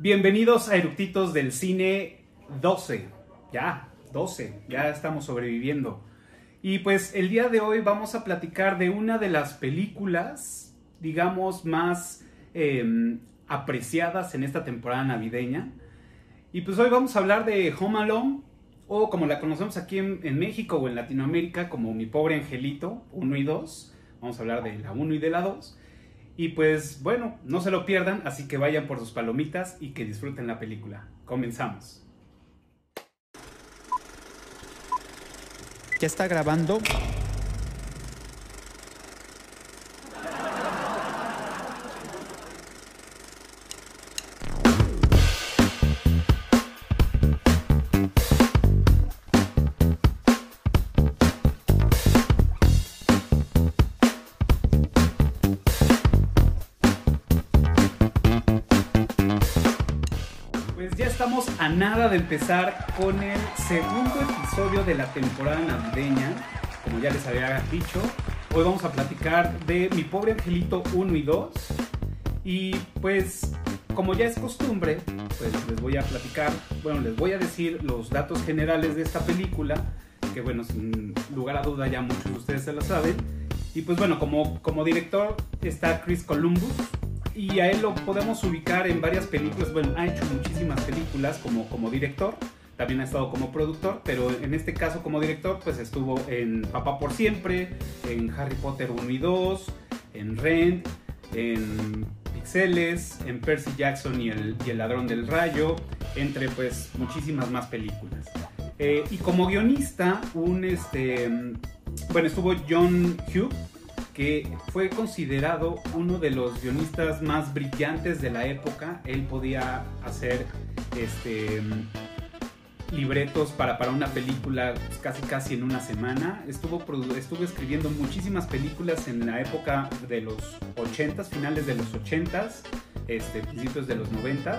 Bienvenidos a Eructitos del Cine 12. Ya, 12, ya estamos sobreviviendo. Y pues el día de hoy vamos a platicar de una de las películas, digamos, más em, apreciadas en esta temporada navideña. Y pues hoy vamos a hablar de Home Alone, o como la conocemos aquí en, en México o en Latinoamérica, como Mi Pobre Angelito 1 y 2. Vamos a hablar de la 1 y de la 2. Y pues bueno, no se lo pierdan, así que vayan por sus palomitas y que disfruten la película. Comenzamos. ¿Ya está grabando? De empezar con el segundo episodio de la temporada navideña. Como ya les había dicho, hoy vamos a platicar de Mi pobre angelito 1 y 2. Y pues, como ya es costumbre, pues les voy a platicar, bueno, les voy a decir los datos generales de esta película, que bueno, sin lugar a duda ya muchos de ustedes se la saben. Y pues bueno, como, como director está Chris Columbus, y a él lo podemos ubicar en varias películas. Bueno, ha hecho muchísimas películas como, como director, también ha estado como productor, pero en este caso como director, pues estuvo en Papá por Siempre, en Harry Potter 1 y 2, en Rent, en Pixeles, en Percy Jackson y el, y el Ladrón del Rayo, entre pues muchísimas más películas. Eh, y como guionista, un este, bueno, estuvo John Hugh, que fue considerado uno de los guionistas más brillantes de la época. Él podía hacer este, libretos para, para una película casi casi en una semana. Estuvo, estuvo escribiendo muchísimas películas en la época de los 80s, finales de los 80s, este, principios de los 90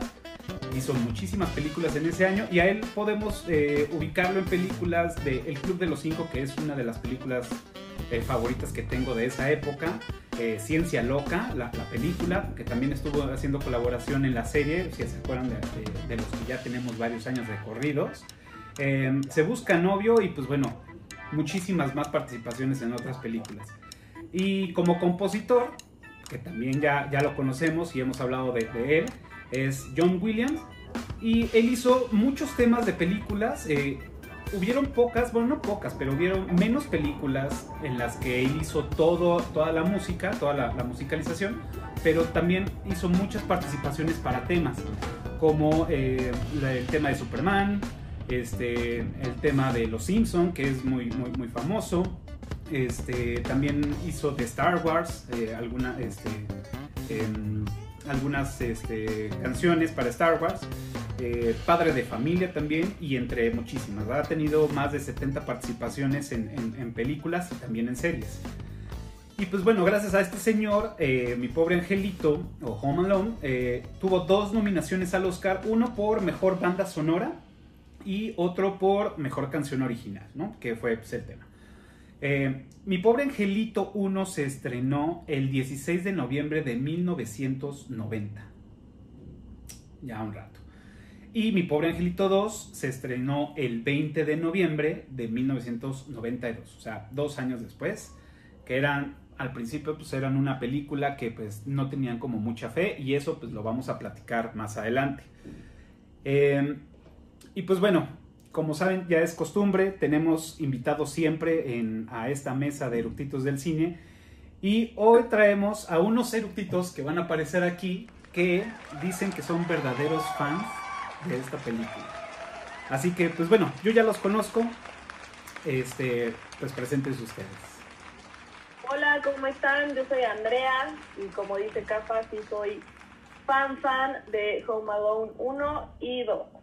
hizo muchísimas películas en ese año y a él podemos eh, ubicarlo en películas de El Club de los Cinco, que es una de las películas eh, favoritas que tengo de esa época. Eh, Ciencia Loca, la, la, película, que también estuvo haciendo colaboración en la serie, si se acuerdan de, de, de los que ya tenemos varios años recorridos. Eh, se busca novio y pues bueno, muchísimas más participaciones en otras películas. Y como compositor, que también ya, ya lo conocemos y hemos hablado de, de él, es John Williams. Y él hizo muchos temas de películas. Eh, hubieron pocas, bueno, no pocas, pero hubieron menos películas en las que él hizo todo, toda la música, toda la, la musicalización, pero también hizo muchas participaciones para temas, como eh, el tema de Superman, este, el tema de Los Simpson, que es muy, muy, muy famoso. Este, también hizo de Star Wars, eh, este, eh, algunas este, canciones para Star Wars. Eh, padre de familia también y entre muchísimas. Ha tenido más de 70 participaciones en, películas y también en series. Y pues bueno, gracias a este señor, eh, mi pobre angelito, o Home Alone, eh, tuvo dos nominaciones al Oscar, uno por Mejor Banda Sonora y otro por Mejor Canción Original. Que fue pues, el tema. Eh, Mi pobre angelito 1 se estrenó el 16 de noviembre de 1990. Ya un rato. Y Mi pobre angelito 2 se estrenó el 20 de noviembre de 1992. O sea, dos años después. Que eran, al principio, pues eran una película que pues no tenían como mucha fe. Y eso pues lo vamos a platicar más adelante. Eh, y pues bueno, como saben, ya es costumbre, tenemos invitados siempre en, a esta mesa de eructitos del cine. Y hoy traemos a unos eructitos que van a aparecer aquí que dicen que son verdaderos fans de esta película. Así que, pues bueno, yo ya los conozco. Este, pues preséntense ustedes. Hola, ¿cómo están? Yo soy Andrea y como dice Cafa, sí soy fan fan de Home Alone 1 y 2.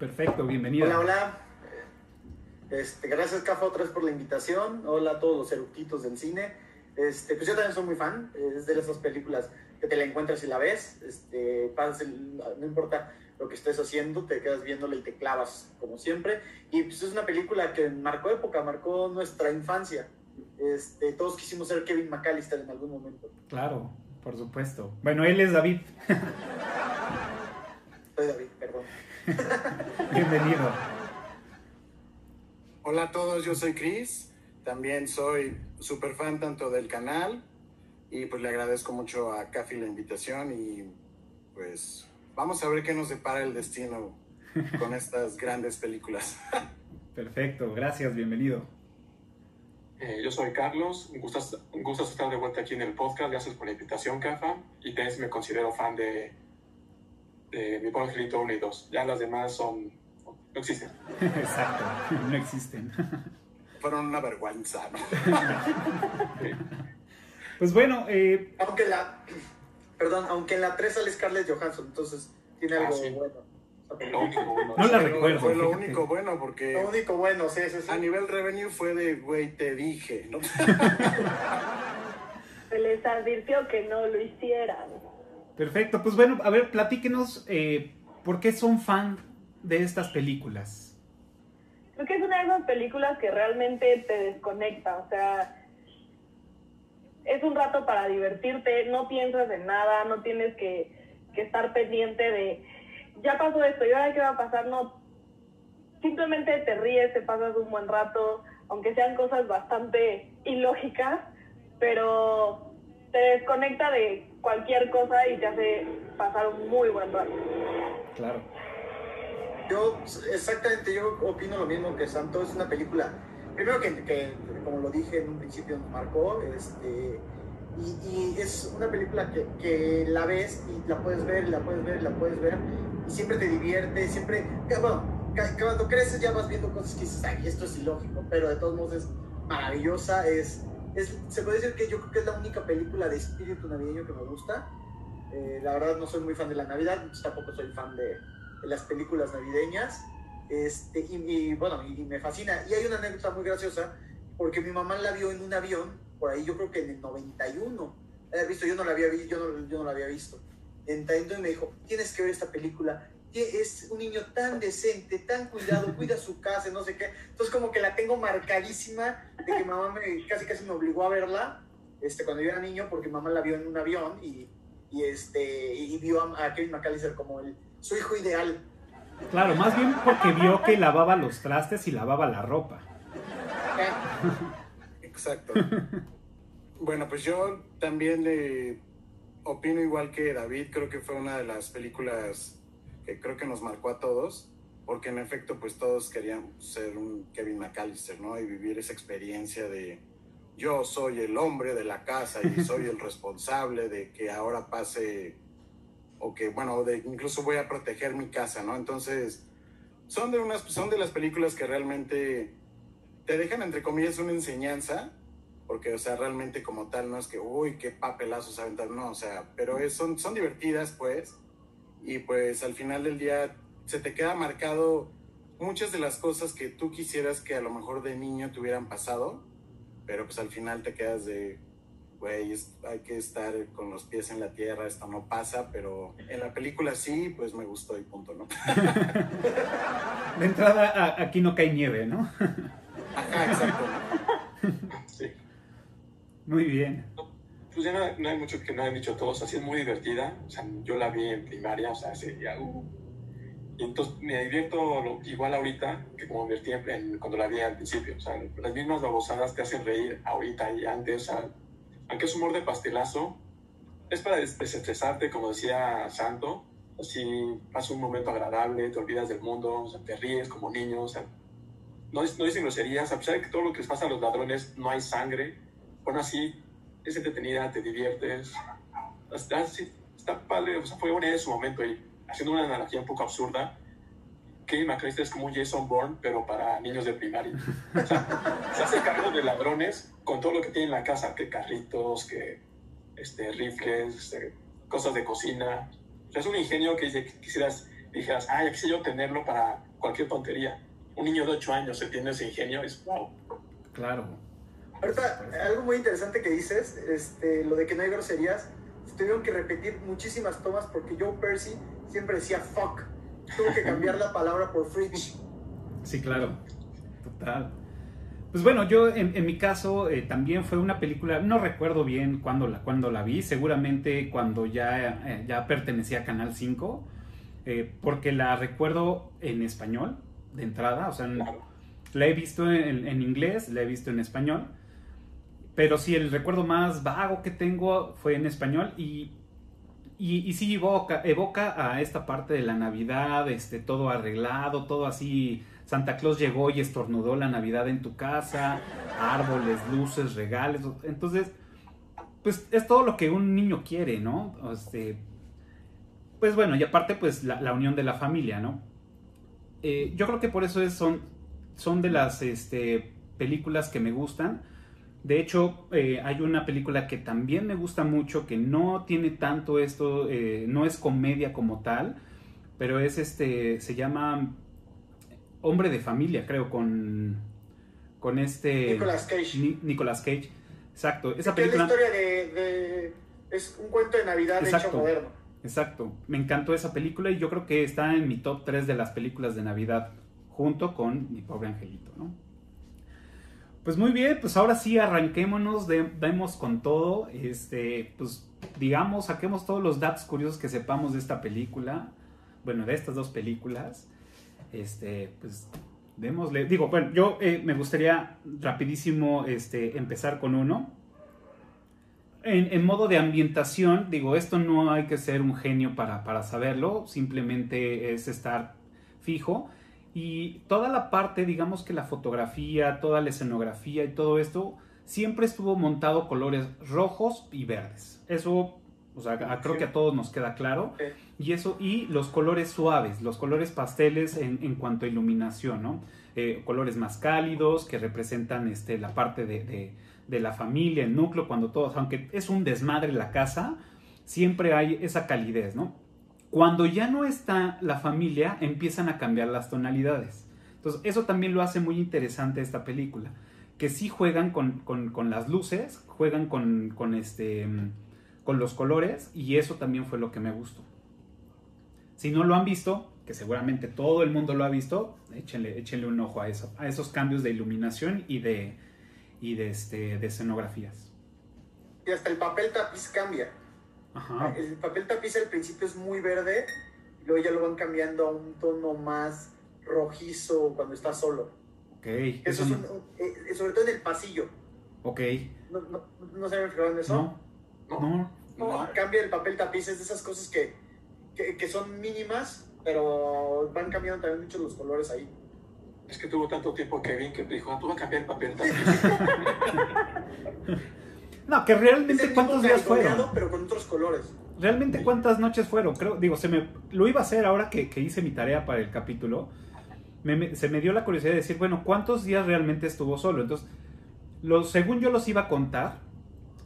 Perfecto, bienvenida. Hola, hola. Este, gracias, Cafa, otra vez por la invitación. Hola a todos los eructitos del cine. Este, pues yo también soy muy fan. Es de esas películas que te la encuentras y la ves. Este, no importa lo que estés haciendo, te quedas viéndola y te clavas, como siempre. Y pues es una película que marcó época, marcó nuestra infancia. Este, todos quisimos ser Kevin McAllister en algún momento. Claro, por supuesto. Bueno, él es David. Bienvenido. Hola a todos, yo soy Chris. También soy súper fan tanto del canal y pues le agradezco mucho a Cafi la invitación y pues vamos a ver qué nos depara el destino con estas grandes películas. Perfecto, gracias, bienvenido. Eh, yo soy Carlos, un gusto, un gusto estar de vuelta aquí en el podcast, gracias por la invitación, Cafa, y también me considero fan de, de Mi Pobre Angelito 1 y 2. Ya las demás son, no existen. Exacto, no existen. Fueron una vergüenza, ¿no? Pues bueno, eh, Aunque la. Perdón, aunque en la 3 sale Scarlett Johansson, entonces tiene Ah, algo sí. bueno. Lo único bueno. No la Fue lo- recuerdo, Fue lo fíjate. único bueno porque Lo único bueno, sí, sí, sí. a nivel revenue fue de, güey, te dije, ¿no? Se les advirtió que no lo hicieran. Perfecto. Pues bueno, a ver, platíquenos eh, por qué son fan de estas películas. Creo que es una de esas películas que realmente te desconecta, o sea, es un rato para divertirte, no piensas en nada, no tienes que, que estar pendiente de, ya pasó esto, ¿y ahora qué va a pasar? No, simplemente te ríes, te pasas un buen rato, aunque sean cosas bastante ilógicas, pero te desconecta de cualquier cosa y te hace pasar un muy buen rato. Claro. Yo, exactamente, yo opino lo mismo que Santo. Es una película, primero que, que, como lo dije en un principio, nos marcó. Este, y, y es una película que, que la ves y la puedes ver, y la puedes ver, y la puedes ver. Y siempre te divierte, siempre. que, Bueno, cuando creces ya vas viendo cosas que dices, ay, esto es ilógico, pero de todos modos es maravillosa. Es, es, se puede decir que yo creo que es la única película de espíritu navideño que me gusta. Eh, la verdad no soy muy fan de la Navidad, tampoco soy fan de, las películas navideñas. Este, y, y, bueno, y, me fascina. Y hay una anécdota muy graciosa, porque mi mamá la vio en un avión, por ahí yo creo que en el 91. La había visto, yo no la había, vi- yo no, yo no la había visto. Entonces me dijo, tienes que ver esta película. Es un niño tan decente, tan cuidado, cuida su casa, no sé qué. Entonces como que la tengo marcadísima de que mamá me, casi casi me obligó a verla este, cuando yo era niño, porque mamá la vio en un avión y, y, este, y vio a, a Kevin McAllister como el, su hijo ideal. Claro, más bien porque vio que lavaba los trastes y lavaba la ropa. Exacto. Bueno, pues yo también le opino igual que David, creo que fue una de las películas que creo que nos marcó a todos, porque en efecto pues todos querían ser un Kevin McAllister, ¿no? Y vivir esa experiencia de yo soy el hombre de la casa y soy el responsable de que ahora pase, o que bueno, de incluso voy a proteger mi casa, ¿no? Entonces, son de, unas, son de las películas que realmente te dejan entre comillas una enseñanza, porque, o sea, realmente como tal no es que, uy, qué papelazos aventar, no, o sea, pero es- son, son divertidas, pues, y pues al final del día se te queda marcado muchas de las cosas que tú quisieras que a lo mejor de niño te hubieran pasado, pero pues al final te quedas de, güey, hay que estar con los pies en la tierra, esto no pasa, pero en la película sí, pues me gustó y punto, ¿no? De entrada, a- aquí no cae nieve, ¿no? Ajá, exacto. Sí. Muy bien. Pues ya no, no hay mucho que no han dicho todos, así es muy divertida. O sea, yo la vi en primaria, o sea, ya, uh. Y entonces me divierto igual ahorita que como me divertí en- cuando la vi al principio. O sea, las mismas babosadas te hacen reír ahorita y antes. O sea, aunque es humor de pastelazo, es para des- desestresarte, como decía Santo. Así pasa un momento agradable, te olvidas del mundo, o sea, te ríes como niño. O sea, no, no dicen groserías, a pesar de que todo lo que les pasa a los ladrones no hay sangre. Aún así, es entretenida, te diviertes. Está, está padre, o sea, fue buena en su momento. Y haciendo una analogía un poco absurda, Kevin McAllister es como un Jason Bourne, pero para niños de primaria. O sea, se hace cargo de ladrones con todo lo que tiene en la casa, que carritos, que este, rifles, este, cosas de cocina. O sea, es un ingenio que quisieras, dijeras, ah, ya quise yo tenerlo para cualquier tontería. Un niño de 8 años se tiene ese ingenio, es wow. Claro. Ahorita, algo muy interesante que dices, este, lo de que no hay groserías, se tuvieron que repetir muchísimas tomas porque Joe Percy siempre decía fuck. Tuvo que cambiar la palabra por fridge. Sí, claro. Total. Pues bueno, yo en, en mi caso eh, también fue una película, no recuerdo bien cuándo la, cuándo la vi, seguramente cuando ya, eh, ya pertenecía a Canal 5, eh, porque la recuerdo en español, de entrada, o sea, Claro. la he visto en, en inglés, la he visto en español, pero sí, el recuerdo más vago que tengo fue en español y, y, sí evoca, evoca a esta parte de la Navidad, este, todo arreglado, todo así. Santa Claus llegó y estornudó la Navidad en tu casa, árboles, luces, regalos. Entonces, pues es todo lo que un niño quiere, ¿no? Este, pues bueno, y aparte, pues la, la unión de la familia, ¿no? Eh, yo creo que por eso es- son, son de las este, películas que me gustan. De hecho, eh, hay una película que también me gusta mucho, que no tiene tanto esto, eh, no es comedia como tal, pero es este, se llama Hombre de Familia, creo, con, con este... Nicolas Cage. Ni- Nicolas Cage. Exacto, esa Que es la película... historia de, de- Es un cuento de Navidad Exacto. hecho moderno. Exacto, me encantó esa película y yo creo que está en mi top 3 de las películas de Navidad, junto con Mi Pobre Angelito, ¿no? Pues muy bien, pues ahora sí arranquémonos, de- demos con todo, este, pues digamos, saquemos todos los datos curiosos que sepamos de esta película, bueno, de estas dos películas, este, pues démosle, digo, bueno, yo eh, me gustaría rapidísimo este, empezar con uno, en, en modo de ambientación, digo, esto no hay que ser un genio para, para saberlo, simplemente es estar fijo. Y toda la parte, digamos que la fotografía, toda la escenografía y todo esto, siempre estuvo montado colores rojos y verdes. Eso, o sea, a- creo que a todos nos queda claro. Sí. Y eso, y los colores suaves, los colores pasteles en, en cuanto a iluminación, ¿no? Eh, colores más cálidos que representan este, la parte de, de- de la familia, el núcleo, cuando todos, aunque es un desmadre la casa, siempre hay esa calidez, ¿no? Cuando ya no está la familia, empiezan a cambiar las tonalidades. Entonces, eso también lo hace muy interesante esta película. Que sí juegan con, con- con las luces, juegan con, con este, mm, con los colores, y eso también fue lo que me gustó. Si no lo han visto, que seguramente todo el mundo lo ha visto, échenle, échenle un ojo a eso, a esos cambios de iluminación y de, y de, este, de escenografías. Y hasta el papel tapiz cambia. Ajá. El papel tapiz al principio es muy verde, y luego ya lo van cambiando a un tono más rojizo cuando está solo. Ok. Eso Eso es no- un- un- eh, sobre todo en el pasillo. Ok. ¿No, no, no se fijado en eso? No. No. No, cambia el papel tapiz, es de esas cosas que, que, que son mínimas, pero van cambiando también mucho los colores ahí. Es que tuvo tanto tiempo Kevin que dijo, "Ah, tú vas a cambiar el papel también. No, que realmente cuántos días fueron. pero con otros colores. Realmente cuántas noches fueron. Creo, digo, se me lo iba a hacer ahora que, que hice mi tarea para el capítulo. Me- me- se me dio la curiosidad de decir, bueno, ¿cuántos días realmente estuvo solo? Entonces, lo, según yo los iba a contar,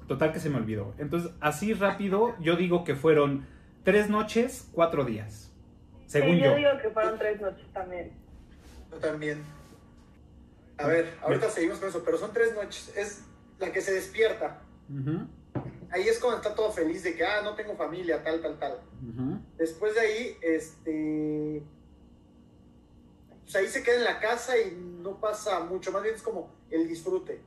total que se me olvidó. Entonces, así rápido, yo digo que fueron tres noches, cuatro días. Según sí, yo. yo digo que fueron tres noches también. Yo también. A ver, ahorita seguimos con eso, pero son tres noches. Es la que se despierta. Ahí es cuando está todo feliz de que, ah, no tengo familia, tal, tal, tal. Después de ahí, este. Pues ahí se queda en la casa y no pasa mucho, más bien es como el disfrute.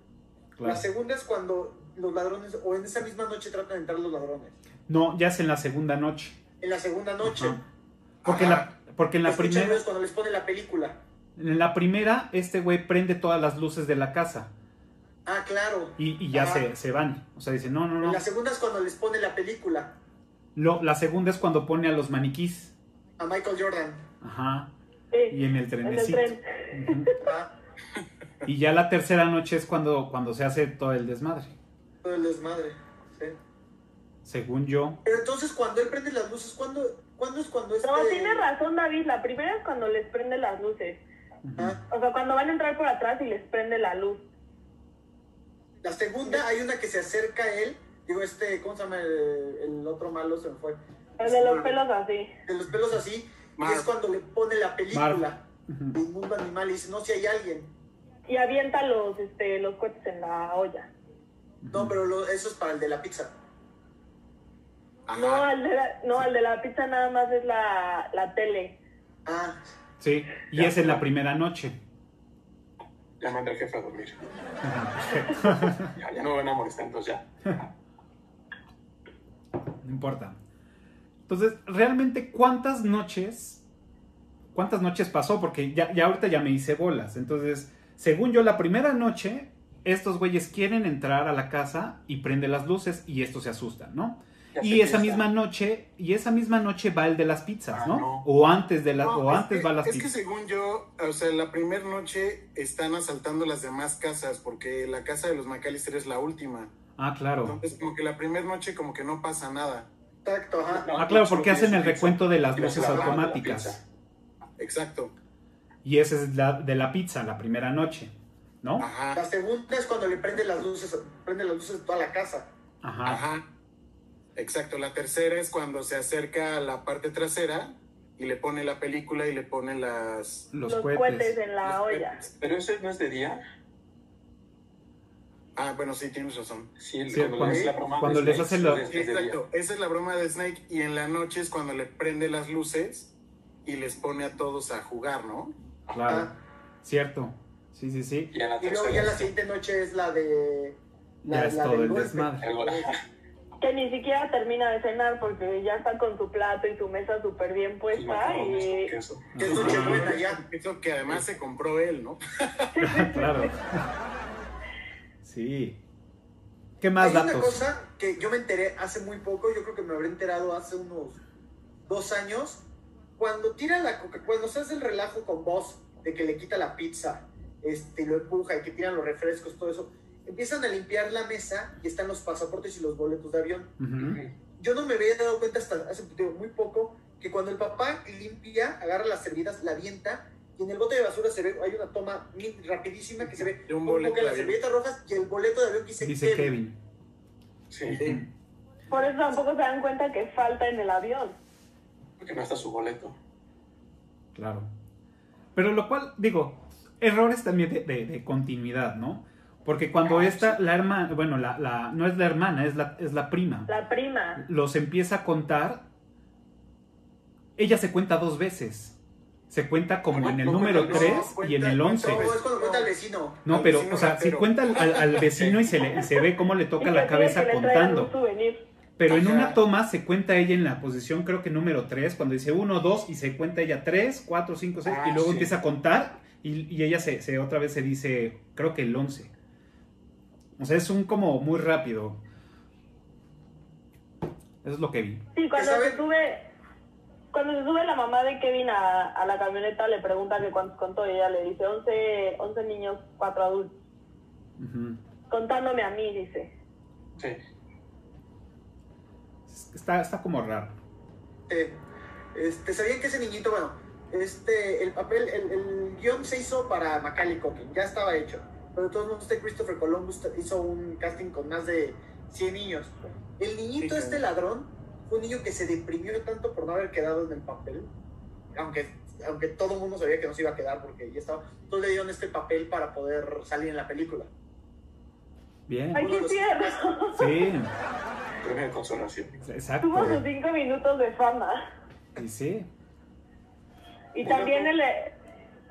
Claro. La segunda es cuando los ladrones, o en esa misma noche tratan de entrar los ladrones. No, ya es en la segunda noche. En la segunda noche. Ajá. Porque, en la, porque en la primera... es cuando les pone la película. En la primera, este güey prende todas las luces de la casa Ah, claro. y, y ya se, se van. O sea, dice, no, no, no. La segunda es cuando les pone la película Lo- la segunda es cuando pone a los maniquís. a Michael Jordan. Ajá. Sí, Y en el en el trenecito. tren. Ah, Y ya la tercera noche es cuando, cuando se hace todo el desmadre. todo el desmadre. sí. Según yo. Pero entonces cuando él prende las luces, ¿cuándo, ¿cuándo es cuando este... No, tiene razón David, la primera es cuando les prende las luces. Ah, O sea, cuando van a entrar por atrás y les prende la luz. La segunda hay una que se acerca a él. Digo, este, ¿cómo se llama el, el otro malo? Se me fue. El de los pelos así. De los pelos así. Y Marv. es cuando le pone la película. Ujú. El mundo animal y dice, no, si hay alguien. Y avienta los, este, los cohetes en la olla. No, pero lo- eso es para el de la pizza. Ajá. No, al de la, no, al de la pizza nada más es la, la tele. Ah, Sí. Y Ya. es en la primera noche. Ya mandé al jefe a dormir. Ya no me van a molestar, entonces ya. No importa. Entonces, realmente, ¿cuántas noches? ¿Cuántas noches pasó? Porque ya, ya ahorita ya me hice bolas. Entonces, según yo, la primera noche, estos güeyes quieren entrar a la casa y prende las luces y estos se asustan, ¿no? Y esa que misma noche, y esa misma noche va el de las pizzas, Ah, ¿no? no. O antes de la, No, o es antes que- va las Es que pizzas. según yo, o sea, la primera noche están asaltando las demás casas porque la casa de los McAllister es la última. Ah, claro. Entonces, como que la primera noche como que no pasa nada. Exacto, ajá. No, Ah, claro, porque hacen el recuento de las luces la automáticas. Exacto. Y esa es la de la pizza, la primera noche, ¿no? Ajá. La segunda es cuando le prende las luces, prende las luces de toda la casa. Ajá. Ajá. Exacto. La tercera es cuando se acerca a la parte trasera y le pone la película y le pone las... Los, Los cohetes. cohetes en la los olla. cohetes. Pero eso no es de día. Ah, bueno, sí, tienes razón. Sí, Sí, cuando, cuando- la broma cuando de les Snake, hace lo- es de día. Exacto. Esa es la broma de Snake y en la noche es cuando le prende las luces y les pone a todos a jugar, ¿no? Claro. Ah. Cierto. Sí, sí, sí. Y, la luego ya la siguiente noche es la de... Ya es todo del el desmadre. Que ni siquiera termina de cenar porque ya está con su plato y su mesa súper bien puesta y queso. Que es noche buena ya. Eso que además se compró él, ¿no? claro. Sí. ¿Qué más Hay una datos? cosa que yo me enteré hace muy poco, yo creo que me habré enterado hace unos dos años, cuando tira la coca, cuando se hace el relajo con vos de que le quita la pizza, este, y lo empuja y que tiran los refrescos, todo eso, empiezan a limpiar la mesa y están los pasaportes y los boletos de avión. Yo no me había dado cuenta hasta hace digo, muy poco que cuando el papá limpia, agarra las servidas, la avienta y en el bote de basura se ve, hay una toma rapidísima que se ve De un boleto de las avión. servilletas rojas y el boleto de avión que dice, Dice Kevin. Kevin. Sí, por eso tampoco se dan cuenta que falta en el avión. porque no está su boleto. Claro. Pero lo cual, digo, errores también de, de- de continuidad, ¿no? Porque cuando Ah, esta, la hermana, bueno, la, la- no es la hermana, es la, es la prima, La prima. los empieza a contar, ella se cuenta dos veces. Se cuenta como No, en el número cuenta, 3 no, y en el cuenta 11. No, es cuando cuenta al vecino. No, al pero, vecino o sea, si ratero. cuenta al, al- al vecino y se, le, y se ve cómo le toca la cabeza contando. Pero en una toma se cuenta ella en la posición, creo que número 3, cuando dice 1, 2 y se cuenta ella 3, 4, 5, 6 y Ah, luego sí. empieza a contar y, y ella se, se- otra vez se dice, creo que el 11. O sea, es un como muy rápido. Eso es lo que vi. Sí, cuando se sube, cuando se sube la mamá de Kevin a, a la camioneta le pregunta que cuántos contó y ella le dice 11, 11 niños, 4 adultos. Contándome a mí, dice. Sí. Está, está como raro. Eh, este, ¿Sabían que ese niñito, bueno, este, el papel, el, el guion se hizo para Macaulay Culkin, ya estaba hecho. Pero de todos modos, este Christopher Columbus hizo un casting con más de 100 niños. El niñito, Sí, este ladrón, fue un niño que se deprimió tanto por no haber quedado en el papel, aunque, aunque todo el mundo sabía que no se iba a quedar porque ya estaba. Entonces le dieron este papel para poder salir en la película. Bien. Ay, qué tierno. Sí, Premio de consolación. exacto. Tuvo sus 5 minutos de fama. Y sí. Y también el,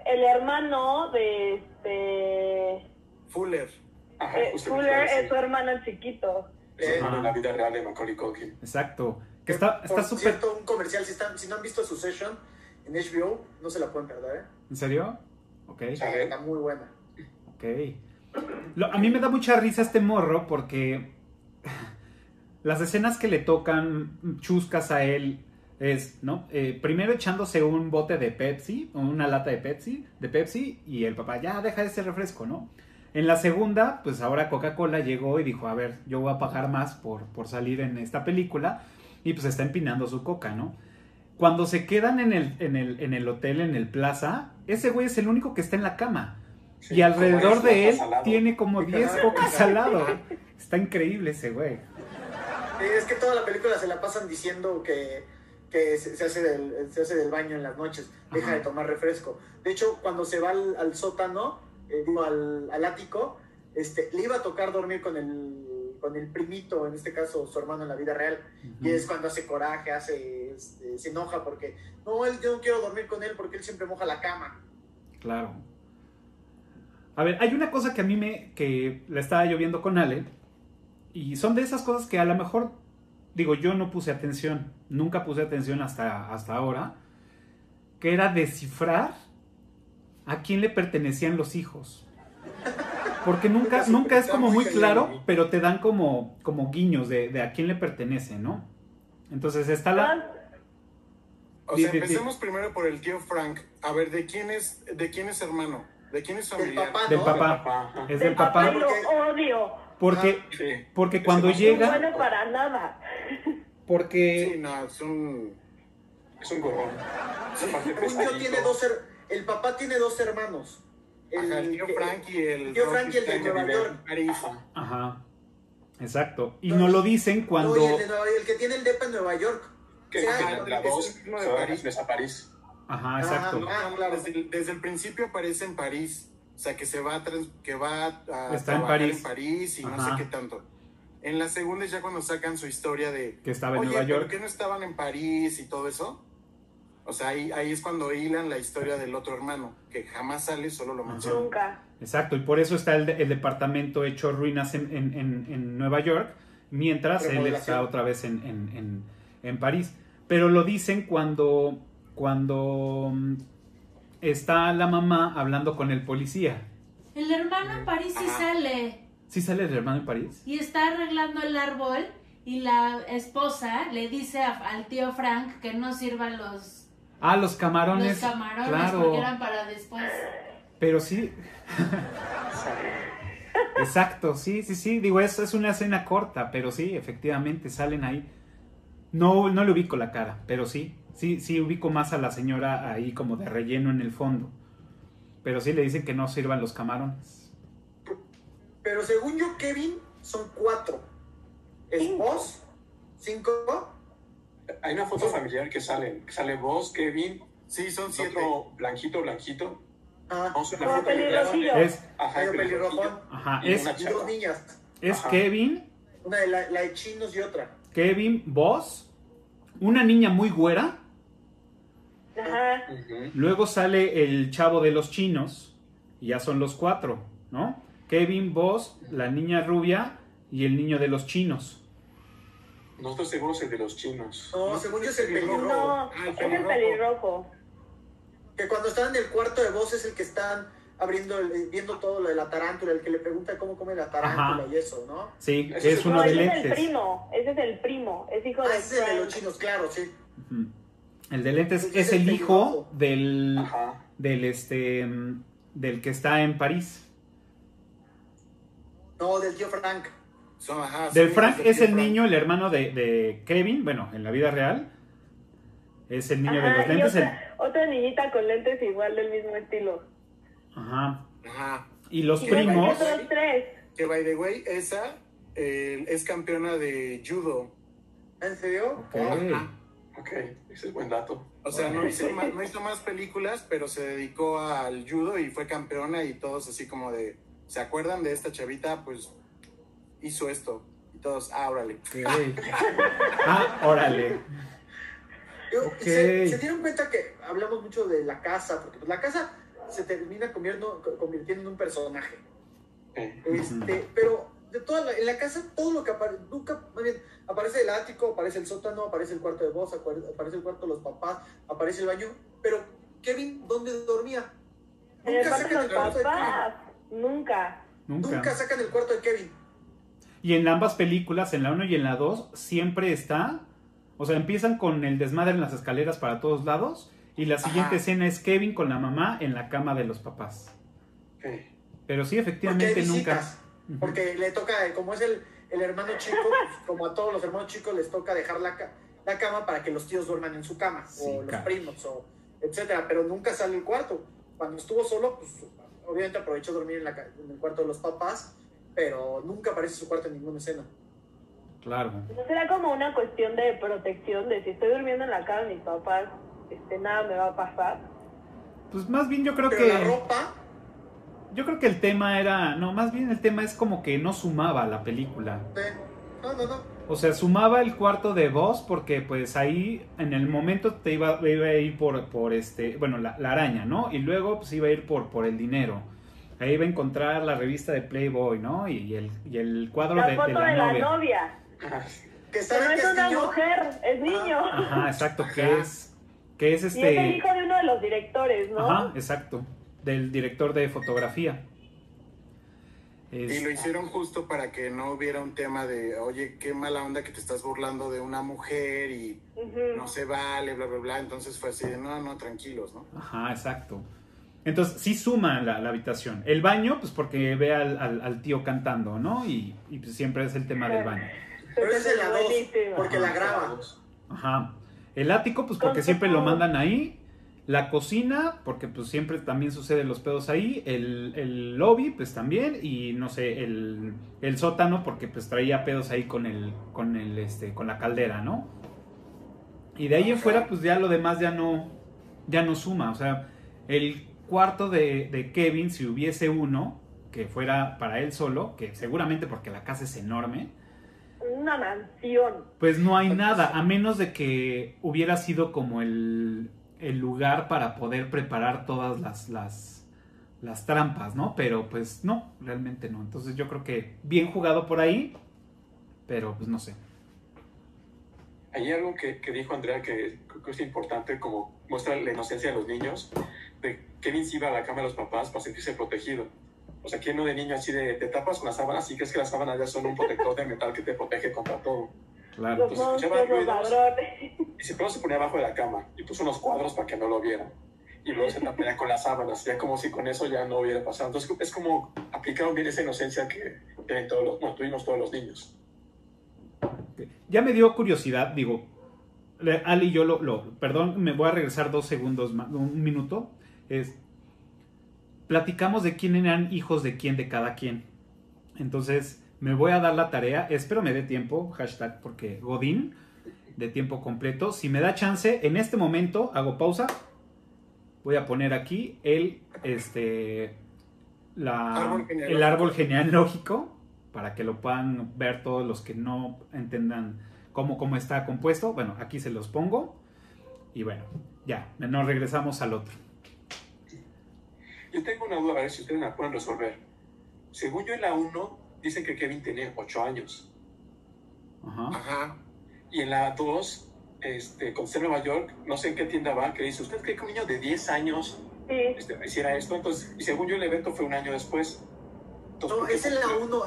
el hermano de este Fuller. Ajá, eh, Fuller es su hermano chiquito. Es Eh, hermano en la vida real de Macaulay Culkin. Exacto. Que está súper... cierto, un comercial, si, están, si no han visto Succession en HBO, no se la pueden perder, ¿eh? ¿En serio? Ok. Está muy buena. Ok. Lo- a mí me da mucha risa este morro porque las escenas que le tocan chuscas a él es, ¿no? Eh, primero echándose un bote de Pepsi, o una lata de Pepsi, de Pepsi, y el papá, ya deja ese refresco, ¿no? En la segunda, pues ahora Coca-Cola llegó y dijo, a ver, yo voy a pagar más por, por salir en esta película, y pues está empinando su coca, ¿no? Cuando se quedan en el, en el, en el hotel, en el plaza, ese güey es el único que está en la cama. Sí, Y alrededor de él salado. tiene como 10 Ajá. cocas al lado. Está increíble ese güey. Es que toda la película se la pasan diciendo que, que se, se hace del, se hace del baño en las noches, deja Ajá. de tomar refresco. De hecho, cuando se va al, al sótano, eh, digo, al, al ático, este, le iba a tocar dormir con el, con el primito, en este caso su hermano en la vida real. Y es cuando hace coraje, hace, este, se enoja porque, no, él, yo no quiero dormir con él porque él siempre moja la cama. Claro. A ver, hay una cosa que a mí me. que la estaba yo viendo con Ale. Y son de esas cosas que a lo mejor digo, yo no puse atención, nunca puse atención hasta, hasta ahora, que era descifrar a quién le pertenecían los hijos. Porque nunca, nunca es como muy claro, pero te dan como, como guiños de, de a quién le pertenece, ¿no? Entonces está la... Ah, O sea, empecemos primero por el tío Frank. A ver, ¿de quién es, de quién es hermano? ¿De quién es Del papá, Del ¿no? papá. Papá, ajá. Es del del papá papá. lo odio. Porque, Sí. porque cuando no es No llega... bueno para nada. Porque... Sí, no, es un... Es un gorrón. Yo, pesadito. tiene dos her- el papá tiene dos hermanos. Ajá, el tío que- Frank y el... el tío Frank y el de Nueva York. Ajá. Exacto. Y no lo dicen cuando... No, y el, de Nueva- el que tiene el depa en Nueva York. Que O sea, que la es dos uno de París. desde a París. Ajá, exacto. No, Ah, no, claro. desde, el, desde el principio aparece en París. O sea, que se va a, trans- que va a Está en París. en París y no Ajá. sé qué tanto. En la segunda es ya cuando sacan su historia de... Que estaba en Oye, Nueva ¿pero York. qué no estaban en París y todo eso? O sea, ahí, ahí es cuando hilan la historia del otro hermano, que jamás sale, solo lo mencionan. Nunca. Exacto, y por eso está el, de- el departamento hecho ruinas en, en- en- en Nueva York, mientras él está otra vez en, en- en- en París. Pero lo dicen cuando, cuando mm, está la mamá hablando con el policía. El hermano en París sí Ajá. sale ¿Sí sale el hermano en París? y está arreglando el árbol y la esposa le dice a- al tío Frank que no sirvan los, Ah, los camarones. los camarones claro, porque eran para después. pero sí. Exacto, sí, sí, sí. Digo, es, es una escena corta, pero sí, efectivamente salen ahí. No, no le ubico la cara, pero sí, sí, sí ubico más a la señora ahí como de relleno en el fondo. Pero sí le dicen que no sirvan los camarones. Pero según yo, Kevin, son cuatro. Es vos, cinco. Hay una foto familiar que sale, que sale vos, Kevin, Sí, son siete. otro blanquito, blanquito. Ah, la foto pelirrojillo. Es, Ajá, pelirrojón. ajá, Y es, Y dos niñas. es Ajá. Kevin, Una de la, la de chinos y otra. Kevin, vos, una niña muy güera, Ajá. Luego sale el chavo de los chinos, y ya son los cuatro, ¿no? Kevin, vos, la niña rubia y el niño de los chinos. No estoy seguro si el de los chinos. No, según yo es el pelirrojo. pelirrojo. No, Ah, el es el pelirrojo. Que cuando están en el cuarto de voz es el que están abriendo, el- eh, viendo todo lo de la tarántula, el que le pregunta cómo come la tarántula Ajá. y eso, ¿no? Sí, Ese es uno No, de ese es el primo. Ese es el primo. Es hijo Ah, de ese es el de los chinos, claro, sí. El de lentes Ese es es el el hijo del, Ajá. del este del que está en París. No, del tío Frank. Son, ajá, Del Frank es el niño, el hermano de, de Kevin, bueno, en la vida real. Es el niño de los lentes. el- otra, niñita con lentes igual del mismo estilo. Ajá. Ajá. Y los Y primos. tres. Que, by the way, esa eh, es campeona de judo. ¿En serio? Ok. Ajá. Ok, ese es buen dato. O sea, no hizo, más, no hizo más películas, pero se dedicó al judo y fue campeona y todos así como de, ¿se acuerdan de esta chavita? Pues hizo esto. Y todos, ah, órale. Ah, órale. Yo- se, se dieron cuenta que hablamos mucho de la casa, porque pues, la casa se termina convirtiendo, convirtiendo en un personaje. Este, pero de toda la, en la casa todo lo que aparece, nunca, más bien, aparece el ático, aparece el sótano, aparece el cuarto de voz, apare- aparece el cuarto de los papás, aparece el baño, pero Kevin, ¿dónde dormía? Nunca sacan el cuarto de Kevin. Nunca. Nunca sacan el cuarto de Kevin. Y en ambas películas, en la 1 y en la 2, siempre está. O sea, empiezan con el desmadre en las escaleras para todos lados. Y la siguiente Ajá. escena es Kevin con la mamá en la cama de los papás. Pero sí, Porque efectivamente nunca. Porque le toca, como es el, el hermano chico, pues, como a todos los hermanos chicos les toca dejar la, la cama para que los tíos duerman en su cama, Sí, o los primos, o etcétera, pero nunca sale el cuarto. Cuando estuvo solo, pues obviamente aprovechó dormir en, la en el cuarto de los papás, pero nunca aparece su cuarto en ninguna escena. Claro. ¿No será como una cuestión de protección? De si estoy durmiendo en la cama de mis papás, este, nada me va a pasar. Pues más bien yo creo Pero que. la ropa, Yo creo que el tema era. No, más bien el tema es como que no sumaba la película. eh, no, no, no. O sea, sumaba el cuarto de voz porque pues ahí en el momento te iba, iba a ir por, por este, bueno, la, la araña, ¿no? Y luego pues iba a ir por, por el dinero. Ahí iba a encontrar la revista de Playboy, ¿no? Y, el, y el cuadro La de, de foto la de la novia. novia. Que Pero no que es una niño. mujer, es niño. Ajá, exacto, que es que es Y es el este hijo de uno de los directores, ¿no? Ajá, exacto, del director de fotografía. Y lo hicieron justo para que no hubiera un tema de, oye, qué mala onda que te estás burlando de una mujer y no se vale, bla, bla, bla. Entonces fue así de, no, no, tranquilos, ¿no? Ajá, exacto. Entonces, sí suma la, la habitación. El baño, pues porque ve al, al- al tío cantando, ¿no? Y, y, pues siempre es el tema del baño. Pero es la dos, Buenísimo. porque la graba. Ajá. El ático, pues porque siempre lo mandan ahí. La cocina, porque pues siempre también suceden los pedos ahí. El, el lobby, pues también. Y no sé, el, el sótano, porque pues traía pedos ahí con el, con el, este, con la caldera, ¿no? Y de ahí en fuera, pues ya lo demás ya no, ya no suma. O sea, el cuarto de, de Kevin, si hubiese uno, que fuera para él solo, que seguramente porque la casa es enorme, Una mansión. pues no hay nada, a menos de que hubiera sido como el, el lugar para poder preparar todas las, las, las trampas, ¿no? Pero pues no, realmente no. Entonces yo creo que bien jugado por ahí, pero pues no sé. Hay algo que, que dijo Andrea que creo que es importante, como muestra la inocencia de los niños, de Kevin se iba a la cama de los papás para sentirse protegido. O sea, ¿quién no de niño así de te tapas con las sábanas y crees que las sábanas ya son un protector de metal que te protege contra todo? Claro. Los Entonces, escuchaba los ruidos. ladrones. Y se primero se ponía abajo de la cama y puso unos cuadros para que no lo vieran. Y luego se tapea con las sábanas, ya como si con eso ya no hubiera pasado. Entonces es como aplicaron bien esa inocencia que tienen todos los, bueno, tuvimos todos los niños. Ya me dio curiosidad, digo, Ali y yo lo, lo- perdón, me voy a regresar dos segundos, más, un minuto. Es, platicamos de quién eran hijos de quién, de cada quien. Entonces, me voy a dar la tarea, espero me dé tiempo, hashtag, porque Godín, de tiempo completo. Si me da chance, en este momento, hago pausa, voy a poner aquí el, este, la, Árbol el árbol genealógico, para que lo puedan ver todos los que no entendan cómo, cómo está compuesto. Bueno, aquí se los pongo. Y bueno, ya, nos regresamos al otro. Yo tengo una duda, a ver si ustedes la pueden resolver. Según yo en la 1, dicen que Kevin tenía 8 años. Ajá. Ajá. Y en la 2, este, cuando está en Nueva York, no sé en qué tienda va, que dice, ¿usted cree que un niño de 10 años Sí. este, hiciera esto? Entonces, y según yo el evento fue un año después. Entonces, No, ¿por qué es en la fue- 1,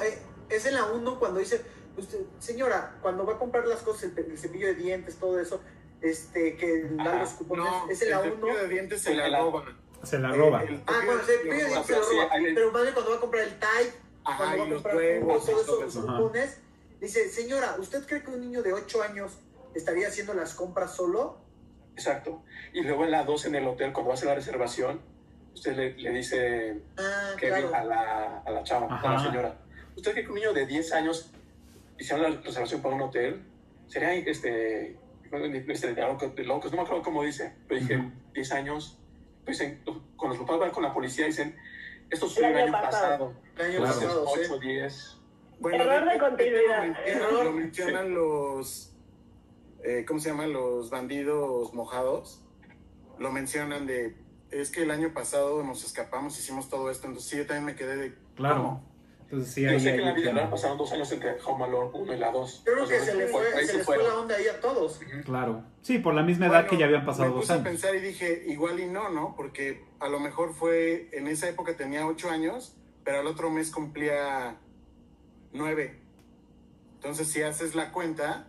es en la 1 cuando dice, usted, señora, cuando va a comprar las cosas, el, el cepillo de dientes, todo eso, este, que da Ajá. los cupones, No, es en la el 1. cepillo de dientes se En la la- roban. Se la Eh, roba. el Ah, el de cepillo de dientes dientes se Sí, roba, pero más bien cuando va a comprar el Tide, Ajá, cuando va a los comprar huevos, todo eso, los cupones, dice, señora, ¿usted cree que un niño de 8 años estaría haciendo las compras solo? Exacto. Y luego en la 2, en el hotel, cuando va a hacer la reservación, usted le, le dice Ah, Kevin claro. a la, a la chava, a Ajá. la señora. ¿Usted cree que un niño de 10 años hiciera la reservación para un hotel? Sería este. este locos, no me acuerdo cómo dice, pero dije Ujú. 10 años. Pues dicen, cuando los papás van con la policía, dicen: Esto sucedió el año año pasado. El año Claro. pasado, sí. 8, 10. Error de continuidad. Lo mencionan, Error. lo mencionan los, eh, ¿cómo se llaman? Los bandidos mojados. Lo mencionan de, es que el año pasado nos escapamos, hicimos todo esto. Entonces sí, yo también me quedé de, Claro. ¿cómo? Entonces sí, Yo ahí sé que en la vida real pasaron dos años entre Home Alone 1 y la 2. Yo creo O sea, que se, le fue, se se les fue la onda ahí a todos. Claro. Sí, por la misma edad Bueno, que ya habían pasado me dos puse a años. pensar y dije, igual y no, ¿no? Porque a lo mejor fue, en esa época tenía ocho años, pero al otro mes cumplía nueve. Entonces, si haces la cuenta,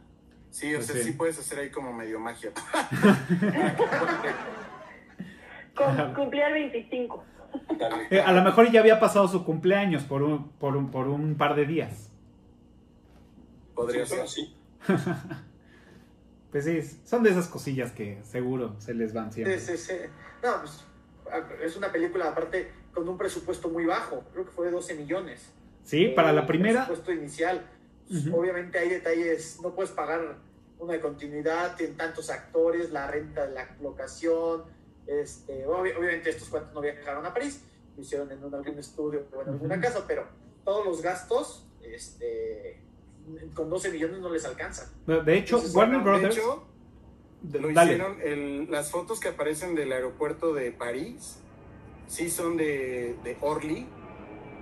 sí, o Pues sea, sí. sí. puedes hacer ahí como medio magia. Cum- cumplía el 25. Eh, a lo mejor ya había pasado su cumpleaños por un, por un, por un par de días. Podría ser. sí. Pues sí, son de esas cosillas que seguro se les van siempre. Sí, sí, sí. No, pues es una película aparte con un presupuesto muy bajo, creo que fue de 12 millones. Sí, para la El primera, presupuesto inicial. Pues. Obviamente hay detalles, no puedes pagar una de continuidad, tienen tantos actores, la renta de la locación. Este, obvi- obviamente estos cuantos no viajaron a París, lo hicieron en un- algún estudio o en alguna casa, pero todos los gastos este, con 12 millones no les alcanzan. de hecho, Entonces, Warner bueno, Brothers. De hecho, lo dale. hicieron, el- las fotos que aparecen del aeropuerto de París, sí son de, de Orly,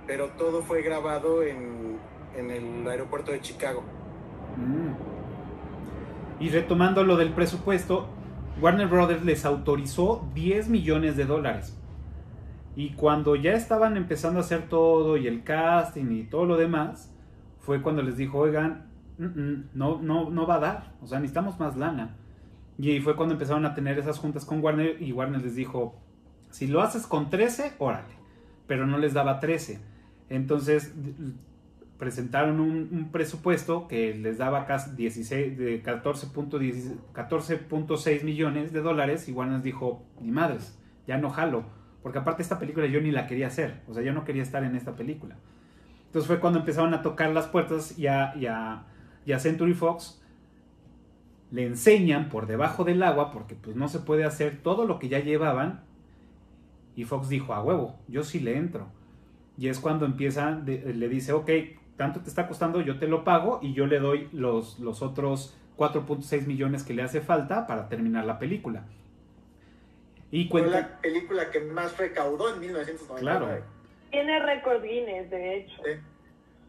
pero todo fue grabado en, en el aeropuerto de Chicago. Mm. Y retomando lo del presupuesto, Warner Brothers les autorizó 10 millones de dólares. Y cuando ya estaban empezando a hacer todo y el casting y todo lo demás, fue cuando les dijo, oigan, mm, mm, no, no, no va a dar, o sea, necesitamos más lana. Y ahí fue cuando empezaron a tener esas juntas con Warner y Warner les dijo, si lo haces con 13, órale, pero no les daba 13. Entonces presentaron un, presupuesto que les daba casi 16, de 14.6 14.6 millones de dólares y Warner dijo, ni madres, ya no jalo, porque aparte esta película yo ni la quería hacer, o sea, yo no quería estar en esta película. Entonces fue cuando empezaron a tocar las puertas y a, y Century Fox le enseñan por debajo del agua, porque pues no se puede hacer todo lo que ya llevaban. Y Fox dijo, a huevo, yo sí le entro. Y es cuando empieza, le dice, ok, tanto te está costando, yo te lo pago y yo le doy los, los otros 4.6 millones que le hace falta para terminar la película. Y Fue cuenta... la película que más recaudó en 1999. Claro. Tiene récord Guinness, de hecho. Sí.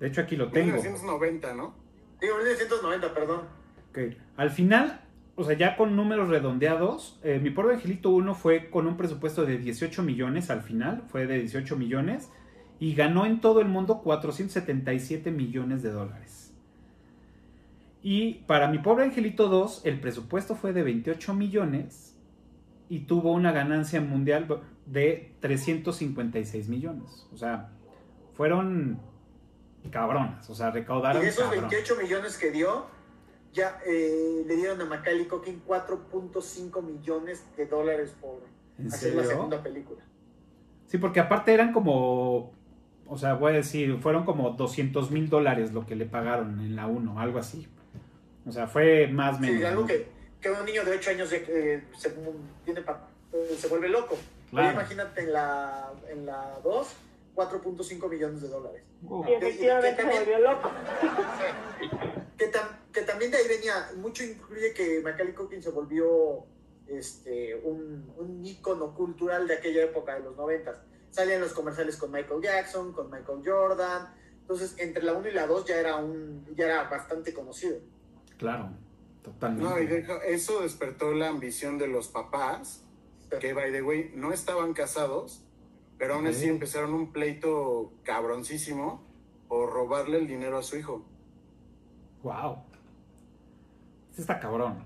De hecho aquí lo tengo. 1990, ¿no? Digo, 1990, perdón. Ok. Al final, o sea, ya con números redondeados, eh, mi pobre Angelito 1 fue con un presupuesto de 18 millones al final, fue de 18 millones, y ganó en todo el mundo 477 millones de dólares. Y para mi pobre Angelito 2, el presupuesto fue de 28 millones y tuvo una ganancia mundial de 356 millones. O sea, fueron cabronas, o sea, Y recaudaron de esos cabrón. 28 millones que dio, ya eh, le dieron a Macaulay Culkin 4.5 millones de dólares por ¿En hacer la segunda película. Sí, porque aparte eran como, o sea, voy a decir, fueron como 200 mil dólares lo que le pagaron en la 1, algo así. O sea, fue más o menos. Sí, algo ¿no? que, que un niño de 8 años eh, se, tiene pa- eh, se vuelve loco. Claro. Imagínate en la, en la 2, 4.5 millones de dólares. Wow. Y efectivamente se volvió loco. Que, tam- que también de ahí venía, mucho incluye que Macaulay Culkin se volvió este, un, un ícono cultural de aquella época, de los 90. Salían los comerciales con Michael Jackson, con Michael Jordan. Entonces, entre la 1 y la 2 ya era, un, ya era bastante conocido. Claro, totalmente. No, y deja- eso despertó la ambición de los papás, que by the way no estaban casados, pero aún así empezaron un pleito cabroncísimo por robarle el dinero a su hijo. Wow. Este está cabrón.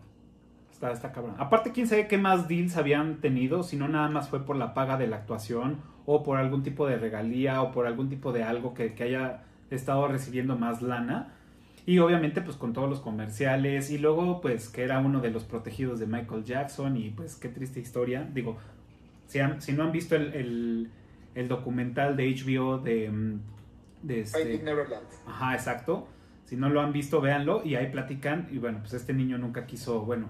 Está, está cabrón. Aparte, quién sabe qué más deals habían tenido, si no nada más fue por la paga de la actuación o por algún tipo de regalía o por algún tipo de algo que, que haya estado recibiendo más lana. Y obviamente pues con todos los comerciales y luego pues que era uno de los protegidos de Michael Jackson y pues qué triste historia. Digo, si, han- si no han visto el, el- el documental de HBO de... mm, de este- Neverland. Ajá, exacto. Si no lo han visto, véanlo y ahí platican. Y bueno, pues este niño nunca quiso, bueno,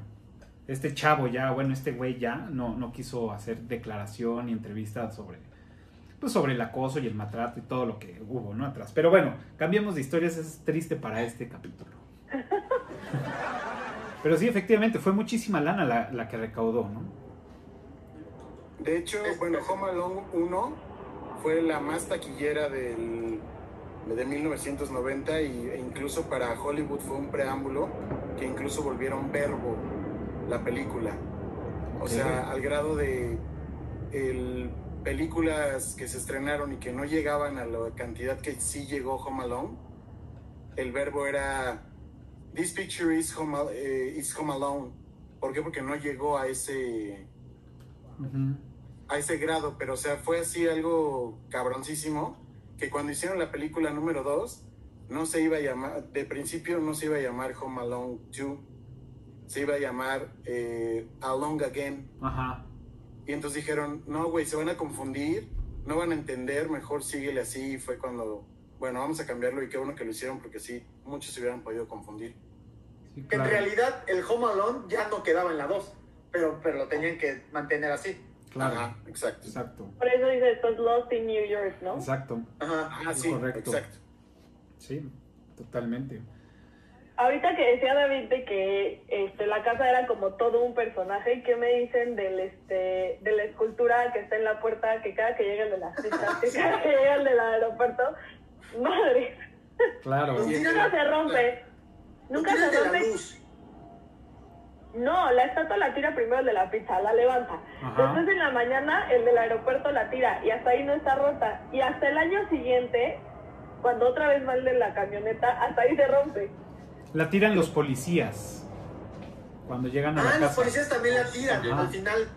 este chavo ya, bueno, este güey ya no, no quiso hacer declaración y entrevista sobre, pues sobre el acoso y el maltrato y todo lo que hubo, ¿no? Atrás. Pero bueno, cambiemos de historias, es triste para este capítulo. Pero sí, efectivamente, fue muchísima lana la, la que recaudó, ¿no? De hecho, bueno, Home Alone 1 fue la más taquillera del, de 1990 y, e incluso para Hollywood fue un preámbulo que incluso volvieron verbo la película. O sea, al grado de el, películas que se estrenaron y que no llegaban a la cantidad que sí llegó Home Alone, el verbo era This picture is Home, Al- eh, is home Alone. ¿Por qué? Porque no llegó a ese Ujú. a ese grado, pero o sea, fue así algo cabroncísimo, que cuando hicieron la película número 2, no se iba a llamar, de principio no se iba a llamar Home Alone 2, se iba a llamar eh, Alone Again. Ajá. Y entonces dijeron, no, güey, se van a confundir, no van a entender, mejor síguele así. Y fue cuando, bueno, vamos a cambiarlo y qué bueno que lo hicieron porque sí, muchos se hubieran podido confundir. Sí, En realidad, el Home Alone ya no quedaba en la 2, pero, pero lo tenían que mantener así. Claro. Ajá, exacto. Exacto. Por eso dice, estás lost in New York, ¿no? Exacto. Ajá. Ah, sí, correcto. exacto. Sí, totalmente. Ahorita que decía David de que este, la casa era como todo un personaje, ¿qué me dicen del este de la escultura que está en la puerta, que cada que llega el de las pistas, que cada que llega el del aeropuerto, madre, Claro. Y- nunca se rompe, No nunca se la rompe. luz. No, la estatua la tira primero el de la pizza, la levanta. Ajá. Después en la mañana el del aeropuerto la tira y hasta ahí no está rota. Y hasta el año siguiente, cuando otra vez va el de la camioneta, hasta ahí se rompe. La tiran los policías. Cuando llegan a la Ah, los casa. policías también la tiran Ajá. al final.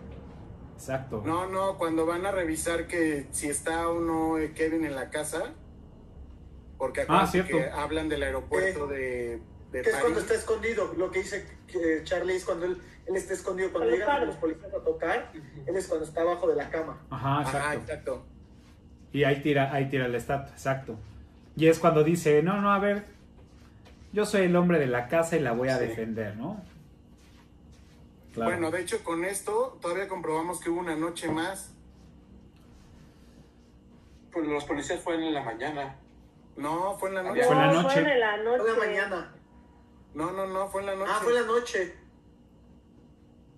Exacto. No, no, cuando van a revisar que si está o no eh, Kevin en la casa, porque Ah, que hablan del aeropuerto de, de Que es cuando está escondido. Lo que dice Charlie es cuando él, él está escondido. Cuando llegan los policías a tocar, él es cuando está abajo de la cama. Ajá, Ajá, exacto. exacto. Y ahí tira, ahí tira la estatua, exacto. Y es cuando dice, no, no, a ver, yo soy el hombre de la casa y la voy a Sí. defender, ¿no? Claro. Bueno, de hecho, con esto todavía comprobamos que hubo una noche más. Pues los policías fueron en la mañana. No, fue en la noche. Ya. Fue en la No, noche. en la noche. Fue la mañana. No, no, no, fue en la noche. Ah, fue la noche.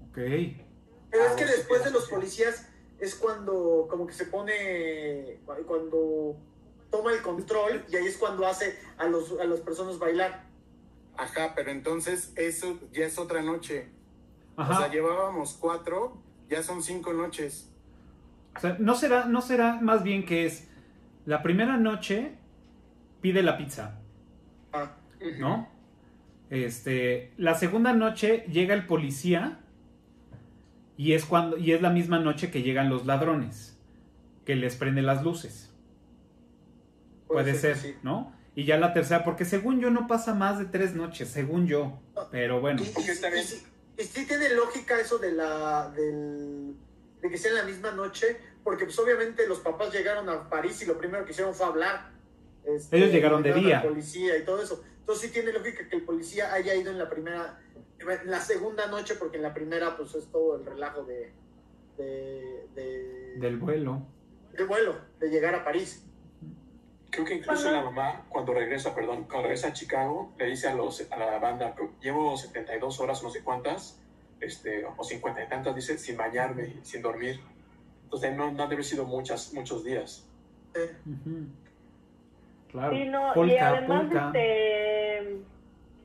Ok. Pero es Ah, que después de los policías es cuando como que se pone cuando toma el control y ahí es cuando hace a los a las personas bailar. Ajá, pero entonces eso ya es otra noche. Ajá. O sea, llevábamos cuatro, ya son cinco noches. O sea, ¿no será, ¿no será más bien que es la primera noche pide la pizza, Ah, ¿no? Este, la segunda noche llega el policía y es cuando y es la misma noche que llegan los ladrones que les prende las luces. Puede ser, sí. ¿no? Y ya la tercera, porque según yo no pasa más de tres noches, según yo. Pero bueno, Y, y- y sí- y sí tiene lógica eso de la del de que sea en la misma noche, porque pues obviamente los papás llegaron a París y lo primero que hicieron fue hablar. Este, Ellos llegaron de día. policía y todo eso. Entonces sí tiene lógica que el policía haya ido en la primera, en la segunda noche, porque en la primera pues es todo el relajo de, de, de- del vuelo. del vuelo, de llegar a París. Creo que incluso Ajá. la mamá, cuando regresa, perdón, cuando regresa a Chicago, le dice a, los, a la banda, llevo 72 horas, no sé cuántas, este, o 50 y tantas, dice, sin bañarme, sin dormir. Entonces no, no han de haber sido muchas, muchos días. Eh. Claro. Sí, no, y además, polka. este,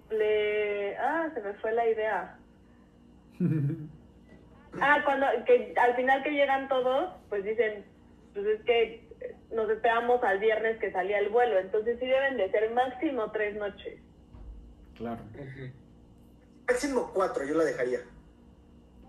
le, ah, se me fue la idea. Ah, cuando, que al final que llegan todos, pues dicen, pues es que nos esperamos al viernes que salía el vuelo, entonces sí deben de ser máximo tres noches. claro. máximo cuatro, yo la dejaría.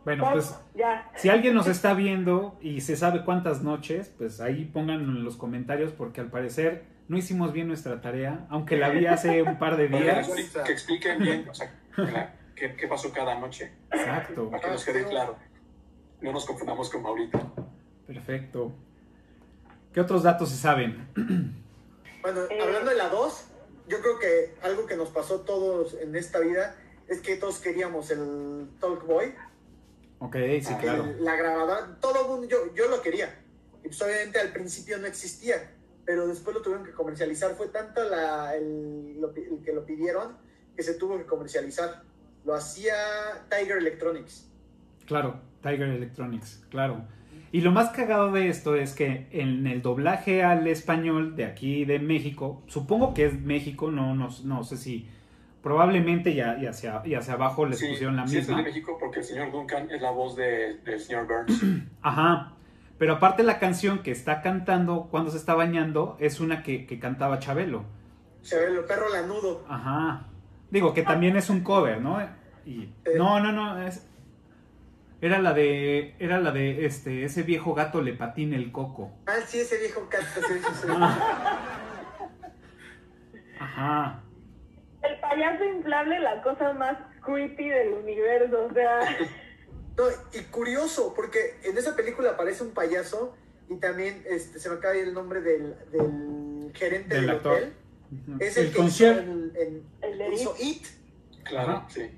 Bueno, pues ya. si alguien nos está viendo y se sabe cuántas noches, pues ahí pónganlo en los comentarios porque al parecer no hicimos bien nuestra tarea, aunque la vi hace un par de días. que, que expliquen bien, o sea, la- qué, qué pasó cada noche, Exacto. para que nos quede claro. No nos confundamos con Maurito. Perfecto. ¿Qué otros datos se saben? Bueno, Eh. hablando de la 2, yo creo que algo que nos pasó todos en esta vida es que todos queríamos el Talk Boy, Ok, sí, Ah, claro. la grabadora, todo el mundo, yo, yo lo quería. Y pues obviamente al principio no existía, pero después lo tuvieron que comercializar. Fue tanto la, el, lo pi- el que lo pidieron que se tuvo que comercializar. Lo hacía Tiger Electronics. Claro, Tiger Electronics, claro. Y lo más cagado de esto es que en el doblaje al español de aquí de México, supongo que es México, no, no, no sé si probablemente ya, ya, hacia, y hacia abajo les Sí, pusieron la sí es misma. de México porque el señor Duncan es la voz de- del señor Burns. Ajá. Pero aparte la canción que está cantando cuando se está bañando es una que, que cantaba Chabelo. El perro lanudo. Ajá. Digo que también es un cover, ¿no? Y, no, no, no. es- era la de. Era la de este. Ese viejo gato le patina el coco. Ah, sí, ese viejo sí, sí. Ajá. El payaso inflable, la cosa más creepy del universo, o sea, No, y curioso, porque en esa película aparece un payaso y también este, se me acaba de ir el nombre del, del gerente Del del, actor. hotel. Es el, El que hizo, concierto. el, el- hizo It. Claro, Ajá. sí.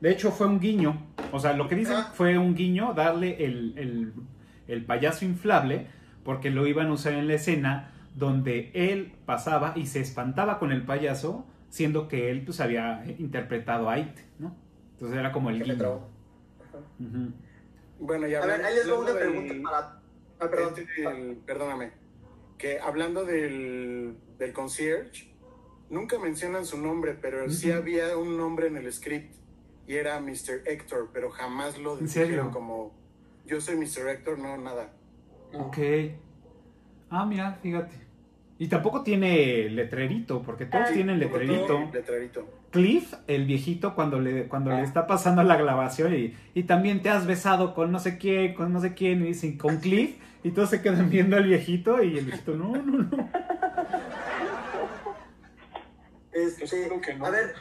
De hecho, fue un guiño. O sea, lo que dicen Ah. fue un guiño darle el, el- el payaso inflable porque lo iban a usar en la escena donde él pasaba y se espantaba con el payaso, siendo que él pues había interpretado a It, ¿no? Entonces era como el guiño. Ujú. Bueno, ya A ver, ahí les va una hablando pregunta del- para... Ah, perdón. este del- perdóname. Que hablando del, del concierge, nunca mencionan su nombre, pero sí Ujú. había un nombre en el script. Y era Mr. Héctor, pero jamás lo ¿En serio? dijeron como yo soy Mr. Héctor, no, nada. Ok. Ah, mira, fíjate. Y tampoco tiene letrerito, porque todos Ah, tienen todo letrerito. Letrerito. Cliff, el viejito, cuando le, cuando le Ah. está pasando la grabación y, y también te has besado con no sé quién, con no sé quién, y dicen con Cliff, y todos se quedan viendo al viejito y el viejito, no, no, no. Este, que no. A ver,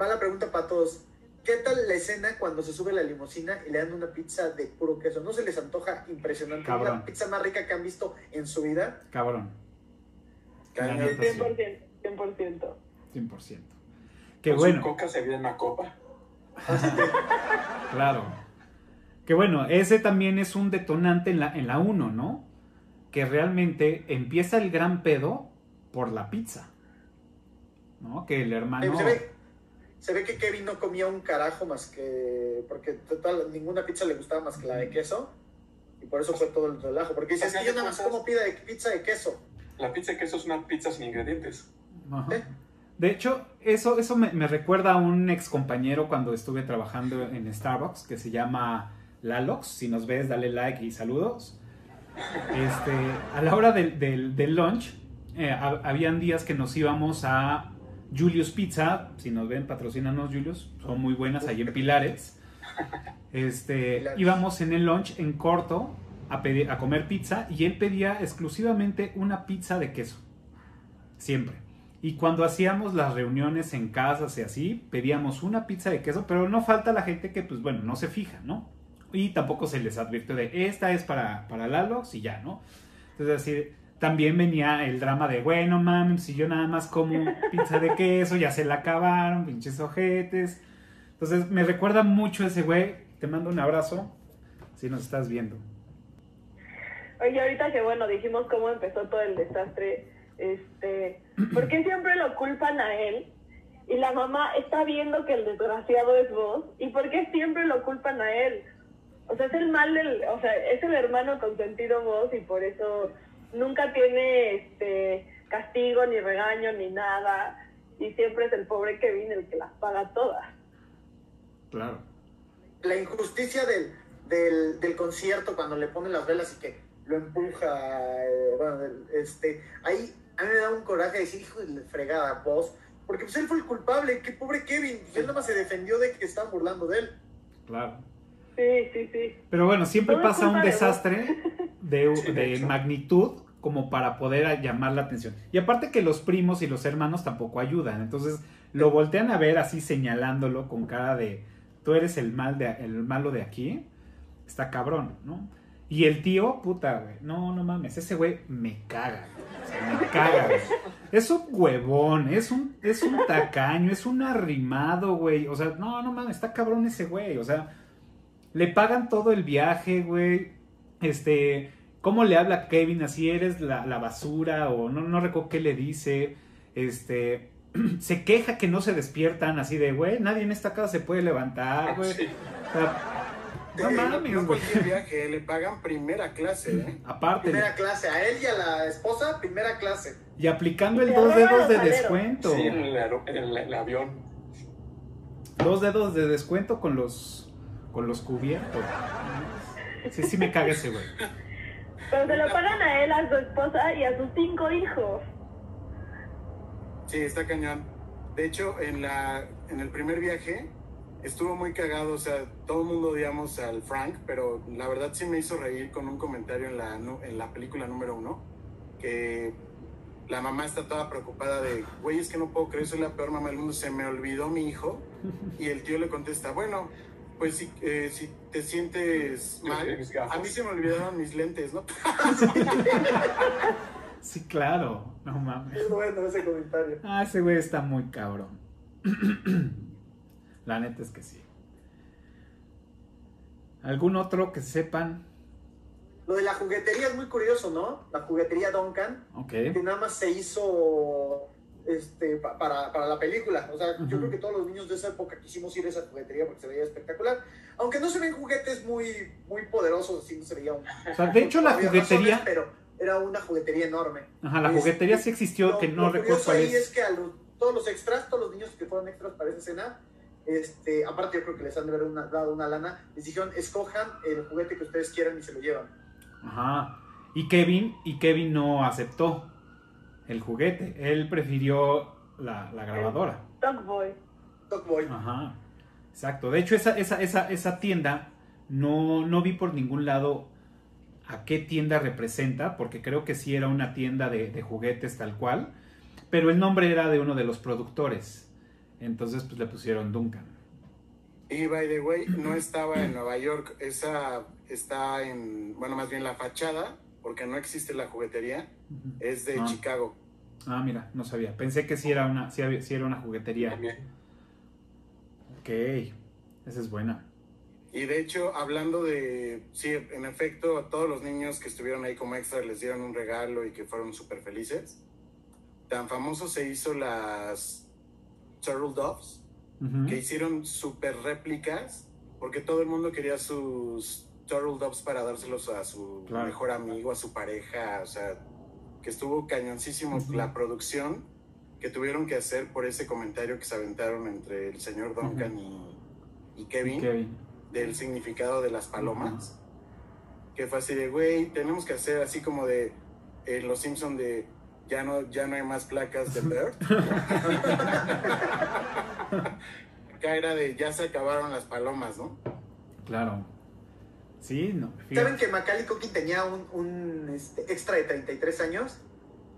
va la pregunta para todos. ¿Qué tal la escena cuando se sube la limusina y le dan una pizza de puro queso? ¿No se les antoja impresionante? Cabrón. La pizza más rica que han visto en su vida. Cabrón. Cañón. neta, sí, 100%, 100%. 100%. Qué Con bueno. Su coca se viene una copa. Claro. Que bueno, ese también es un detonante en la, en la 1, ¿no? Que realmente empieza el gran pedo por la pizza. ¿No? Que el hermano... Eh, Se, ve, que Kevin no comía un carajo más que... Porque total, ninguna pizza le gustaba más que la de queso. Y por eso fue todo el relajo. Porque dice, es que yo nada más como pida de pizza de queso. La pizza de queso es una pizza sin ingredientes. Ajá. De hecho, eso, eso me, me recuerda a un ex compañero cuando estuve trabajando en Starbucks que se llama Lalox. Si nos ves, dale like y saludos. Este, a la hora del, del- del lunch, eh, ha- habían días que nos íbamos a Julius Pizza. Si nos ven, patrocínanos, Julius. Son muy buenas ahí en Pilares. Este, Pilares. íbamos en el lunch en corto a, pedir, a comer pizza y él pedía exclusivamente una pizza de queso. Siempre. Y cuando hacíamos las reuniones en casas y así, pedíamos una pizza de queso, pero no falta la gente que, pues bueno, no se fija, ¿no? Y tampoco se les advirtió de, esta es para, para Lalox y ya, ¿no? Entonces así, también venía el drama de, bueno, mami, si yo nada más como pizza de queso, ya se la acabaron, pinches ojetes. Entonces me recuerda mucho ese güey. Te mando un abrazo, si nos estás viendo. Oye, ahorita que bueno, dijimos cómo empezó todo el desastre, este, ¿por qué siempre lo culpan a él? Y la mamá está viendo que el desgraciado es vos, ¿y por qué siempre lo culpan a él? O sea, es el mal del, o sea, es el hermano consentido vos y por eso nunca tiene este castigo ni regaño ni nada y siempre es el pobre Kevin el que las paga todas. Claro. La injusticia del, del, del concierto cuando le ponen las velas y que lo empuja. eh, bueno, este, ahí a mí me da un coraje decir, hijo de la fregada, vos. Porque pues él fue el culpable, qué pobre Kevin. Pues, él nada más se defendió de que estaban burlando de él. Claro. Sí, sí, sí. Pero bueno, siempre Todo pasa un desastre de, de magnitud como para poder llamar la atención. Y aparte que los primos y los hermanos tampoco ayudan. Entonces lo voltean a ver así señalándolo con cara de tú eres el mal de el malo de aquí. Está cabrón, ¿no? Y el tío, puta, güey. No, no mames, ese güey me caga. O sea, me caga, güey. Es un huevón, es un, es un tacaño, es un arrimado, güey. O sea, no, no mames, está cabrón ese güey. O sea, le pagan todo el viaje, güey. Este, ¿cómo le habla Kevin? Así eres la, la basura o no, no recuerdo qué le dice. Este, se queja que no se despiertan así de, güey, nadie en esta casa se puede levantar, güey. Sí. O sea, no mames, no cualquier viaje, le pagan primera clase, ¿eh? Aparte, Primera clase, a él y a la esposa, primera clase. y aplicando el dos dedos de descuento. Sí, en el, aero- en el- el avión. Dos dedos de descuento con los con los cubiertos. Sí, sí me caga ese güey. Pero se lo pagan a él, a su esposa y a sus cinco hijos. Sí, está cañón. De hecho, en, la, en el primer viaje estuvo muy cagado, o sea, todo el mundo odiamos al Frank, pero la verdad sí me hizo reír con un comentario en la, en la película número uno, que la mamá está toda preocupada de, güey, es que no puedo creer, soy la peor mamá del mundo, se me olvidó mi hijo, y el tío le contesta, bueno, pues si, eh, si te sientes mal, a mí se me olvidaron mis lentes, ¿no? Sí, claro. No mames. Es bueno ese comentario. Ah, ese güey está muy cabrón. La neta es que sí. ¿Algún otro que sepan? Lo de la juguetería es muy curioso, ¿no? La juguetería Duncan, Ok. que nada más se hizo este, pa- para, para la película. O sea, yo creo que todos los niños de esa época quisimos ir a esa juguetería porque se veía espectacular. Aunque no se ven juguetes muy, muy poderosos, sí no se veía un... O sea, de hecho la juguetería... razones, pero era una juguetería enorme. Ajá, la juguetería sí existió, Lo- que no lo recuerdo cuál ahí es. es que a los- todos los extras, todos los niños que fueron extras para esa escena, este, aparte yo creo que les han de haber una- dado una lana, les dijeron, escojan el juguete que ustedes quieran y se lo llevan. Ajá. Y Kevin, y Kevin no aceptó el juguete. Él prefirió la, la grabadora. Dog Boy. Dog Boy. Ajá. Exacto. De hecho, esa, esa, esa, esa tienda no, no vi por ningún lado a qué tienda representa, porque creo que sí era una tienda de, de juguetes tal cual, pero el nombre era de uno de los productores. Entonces, pues le pusieron Duncan. Y by the way, no estaba en Nueva York, esa está en, bueno, más bien la fachada, porque no existe la juguetería, es de Ah. Chicago. Ah, mira, no sabía. Pensé que sí era una, sí había- sí era una juguetería. También. Ok, esa es buena. Y de hecho, hablando de, sí, en efecto, a todos los niños que estuvieron ahí como extra les dieron un regalo y que fueron súper felices. Tan famoso se hizo las Turtle Doves, que hicieron súper réplicas, porque todo el mundo quería sus Turtle Doves para dárselos a su Claro. mejor amigo, a su pareja, o sea, que estuvo cañoncísimo Ujú. la producción que tuvieron que hacer por ese comentario que se aventaron entre el señor Duncan y, y Kevin Kevin. del significado de las palomas. Que fue así de, güey, tenemos que hacer así como de en Los Simpson de ya no, ya no hay más placas de Bird. Acá era de ya se acabaron las palomas, ¿no? Claro. Sí, no. fíjate. ¿Saben que Macaulay Culkin tenía un, un, este, extra de 33 años?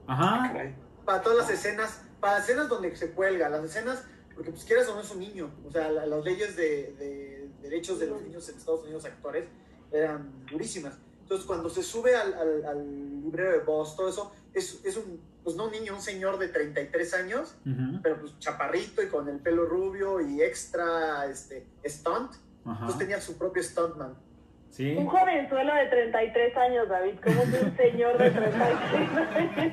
Ajá. Caray. Para todas las escenas, para las escenas donde se cuelga, las escenas, porque pues quieras o no es un niño, o sea, la- las leyes de, de derechos de los niños en Estados Unidos actores eran durísimas. Entonces cuando se sube al, al, al librero de voz, todo eso, es, es un, pues no un niño, un señor de 33 años, Ujú. pero pues chaparrito y con el pelo rubio y extra este, stunt. Entonces tenía su propio stuntman. Sí. Un jovenzuelo de 33 años, David, como un señor de 33 años.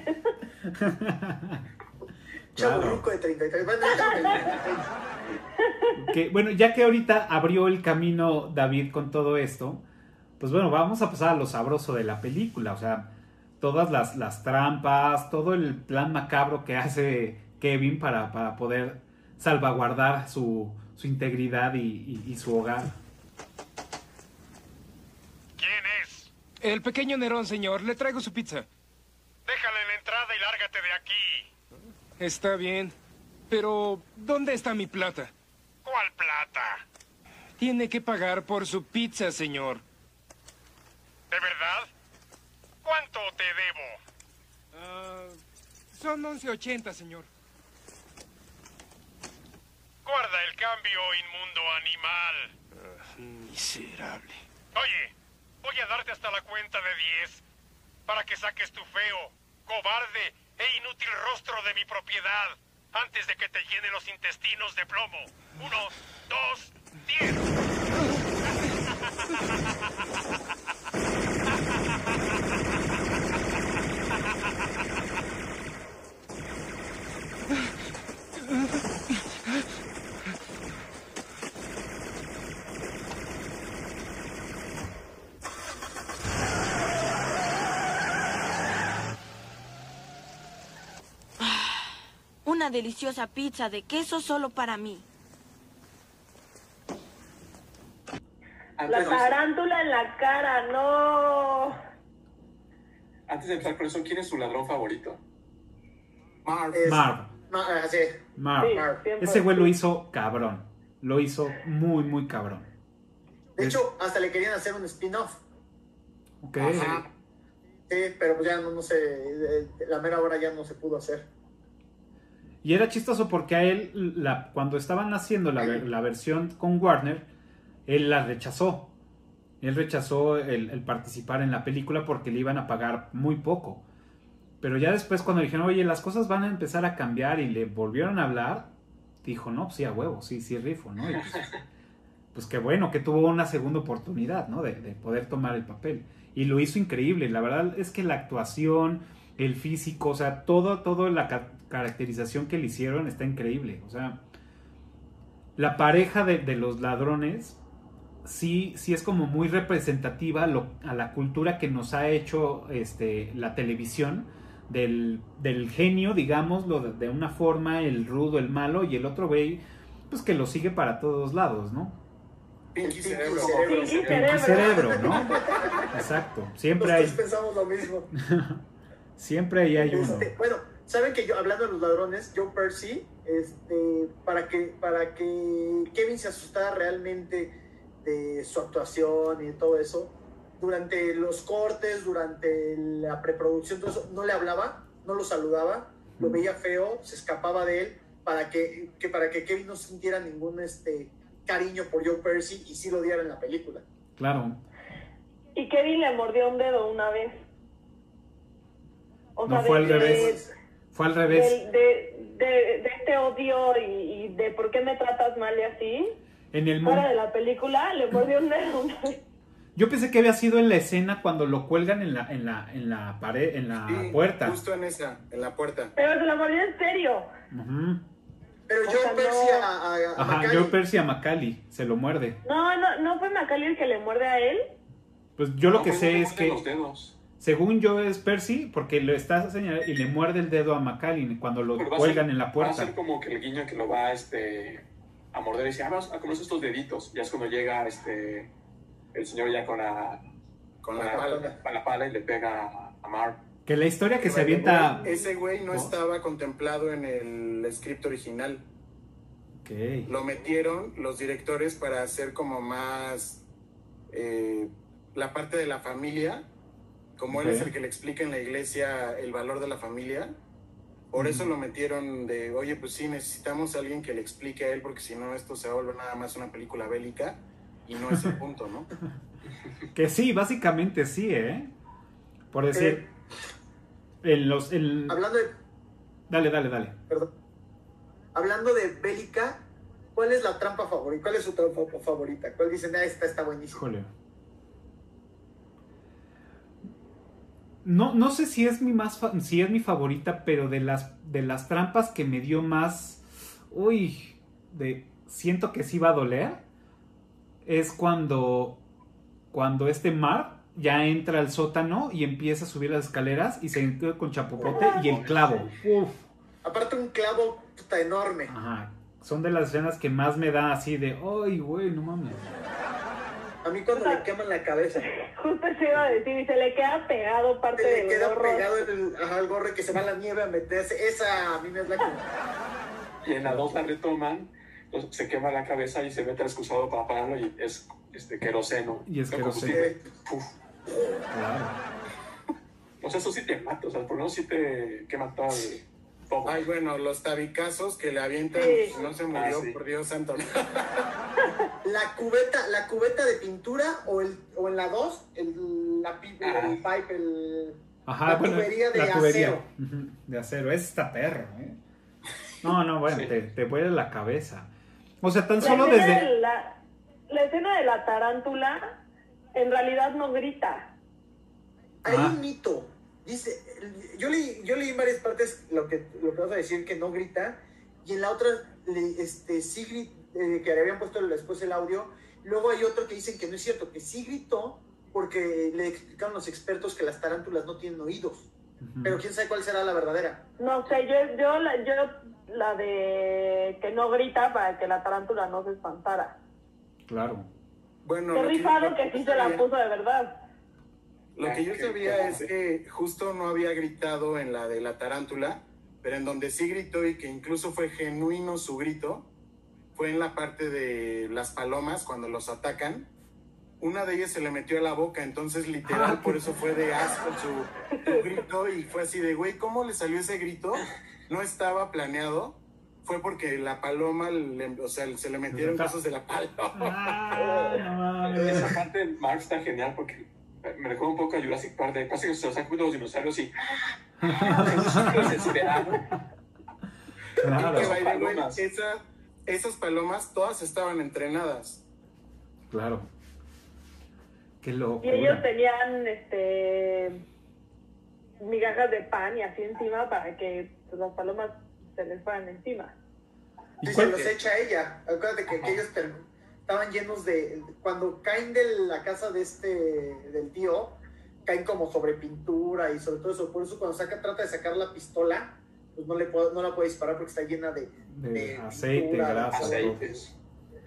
Chavo Claro. ruco de 33. Bueno, ya tengo 33. Que, bueno, ya que ahorita abrió el camino David con todo esto, pues bueno, vamos a pasar a lo sabroso de la película. O sea, todas las, las trampas, todo el plan macabro que hace Kevin para, para poder salvaguardar su, su integridad y, y- y su hogar. ¿Quién es? El pequeño Nerón, señor. Le traigo su pizza. Déjale en la entrada y lárgate de aquí. Está bien. Pero, ¿dónde está mi plata? ¿Cuál plata? Tiene que pagar por su pizza, señor. ¿De verdad? ¿Cuánto te debo? Ah, son 11.80, señor. Guarda el cambio, inmundo animal. Miserable. Oye, voy a darte hasta la cuenta de 10 para que saques tu feo, cobarde e inútil rostro de mi propiedad antes de que te llene los intestinos de plomo. Uno, dos, diez. Una deliciosa pizza de queso solo para mí. La Antes, tarántula en la cara, no. antes de empezar con eso, ¿quién es su ladrón favorito? Marv. Es- Marv. Ma- ah, sí. Marv. Sí, Marv. siempre. Ese güey lo hizo cabrón. Lo hizo muy, muy cabrón. De hecho, hasta le querían hacer un spin-off. Ok. Ajá. Sí, pero pues ya no, no sé, eh, la mera hora ya no se pudo hacer. Y era chistoso porque a él, la, cuando estaban haciendo la, la versión con Warner, él la rechazó. Él rechazó el, participar en la película porque le iban a pagar muy poco. Pero ya después cuando dijeron, oye, las cosas van a empezar a cambiar y le volvieron a hablar, dijo, no, pues sí, a huevo, sí, sí, rifo, ¿no? Y pues, pues qué bueno que tuvo una segunda oportunidad, ¿no? De, de poder tomar el papel. Y lo hizo increíble. La verdad es que la actuación, el físico, o sea, todo, todo la ca- caracterización que le hicieron está increíble. O sea, la pareja de, de los ladrones sí, sí es como muy representativa a, lo- a la cultura que nos ha hecho este, la televisión. Del, del genio, digámoslo de, de una forma, el rudo, el malo, y el otro güey, pues que lo sigue para todos lados, ¿no? Pinky El Cerebro. Pinky Cerebro. cerebro, ¿no? Exacto. Siempre hay, Nosotros pensamos lo mismo. siempre ahí hay uno. Este, bueno, saben que yo, hablando de los ladrones, Joe Percy, este, para que, para que Kevin se asustara realmente de su actuación y de todo eso, durante los cortes, durante la preproducción, todo eso, no le hablaba, no lo saludaba, lo veía feo, se escapaba de él, para que, que para que Kevin no sintiera ningún este, cariño por Joe Percy y sí lo diera en la película. Claro. Y Kevin le mordió un dedo una vez. O No sea, fue de- al de- revés. Fue al revés. De, de, de este odio y, y de por qué me tratas mal y así, En el fuera de la película, le mordió un dedo. Yo pensé que había sido en la escena cuando lo cuelgan en la, en la, en la pared, en la Sí, puerta. Justo en esa, en la puerta. Pero se la mordió en serio. Ujú. Pero O Joe sea, Percy no- a, a- a Ajá, Macaulay, Joe Percy a Macaulay se lo muerde. No, no, no fue Macaulay el que le muerde a él. Pues yo lo No, que pues, sé es que, los dedos. Según yo, es Percy, porque lo está señalando y le muerde el dedo a Macaulay cuando lo a cuelgan ser- en la Va a puerta. ser como que el guiño que lo va este, a morder y dice, ah, vamos a conocer estos deditos. Ya es cuando llega este, el señor ya con la, Con con la la, pala. con la pala y le pega a, a Marv. Que la historia que se avienta... Ese güey no ¿No? estaba contemplado en el script original. Ok. Lo metieron los directores para hacer como más eh, la parte de la familia. Como él es el que le explica en la iglesia el valor de la familia. Por eso lo metieron de, oye, pues sí, necesitamos a alguien que le explique a él, porque si no, esto se va a volver nada más una película bélica. Y no es el punto, ¿no? Que sí, básicamente sí, ¿eh? Por decir... En los... en- hablando de Dale, dale, dale. Perdón. Hablando de bélica, ¿cuál es la trampa favorita? ¿Cuál es su trampa favorita? ¿Cuál dicen, ah, esta está buenísima? Híjole. No, no sé si es mi más si es mi favorita, pero de las de las trampas que me dio más. Uy, de siento que sí va a doler. Es cuando. Cuando este Mar ya entra al sótano y empieza a subir las escaleras y se encuentra con Chapopote y el clavo. Uf. Aparte un clavo puta enorme. Ajá. Son de las escenas que más me da así de. Ay, güey, no mames. A mí cuando le queman la cabeza, Justo se iba a decir, y se le queda pegado parte se le del queda gorro. pegado el, ajá, el gorro que se va a la nieve a meterse. Esa a mí me es la que... Y en la 2 la retoman, pues, se quema la cabeza y se mete al excusado para apagarlo y es este, queroseno. Y es No, queroseno. Claro. O sea, eso sí te mata, o sea, por lo menos sí te quema todo el Ay, bueno, los tabicazos que le avientan, Sí. pues, no se murió, Ah, sí. por Dios santo. La cubeta, la cubeta de pintura o, el, o en la 2, el, la, pi- Ah. el pipe, el... Ajá, La bueno, tubería de la tubería. acero. De acero. Ese está perro, ¿eh? No, no, bueno, Sí. te, te vuela la cabeza. O sea, tan La solo desde... de la, la escena de la tarántula en realidad no grita. Hay Ah. un mito. Dice, yo leí, yo leí en varias partes lo que, lo que vas a decir, que no grita, y en la otra, le- este, sí gri- eh, que le habían puesto después el audio, luego hay otro que dicen que no es cierto, que sí gritó, porque le explicaron los expertos que las tarántulas no tienen oídos, pero quién sabe cuál será la verdadera. No sé, yo, yo, la, yo la de que no grita para que la tarántula no se espantara. Claro. Bueno, Qué que- rifado que yo sí se la puso de verdad. Lo que yo sabía es que justo no había gritado en la de la tarántula, pero en donde sí gritó y que incluso fue genuino su grito, fue en la parte de las palomas cuando los atacan. Una de ellas se le metió a la boca, entonces literal Ah, por eso fue de asco su, su grito y fue así de, güey, ¿cómo le salió ese grito? No estaba planeado, fue porque la paloma, le- o sea, se le metieron cosas de la paloma. Ah, no mames. Esa parte de Mark está genial porque me recuerda un poco a Jurassic Park, de pasa que se los han comido los dinosaurios y... Claro, Que, by the way, palomas. esa- esas palomas todas estaban entrenadas. claro. Qué Y loco. ellos tenían este migajas de pan y así encima para que pues, las palomas se les fueran encima. ¿Y Y se los echa ella. Acuérdate que, que ellos ter- estaban llenos de... Cuando caen de la casa de este, del tío, caen como sobre pintura y sobre todo eso. Por eso cuando saca, trata de sacar la pistola, pues no, le puedo, no la puede disparar porque está llena de, De de aceite, pintura, de grasa, todo, Aceites.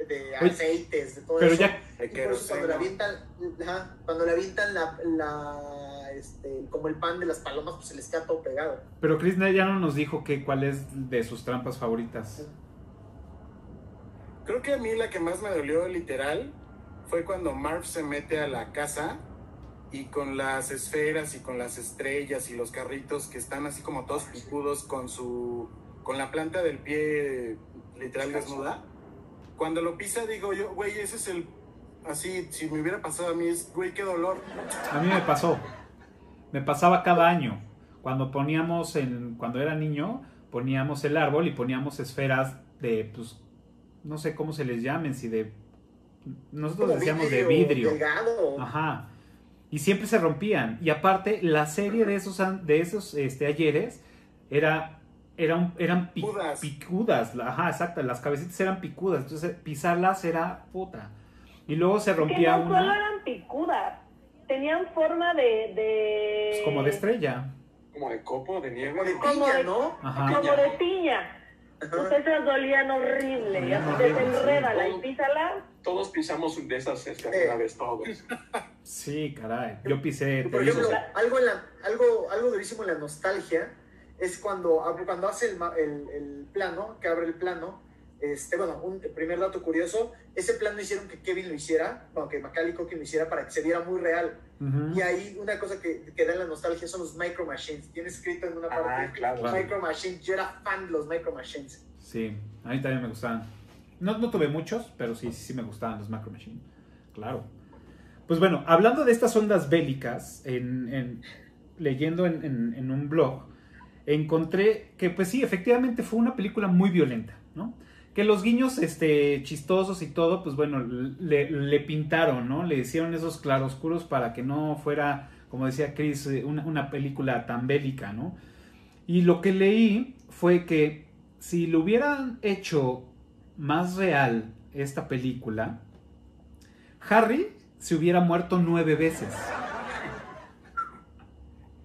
de aceites, de todo pero eso. ya- De Y por eso cuando le avientan, ajá, cuando le avientan la, la, este, como el pan de las palomas, pues se les queda todo pegado. Pero Chris ya no nos dijo que cuál es de sus trampas favoritas. Creo que a mí la que más me dolió literal fue cuando Marv se mete a la casa y con las esferas y con las estrellas y los carritos que están así como todos picudos con su con la planta del pie literal desnuda. Cuando lo pisa digo yo, güey, ese es el así si me hubiera pasado a mí es, güey, qué dolor. A mí me pasó. Me pasaba cada año. Cuando poníamos en. Cuando era niño, poníamos el árbol y poníamos esferas de, pues. No sé cómo se les llamen, si de. Nosotros Como decíamos de vidrio. Delgado. Ajá. Y siempre se rompían. Y aparte, la serie de esos, an- de esos este, ayeres era, era un- eran pi- Picudas. picudas. La- Ajá, exacto. Las cabecitas eran picudas. Entonces, pisarlas era puta. Y luego se Es que rompía no solo una eran picudas, tenían forma de... de... pues, como de estrella. Como de copo, de nieve. Como de piña, ¿no? Ajá. Como de piña. Pues esas dolían horrible. Así horrible, desenrédala sí. y písala. Todos pisamos de esas este, Eh. vez, todos. Sí, caray. Yo pisé. Por ejemplo, algo, en la- algo, algo durísimo en la nostalgia es cuando, cuando hace el, ma- el- el plano, que abre el plano. Este, bueno, un primer dato curioso, ese plano hicieron que Kevin lo hiciera, bueno, que Macaulay Culkin lo hiciera para que se viera muy real. Y ahí una cosa que, que da en la nostalgia son los Micro Machines. Tiene escrito en una Ah, parte claro. Micro Machines. Yo era fan de los Micro Machines. Sí, a mí también me gustaban. No, no tuve muchos, pero sí, sí, sí me gustaban los Macro Machine. Claro. Pues bueno, hablando de estas ondas bélicas, en, en- leyendo en, en- en un blog, encontré que pues sí, efectivamente fue una película muy violenta, ¿no? Que los guiños este, chistosos y todo, pues bueno, le, le pintaron, ¿no? Le hicieron esos claroscuros para que no fuera, como decía Chris, eh, una, una película tan bélica, ¿no? Y lo que leí fue que si lo hubieran hecho más real esta película, Harry se hubiera muerto nueve veces.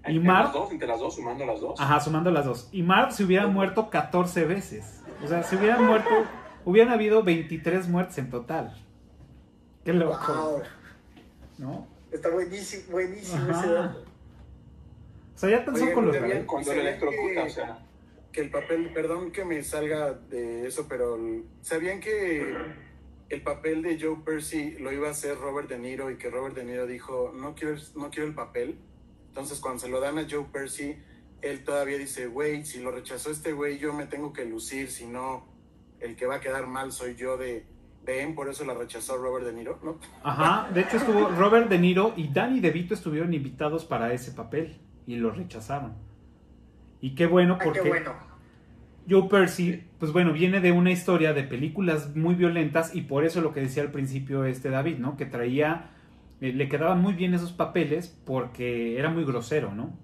Y Entre Marv, las dos, entre las dos, sumando las dos. ajá, sumando las dos. Y Marv se hubiera muerto 14 veces. O sea, se hubieran muerto, hubieran habido 23 muertes en total. Qué loco, Wow. ¿no? Está buenísimo, buenísimo Ajá. ese dato. O sea, ya tan Oye, con los ¿sabían- bebés. Cuando ¿sabían electrocuta, que- o sea. que el papel, perdón que me salga de eso, pero ¿sabían que el papel de Joe Percy lo iba a hacer Robert De Niro y que Robert De Niro dijo, no quiero, no quiero el papel? Entonces cuando se lo dan a Joe Percy, él todavía dice, güey, si lo rechazó este güey, yo me tengo que lucir, si no, el que va a quedar mal soy yo de... Ven, por eso la rechazó Robert De Niro, ¿no? Ajá, de hecho estuvo Robert De Niro y Danny DeVito estuvieron invitados para ese papel y lo rechazaron. Y qué bueno Ay, porque qué bueno. Joe Percy, pues bueno, viene de una historia de películas muy violentas y por eso lo que decía al principio este David, ¿no? Que traía, eh, le quedaban muy bien esos papeles porque era muy grosero, ¿no?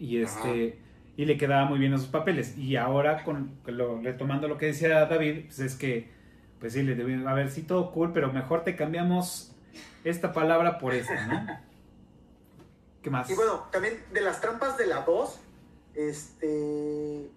Y este, y le quedaba muy bien esos papeles. Y ahora, con, lo- retomando lo que decía David, pues es que, pues sí, le debí, a ver, sí, todo cool, pero mejor te cambiamos esta palabra por esa, ¿no? ¿Qué más? Y bueno, también de las trampas de la 2, este,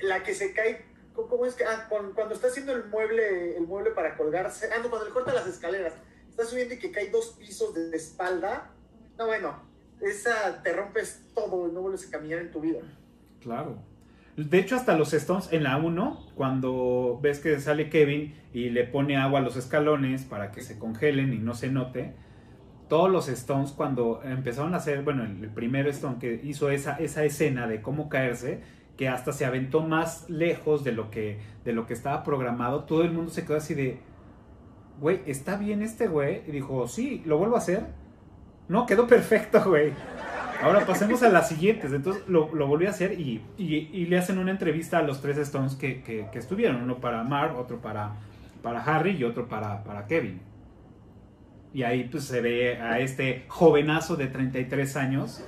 la que se cae, ¿cómo es que? Ah, con- cuando está haciendo el mueble, el mueble para colgarse, ah, no, cuando le corta las escaleras, está subiendo y que cae dos pisos de, de espalda, no, bueno, esa te rompes todo y no vuelves a caminar en tu vida. Claro. De hecho, hasta los Stones en la 1, cuando ves que sale Kevin y le pone agua a los escalones para que se congelen y no se note, todos los Stones cuando empezaron a hacer, bueno, el primer Stone que hizo esa, esa escena de cómo caerse, que hasta se aventó más lejos de lo que, de lo que estaba programado, todo el mundo se quedó así de, güey, ¿está bien este güey? Y dijo, sí, ¿lo vuelvo a hacer? No, quedó perfecto, güey. Ahora pasemos a las siguientes. Entonces lo, lo volví a hacer y, y- y le hacen una entrevista a los tres Stones que, que- que estuvieron. Uno para Marv, otro para, para Harry y otro para, para Kevin. Y ahí pues se ve a este jovenazo de 33 años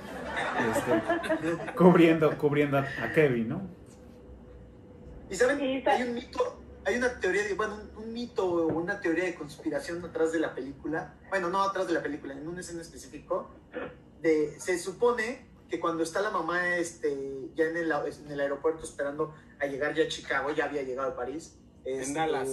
este, cubriendo, cubriendo a, a Kevin, ¿no? Y saben, hay un mito, hay una teoría, de, bueno, un, un mito o una teoría de conspiración atrás de la película. Bueno, no atrás de la película, en una escena específico. De, se supone que cuando está la mamá este, ya en el, en el aeropuerto esperando a llegar ya a Chicago, ya había llegado a París. este, Dallas.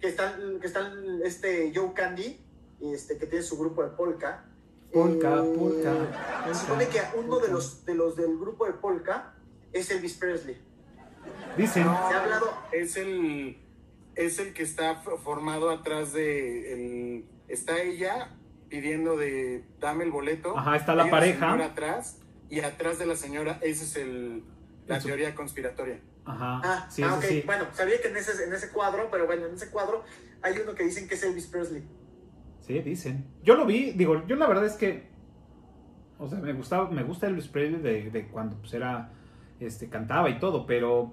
Que están, que están este Joe Candy, este, que tiene su grupo de polka. Polka, Eh, polka, Se supone que polka, uno de polka. los, de los del grupo de polka es Elvis Presley. Dicen. Se ha hablado, Es el, es el que está formado atrás de. El, está ella pidiendo de dame el boleto. Ajá, está la pareja. atrás y atrás de la señora, esa es el, la Eso. teoría conspiratoria. Ajá. Ah, sí, ah, sí. Bueno, sabía que en ese, en ese cuadro, pero bueno, en ese cuadro hay uno que dicen que es Elvis Presley. Sí, dicen. Yo lo vi, digo, yo la verdad es que. O sea, me gustaba, me gusta Elvis Presley de, de cuando pues era. Este, cantaba y todo, pero.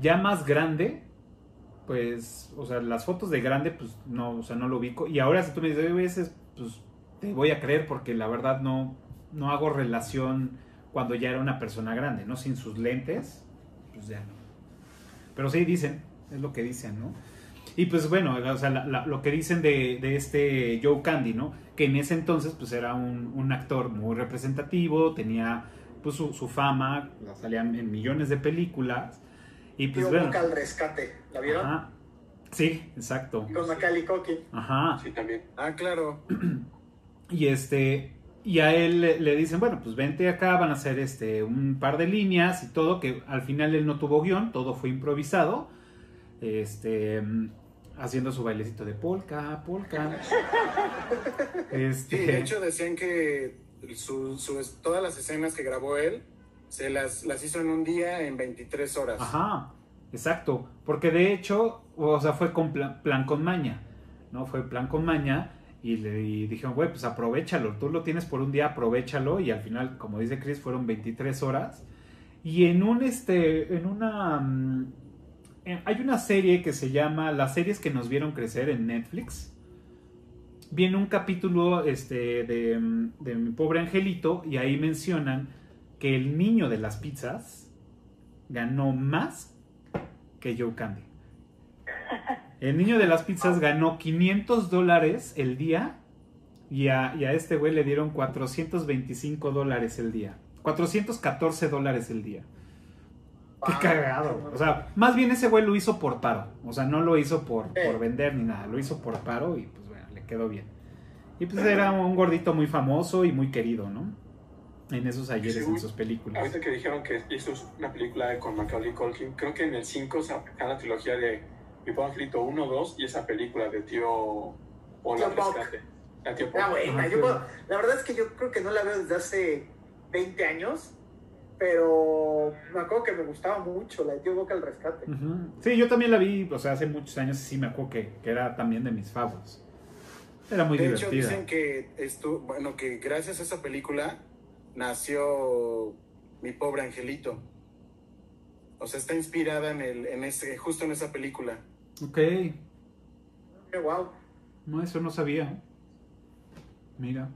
Ya más grande. Pues. O sea, las fotos de grande, pues no, o sea, no lo ubico. Y ahora si tú me dices, pues te voy a creer porque la verdad no. No hago relación cuando ya era una persona grande, ¿no? Sin sus lentes, pues ya no. Pero sí dicen, es lo que dicen, ¿no? Y pues bueno, o sea, la- lo que dicen de, de este Joe Candy, ¿no? Que en ese entonces pues era un, un actor muy representativo, tenía pues su, su fama, salían en millones de películas. Y pues Tío bueno. Boca al rescate. ¿La vieron? Ajá. Sí, exacto. Con Macaulay Culkin. Ajá. Sí, también. Ah, claro. Y este, y a él le, le dicen, bueno, pues vente acá, van a hacer este un par de líneas y todo, que al final él no tuvo guion, todo fue improvisado. Este mm, haciendo su bailecito de polka, polka. Este, Sí, de hecho decían que su- su- todas las escenas que grabó él se las, las hizo en un día en 23 horas. Ajá, exacto. Porque de hecho, o sea, fue con plan, plan con maña, ¿no? Fue plan con maña y le y dijeron, güey, pues aprovechalo, tú lo tienes por un día, aprovechalo. Y al final, como dice Chris, fueron 23 horas. Y en un, este, en una... mm, hay una serie que se llama Las series que nos vieron crecer en Netflix. Viene un capítulo este, de, mm, de mi pobre angelito y ahí mencionan que el niño de las pizzas ganó más que Joe Candy. El niño de las pizzas ganó 500 dólares el día y a, y a este güey le dieron 425 dólares el día. 414 dólares el día. Qué cagado. O sea, más bien ese güey lo hizo por paro. O sea, no lo hizo por, por vender ni nada. Lo hizo por paro y pues bueno, le quedó bien. Y pues era un gordito muy famoso y muy querido, ¿no? En esos ayeres, Sí, en sus películas. Ahorita que dijeron que hizo una película con Macaulay Culkin, creo que en el 5 sacan la trilogía de Mi angelito 1, 2 y esa película de tío Buck. rescate. La tío Ah, Paul. buena. Yo la verdad es que yo creo que no la veo desde hace 20 años, pero me acuerdo que me gustaba mucho la de Tío Boca al rescate. Ujú. Sí, yo también la vi, o sea, hace muchos años y sí me acuerdo que, que era también de mis favoritos. Era muy de hecho, divertida. dicen que esto, bueno, que gracias a esa película nació mi pobre angelito. O sea, está inspirada en el, en ese, justo en esa película. Ok, Qué guau. no, eso no sabía. Mira.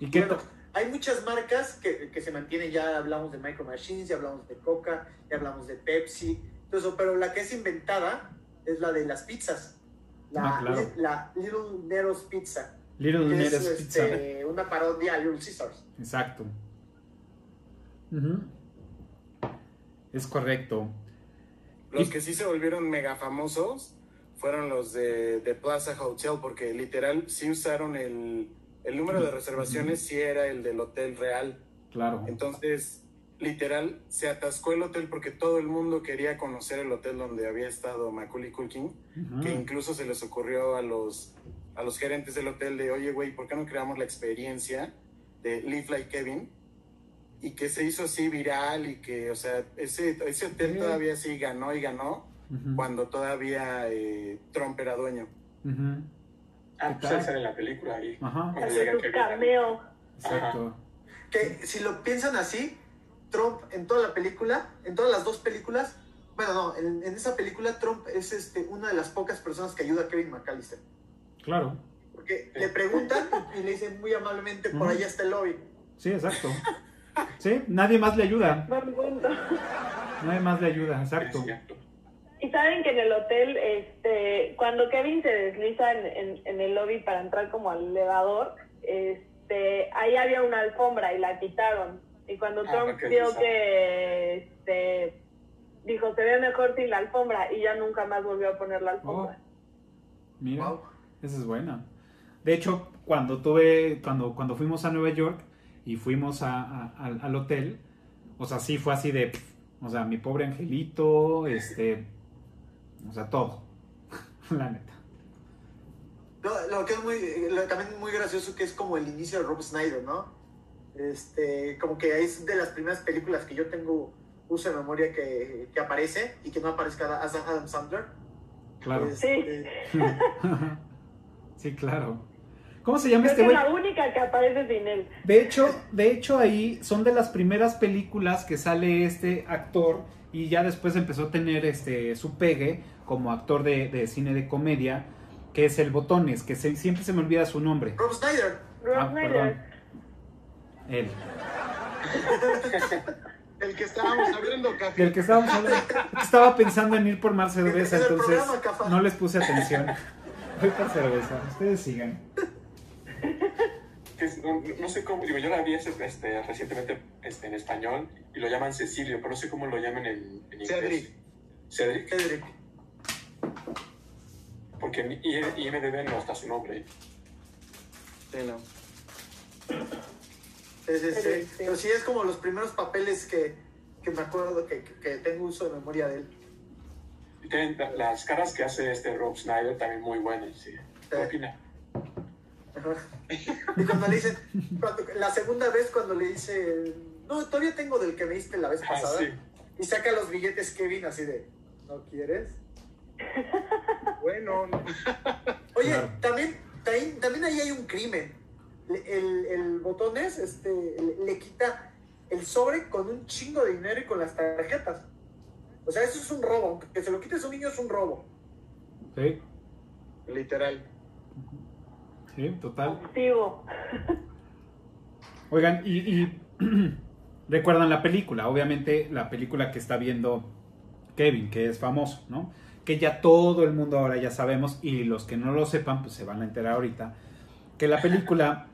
¿Y qué Bueno, hay muchas marcas que, que se mantienen, ya hablamos de Micro Machines, ya hablamos de Coca, ya hablamos de Pepsi, todo eso, pero la que es inventada es la de las pizzas. La, Ah, claro. la Little Nero's Pizza. Little que Nero's es Pizza. este, una parodia a Little Caesars. Exacto. Es correcto. Los Y- que sí se volvieron mega famosos fueron los de, de Plaza Hotel, porque literal sí usaron el, el número de reservaciones, sí era el del hotel real. Claro. Entonces, literal, se atascó el hotel porque todo el mundo quería conocer el hotel donde había estado Macaulay Culkin, que incluso se les ocurrió a los, a los gerentes del hotel de, oye, güey, ¿por qué no creamos la experiencia de Live Like Kevin? Y que se hizo así viral y que, o sea, ese, ese hotel Sí. todavía sí ganó y ganó Ujú. cuando todavía eh, Trump era dueño. Ujú. Ah, ¿Qué pues tal? él sale en la película ahí. Ajá. Kevin. cameo. Exacto. Que si lo piensan así, Trump en toda la película, en todas las dos películas, bueno, no, en, en esa película Trump es este, una de las pocas personas que ayuda a Kevin McAllister. Claro. Porque le preguntan y le dicen muy amablemente, por allá está el lobby. Sí, exacto. Sí, nadie más le ayuda. Nadie más le ayuda, exacto. Y saben que en el hotel, este, cuando Kevin se desliza en, en- en el lobby para entrar como al elevador, este, ahí había una alfombra y la quitaron. Y cuando Ah, Trump vio que, este, dijo, se ve mejor sin la alfombra y ya nunca más volvió a poner la alfombra. Mira, Wow. Esa es buena. De hecho, cuando tuve, cuando, cuando fuimos a Nueva York y fuimos a- a- al, al hotel, o sea, sí fue así de, o sea, mi pobre angelito, este, o sea, todo, la neta. Lo, lo que es muy, lo- también muy gracioso que es como el inicio de Rob Snyder, ¿no? Este, como que es de las primeras películas que yo tengo uso de memoria que, que aparece y que no aparezca Adam Adam Sandler. Claro. Este, sí, claro. ¿Cómo se llama Creo este que es güey? la única que aparece sin él. De hecho, de hecho ahí son de las primeras películas que sale este actor y ya después empezó a tener este su pegue como actor de, de cine de comedia, que es el Botones, que se- siempre se me olvida su nombre. Rob Snyder, Rob Ah, Snyder. perdón. Él. El que estábamos abriendo café. Del que estábamos hablando. Estaba pensando en ir por más cerveza, En el entonces programa, no les puse atención. Voy por cerveza, ustedes sigan. Que es- no, no sé cómo, digo, yo la vi ese, este, recientemente este, en español y lo llaman Cecilio, pero no sé cómo lo llaman en, en inglés. Cedric. Cedric. Cedric. Porque en IMDB no está su nombre. Sí, no. Sí, sí, sí. Sí, sí. Pero sí es como los primeros papeles que, que me acuerdo que, que- que tengo uso de memoria de él. Y tienen la- las caras que hace este Rob Snyder también muy buenas, sí. ¿Qué opina? Y cuando le dicen, cuando- la segunda vez cuando le dice, no, todavía tengo del que me diste la vez Ah, pasada. sí. Y saca los billetes Kevin así de, ¿no quieres? Bueno, no. Oye, Claro. también, también, también ahí hay un crimen. Le- El, el botones este, le, le quita el sobre con un chingo de dinero y con las tarjetas. O sea, eso es un robo. Que se lo quites a un niño es un robo. Sí, literal. sí, total. Activo. Oigan, y, y recuerdan la película, obviamente la película que está viendo Kevin, que es famoso, ¿no? Que ya todo el mundo ahora ya sabemos, y los que no lo sepan, pues se van a enterar ahorita, que la película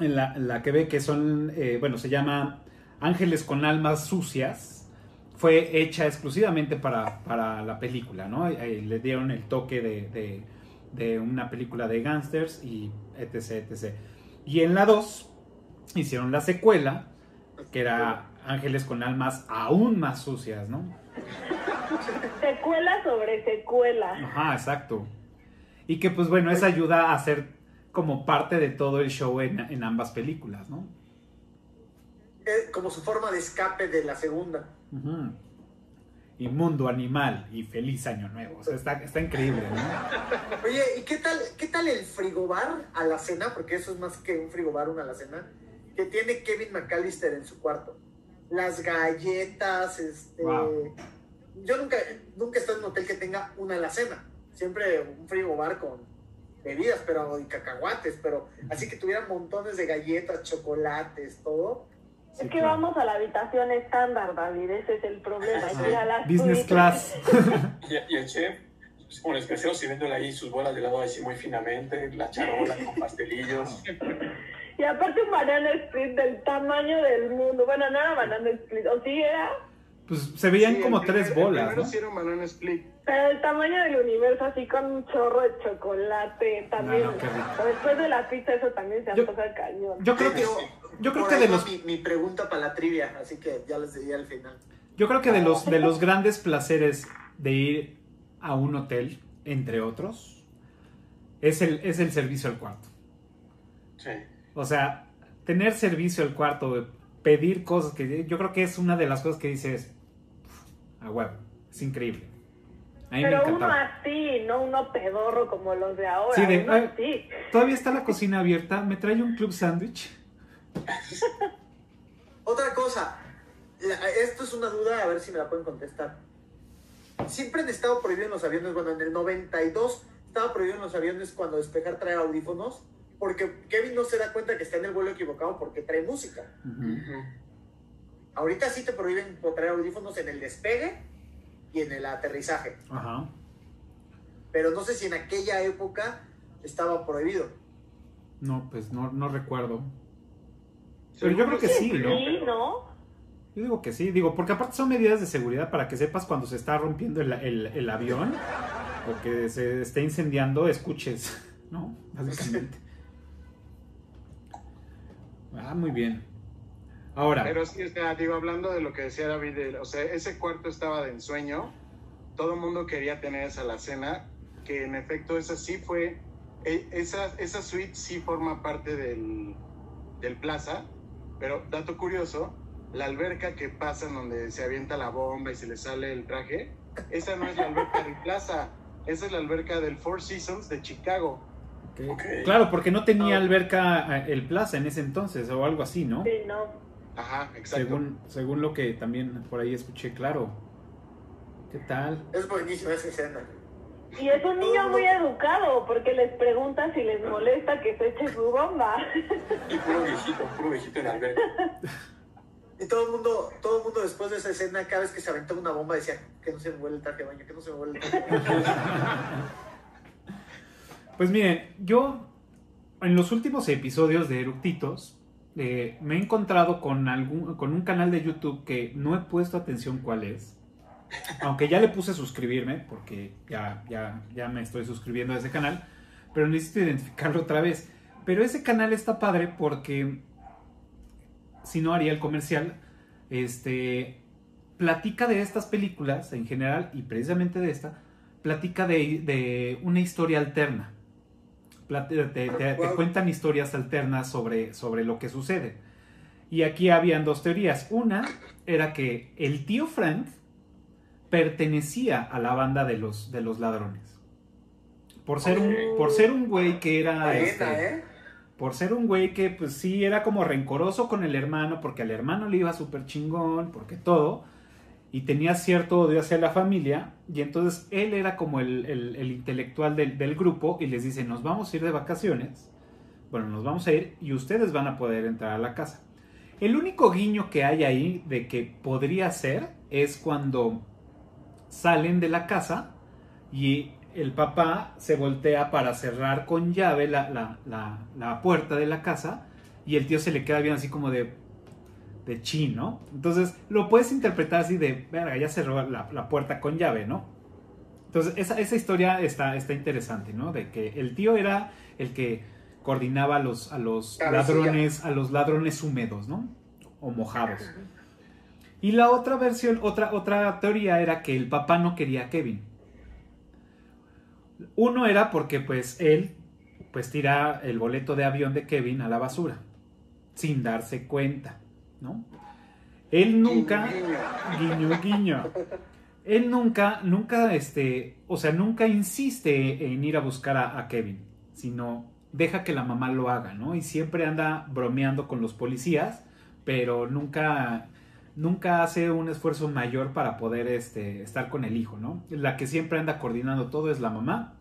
en la, en la que ve que son, eh, bueno, se llama Ángeles con almas sucias, fue hecha exclusivamente para, para la película, ¿no? Eh, le dieron el toque de, de- de una película de gangsters y etc, etc. Y en la 2 hicieron la secuela, que era Ángeles con almas aún más sucias, ¿no? Secuela sobre secuela. Ajá, exacto. Y que pues bueno, eso ayuda a ser como parte de todo el show en, en ambas películas, ¿no? Eh, como su forma de escape de la segunda. Ujú. Inmundo animal y feliz año nuevo. O sea, está, está increíble, ¿no? Oye, ¿y qué tal, qué tal el frigobar a la cena? Porque eso es más que un frigobar, una alacena. Que tiene Kevin McAllister en su cuarto. Las galletas, este. Wow. Yo nunca, nunca he estado en un hotel que tenga una alacena. Siempre un frigobar con bebidas, pero y cacahuates, pero así que tuvieran montones de galletas, chocolates, todo. Sí, es que claro. vamos a la habitación estándar, David, ese es el problema. ir a la Business suite. class. Y, y el chef, bueno, especial sirviéndole ahí sus bolas de helado así muy finamente, la charola con pastelillos. Y aparte un banana split del tamaño del mundo. Bueno, no era banana split, o sí era, Pues se veían Sí, como el tres el bolas, Primero ¿no? sí era un banana split. pero del tamaño del universo, así con un chorro de chocolate también. No, no. Después de la pizza eso también se Yo- antoja cañón. Yo creo que, yo creo por que de los mi, mi pregunta para la trivia, así que ya les diría al final. Yo creo que de los, de los grandes placeres de ir a un hotel, entre otros, es el, es el servicio al cuarto. Sí. O sea, tener servicio al cuarto, pedir cosas que yo creo que es una de las cosas que dices "Uf, a huevo, es increíble. A mí me Pero uno así, no uno pedorro como los de ahora. Sí, de- uno ay, así. Todavía está la cocina abierta, me trae un club sándwich. Otra cosa, la- esto es una duda, a ver si me la pueden contestar. Siempre han estado prohibidos en los aviones, bueno, en el 92 estaba prohibido en los aviones cuando despejar traer audífonos, porque Kevin no se da cuenta que está en el vuelo equivocado porque trae música. Ahorita sí te prohíben traer audífonos en el despegue y en el aterrizaje, Ajá. pero no sé si en aquella época estaba prohibido. No, pues no, no recuerdo. Pero yo creo que sí, ¿no? Sí, ¿no? Yo digo que sí, digo, porque aparte son medidas de seguridad para que sepas cuando se está rompiendo el, el- el avión o que se esté incendiando, escuches, ¿no? Básicamente. Ah, muy bien. Ahora, Pero sí, o sea, digo, hablando de lo que decía David, o sea, ese cuarto estaba de ensueño, todo el mundo quería tener esa la cena, que en efecto esa sí fue, e- esa, esa suite sí forma parte del, del plaza, pero dato curioso, la alberca que pasa en donde se avienta la bomba y se le sale el traje, esa no es la alberca del plaza, esa es la alberca del Four Seasons de Chicago. Claro, porque no tenía Ah. alberca eh, el Plaza en ese entonces o algo así, ¿no? Sí, no. Ajá, exacto. Según, según lo que también por ahí escuché, claro. ¿Qué tal? Es buenísima esa escena. Y es un niño muy educado porque les pregunta si les molesta que se eche su bomba. Y puro viejito, puro viejito en alberca. Y todo el mundo, todo el mundo después de esa escena, cada vez que se aventaba una bomba, decía que no se me huele el traje de baño, que no se me huele el traje de baño. Pues miren, yo en los últimos episodios de Eructitos eh, me he encontrado con, algún, con un canal de YouTube que no he puesto atención cuál es. Aunque ya le puse suscribirme, porque ya, ya, ya me estoy suscribiendo a ese canal, pero necesito identificarlo otra vez. Pero ese canal está padre porque, si no haría el comercial, este, platica de estas películas en general y precisamente de esta, platica de, de una historia alterna. Plat- te, te- cuentan historias alternas sobre, sobre lo que sucede. Y aquí habían dos teorías. Una era que el tío Frank pertenecía a la banda de los, de los ladrones. Por ser, un, por ser un güey que era... Este, ¿eh? por ser un güey que pues sí era como rencoroso con el hermano, porque al hermano le iba súper chingón, porque todo, y tenía cierto odio hacia la familia, y entonces él era como el, el- el intelectual del, del grupo, y les dice, nos vamos a ir de vacaciones, bueno, nos vamos a ir, y ustedes van a poder entrar a la casa. El único guiño que hay ahí de que podría ser es cuando salen de la casa y el papá se voltea para cerrar con llave la, la- la- la puerta de la casa y el tío se le queda bien así como de de chin, ¿no? Entonces lo puedes interpretar así de, verga, ya cerró la, la puerta con llave, ¿no? Entonces esa, esa historia está, está interesante, ¿no? De que el tío era el que coordinaba a los, a los Cabecilla. ladrones, a los ladrones húmedos, ¿no? O mojados. Y la otra versión, otra, otra teoría era que el papá no quería a Kevin. Uno era porque pues él pues tira el boleto de avión de Kevin a la basura sin darse cuenta, ¿no? Él nunca guiño guiño. Él nunca nunca este, o sea, nunca insiste en ir a buscar a, a Kevin, sino deja que la mamá lo haga, ¿no? Y siempre anda bromeando con los policías, pero nunca nunca hace un esfuerzo mayor para poder este, estar con el hijo, ¿no? La que siempre anda coordinando todo es la mamá.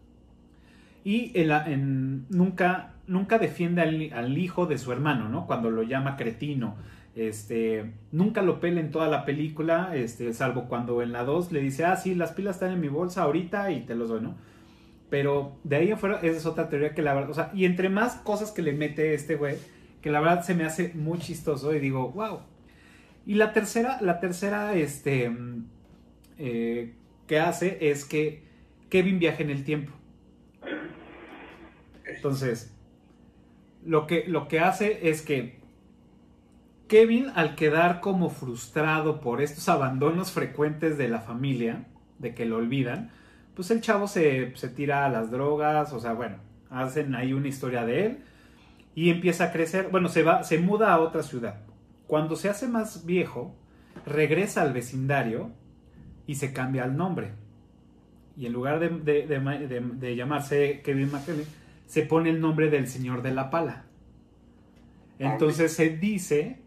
Y en nunca, defiende al, hijo de su hermano, ¿no? Cuando lo llama cretino. Este, nunca lo pela en toda la película, este, salvo cuando en la 2 le dice, ah, sí, las pilas están en mi bolsa ahorita y te los doy, ¿no? Pero de ahí afuera, esa es otra teoría que la verdad, y entre más cosas que le mete este güey, que la verdad se me hace muy chistoso y digo, wow. Y la tercera, la tercera, este, eh, que hace es que Kevin viaja en el tiempo. Entonces, lo que, lo que hace es que Kevin, al quedar como frustrado por estos abandonos frecuentes de la familia, de que lo olvidan, pues el chavo se, se tira a las drogas, o sea, bueno, hacen ahí una historia de él y empieza a crecer, bueno, se va, se muda a otra ciudad. Cuando se hace más viejo, regresa al vecindario y se cambia el nombre. Y en lugar de, de- de ma- de- de llamarse Kevin McKellen, se pone el nombre del Señor de la Pala. Entonces se dice,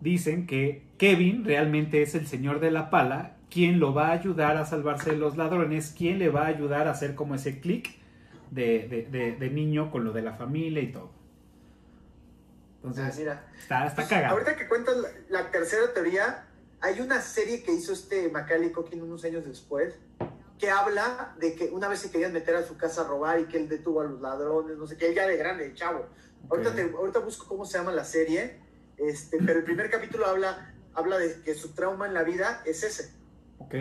dicen que Kevin realmente es el Señor de la Pala, quien lo va a ayudar a salvarse de los ladrones, quien le va a ayudar a hacer como ese clic de, de- de- de niño con lo de la familia y todo. Ah, Entonces, mira. está, está Pues, cagado. Ahorita que cuentas la, la tercera teoría, hay una serie que hizo este Macaulay Culkin unos años después que habla de que una vez se querían meter a su casa a robar y que él detuvo a los ladrones, no sé qué, él ya de grande, de chavo. Ahorita, te- ahorita busco cómo se llama la serie. Este, pero el primer capítulo habla, habla de que su trauma en la vida es ese. Ok.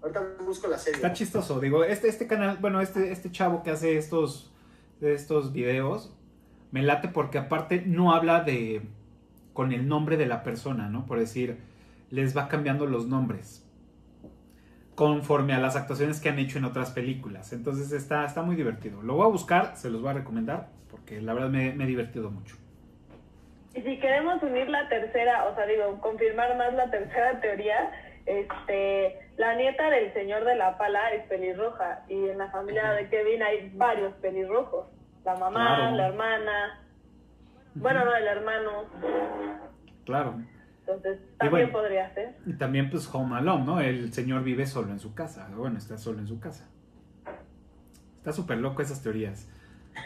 Ahorita busco la serie. Está chistoso, digo, este, este canal, bueno, este, este chavo que hace estos, estos videos, me late porque aparte no habla de con el nombre de la persona, ¿no? Por decir, les va cambiando los nombres conforme a las actuaciones que han hecho en otras películas. Entonces está, está muy divertido. Lo voy a buscar, se los voy a recomendar, porque la verdad me, me he divertido mucho. Y si queremos unir la tercera, o sea, digo, confirmar más la tercera teoría, este, la nieta del señor de la pala es pelirroja y en la familia de Kevin hay varios pelirrojos. La mamá, Claro. la hermana, bueno, no, el hermano. Claro. Entonces, también bueno. podría ser. Y también pues Home Alone, ¿no? El señor vive solo en su casa. Bueno, está solo en su casa. Está súper loco esas teorías.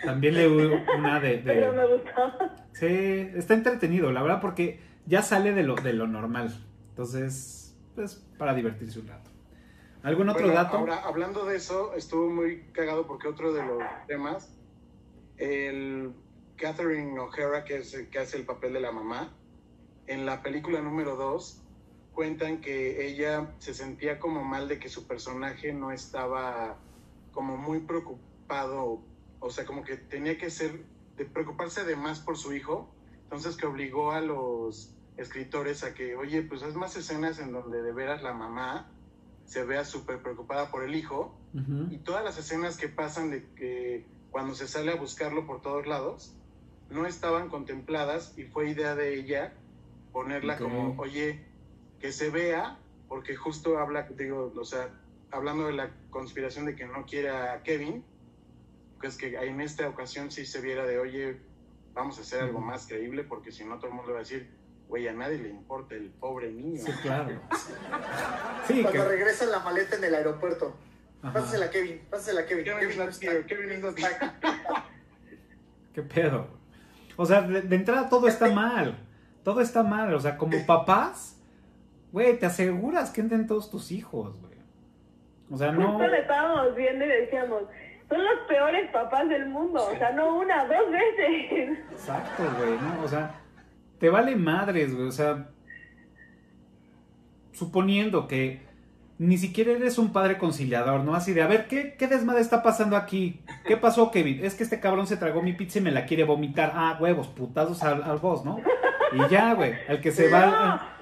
También le una de... de- Pero me gustó. Sí, está entretenido, la verdad, porque ya sale de lo, de lo normal. Entonces, pues para divertirse un rato. ¿Algún otro Bueno, dato? Ahora, hablando de eso, estuvo muy cagado porque otro de los temas, el Catherine O'Hara, que, es, que hace el papel de la mamá, en la película número 2, cuentan que ella se sentía como mal de que su personaje no estaba como muy preocupado, o sea, como que tenía que ser, de preocuparse de más por su hijo, entonces que obligó a los escritores a que, oye, pues haz más escenas en donde de veras la mamá se vea súper preocupada por el hijo y todas las escenas que pasan de que cuando se sale a buscarlo por todos lados no estaban contempladas y fue idea de ella ponerla como, oye, que se vea, porque justo habla, digo, o sea, hablando de la conspiración de que no quiere a Kevin, pues que en esta ocasión sí se viera de, oye, vamos a hacer algo más creíble, porque si no todo el mundo va a decir, güey, a nadie le importa el pobre niño. Sí, claro. Sí, Cuando que... regresa la maleta en el aeropuerto. Ajá. Pásasela a Kevin, pásasela a Kevin. Kevin Kevin está. Kevin here. ¿Qué pedo? O sea, de, de entrada todo está mal. Todo está mal. O sea, como papás, güey, te aseguras que entren todos tus hijos, güey. O sea, no... Justo le estábamos viendo y decíamos, son los peores papás del mundo. O sea, no una, dos veces. Exacto, güey, ¿no? O sea, te vale madres, güey. O sea, suponiendo que ni siquiera eres un padre conciliador, ¿no? Así de, a ver, ¿qué, qué desmadre está pasando aquí? ¿Qué pasó, Kevin? Es que este cabrón se tragó mi pizza y me la quiere vomitar. Ah, huevos, putazos al, al boss, ¿no? Y ya, güey. El que se va...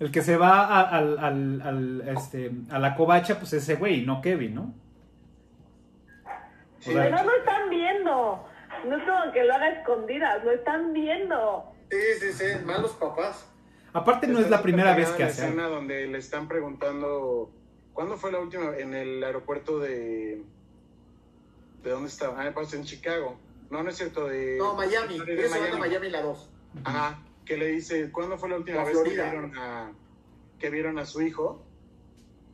El, el que se va a, al, al- al, este, a la covacha, pues ese güey, no Kevin, ¿no? Sea, Pero no lo están viendo. No es como que lo haga a escondidas, lo están viendo. Sí, sí, sí, malos papás. aparte no es la primera vez que hace escena donde le están preguntando ¿cuándo fue la última en el aeropuerto de de dónde estaba? Ah, pues en Chicago. No, no es cierto de No, Miami. de van a Miami la 2. Ajá, que le dice, ¿cuándo fue la última La vez Florida. que vieron a que vieron a su hijo?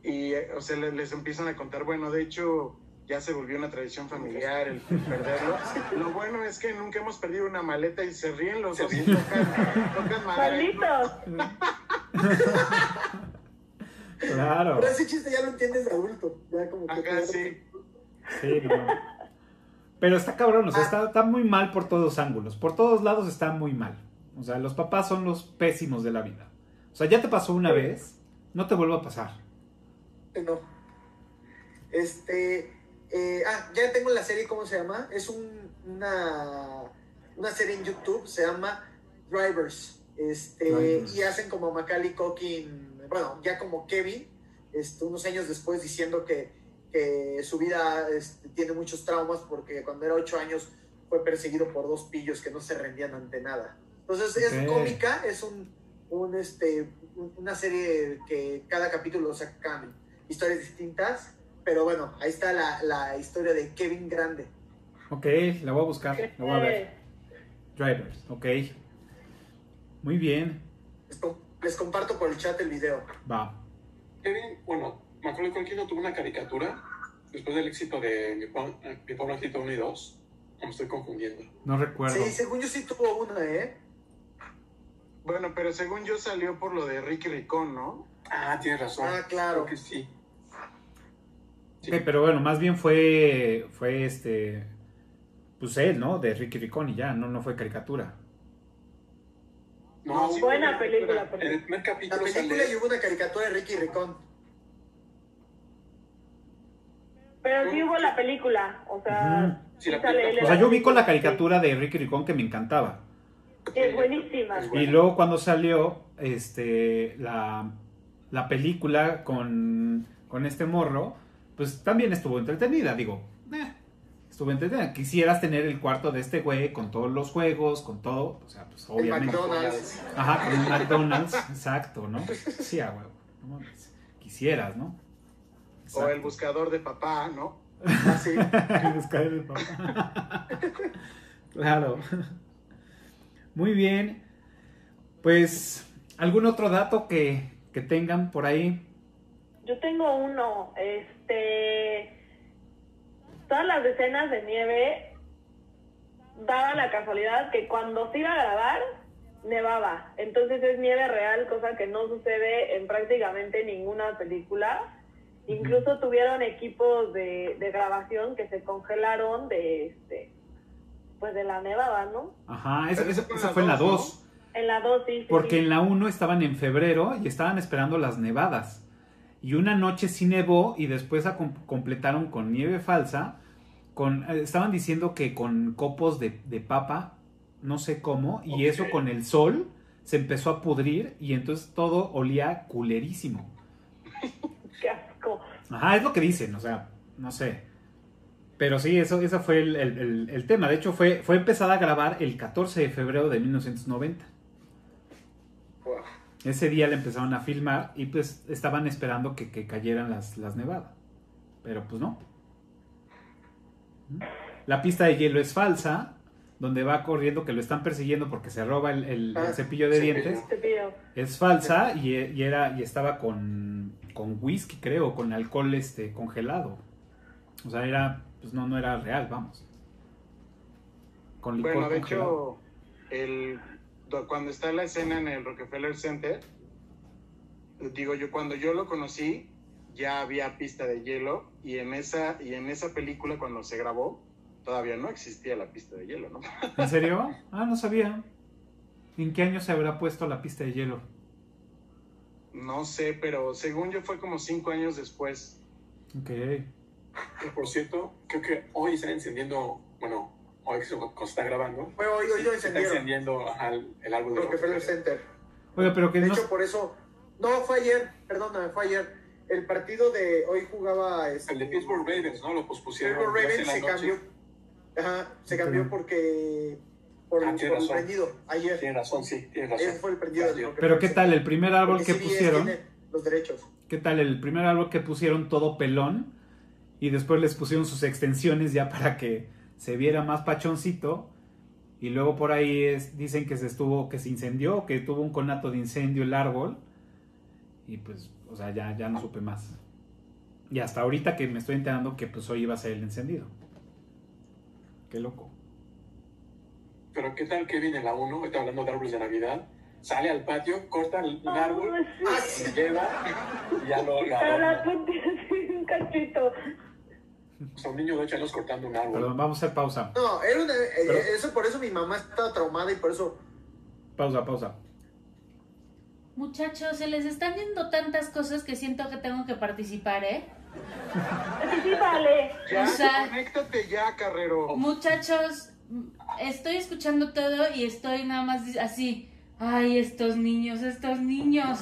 Y o sea, le- les empiezan a contar, bueno, de hecho ya se volvió una tradición familiar el perderlo. Lo bueno es que nunca hemos perdido una maleta y se ríen los dos y tocan, tocan. Malditos. Claro. Pero ese chiste ya lo entiendes de adulto. Ya como que Ajá, sí. Sí, no. Pero está cabrón, o sea, está, está muy mal por todos ángulos. Por todos lados está muy mal. O sea, los papás son los pésimos de la vida. O sea, ya te pasó una vez, no te vuelva a pasar. No. Este. eh, ah, ya tengo la serie, ¿cómo se llama? Es un, una, una serie en YouTube, se llama Drivers. Este, Drivers. Y hacen como Macaulay Culkin, bueno, ya como Kevin, este, unos años después diciendo que, que su vida este, tiene muchos traumas porque cuando era ocho años fue perseguido por dos pillos que no se rendían ante nada. Entonces es cómica, es un, un, este, un- una serie que cada capítulo sacan historias distintas, pero bueno, ahí está la, la historia de Kevin Grande. Ok, la voy a buscar, la voy a ver. Drivers, ok. Muy bien, Les, com- les comparto por el chat el video. va. Kevin, bueno, Macaulay Culkin no tuvo una caricatura después del éxito de Mi, Pon- Mi Pobre Angelito 1 y 2. O me estoy confundiendo. No recuerdo. Sí, según yo sí tuvo una, ¿eh? Bueno, pero según yo salió por lo de Ricky Ricón, ¿no? Ah, tienes razón. Ah, claro. Creo que sí. Sí. Pero bueno, más bien fue, fue este, pues él, ¿no? De Ricky Ricón y ya, no, no fue caricatura. No, sí, Buena película, película. En el primer La capítulo película sale... y hubo una caricatura de Ricky Ricón. Pero sí hubo la película, o sea, la sí película. O sea, yo vi con la caricatura de Ricky Ricón que me encantaba. Es buenísima. Es Y luego cuando salió este la, la película con, con este morro, pues también estuvo entretenida, digo. Estuvo entretenida. Quisieras tener el cuarto de este güey con todos los juegos, con todo. O sea, pues El obviamente. McDonald's. Ajá, con un McDonald's, exacto, ¿no? Sí, a huevo. no mames. Quisieras, ¿no? O el buscador de papá, ¿no? Así. El buscador de papá. claro. Muy bien. Pues, ¿algún otro dato que, que tengan por ahí? Yo tengo uno, este, todas las escenas de nieve daban la casualidad que cuando se iba a grabar nevaba, entonces es nieve real, cosa que no sucede en prácticamente ninguna película. Incluso tuvieron equipos de, de grabación que se congelaron de este, pues de la nevada, ¿no? Ajá, esa, esa- eso fue en la fue en la dos, 2. En la dosis. sí, Porque sí. en la 1 estaban en febrero y estaban esperando las nevadas. Y una noche sí nevó y después completaron con nieve falsa. Con, eh, estaban diciendo que con copos de, de papa, no sé cómo, y eso con el sol se empezó a pudrir y entonces todo olía culerísimo. Qué asco. Ajá, es lo que dicen, o sea, no sé. Pero sí, eso, eso fue el, el- el- el tema. De hecho, fue, fue empezada a grabar el 14 de febrero de 1990. Wow. Ese día le empezaron a filmar y pues estaban esperando que, que cayeran las, las nevadas. Pero pues no. La pista de hielo es falsa, donde va corriendo que lo están persiguiendo porque se roba el, el- el Ah, cepillo de cepillo. dientes. Es falsa y, y era y estaba con, con whisky, creo, con alcohol este congelado. O sea, era pues no no era real, vamos. Con licor Bueno, de congelado. hecho, el, cuando está la escena en el Rockefeller Center, digo yo, cuando yo lo conocí, ya había pista de hielo y en esa, y en esa película cuando se grabó, todavía no existía la pista de hielo, ¿no? ¿En serio? Ah, no sabía. ¿En qué año se habrá puesto la pista de hielo? No sé, pero según yo fue como cinco años después. Ok. Por cierto, creo que hoy están encendiendo, bueno, hoy que se, cuando está grabando, hoy lo se está encendiendo ajá, el, árbol de Rockefeller. Center. Oiga, pero que De no... hecho, por eso. No, fue ayer. Perdóname, fue ayer. El partido de hoy jugaba. Este, El de Pittsburgh Ravens, ¿no? Lo pospusieron. Pittsburgh Ravens se noche. cambió. Ajá, se cambió porque. Por, Ah, por tiene el razón. prendido. Ayer. Tienes razón, sí, tienes razón. Ese fue el prendido del Ayer. Rockefeller Pero qué tal el primer árbol Porque que CBS pusieron? tiene los derechos. ¿Qué tal el primer árbol que pusieron todo pelón? Y después les pusieron sus extensiones ya para que se viera más pachoncito. Y luego por ahí es- dicen que se estuvo, que se incendió, que tuvo un conato de incendio el árbol. Y pues, o sea, ya, ya no supe más. Y hasta ahorita que me estoy enterando que pues hoy iba a ser el encendido. Qué loco. Pero qué tal Kevin en la 1, ahorita hablando de árboles de Navidad, sale al patio, corta el un Ah, árbol, sí. se lleva y ya lo, lo adorna. un cachito. O sea, un niño de 8 años cortando un árbol. Perdón, vamos a hacer pausa. No, era una, eh, Pero- eso por eso mi mamá estaba traumada y por eso. Pausa, pausa. Muchachos, se les están yendo tantas cosas que siento que tengo que participar, ¿eh? Sí, sí, vale. Ya, O sea- conéctate ya, carrero. Muchachos, estoy escuchando todo y estoy nada más así. Ay, estos niños, estos niños.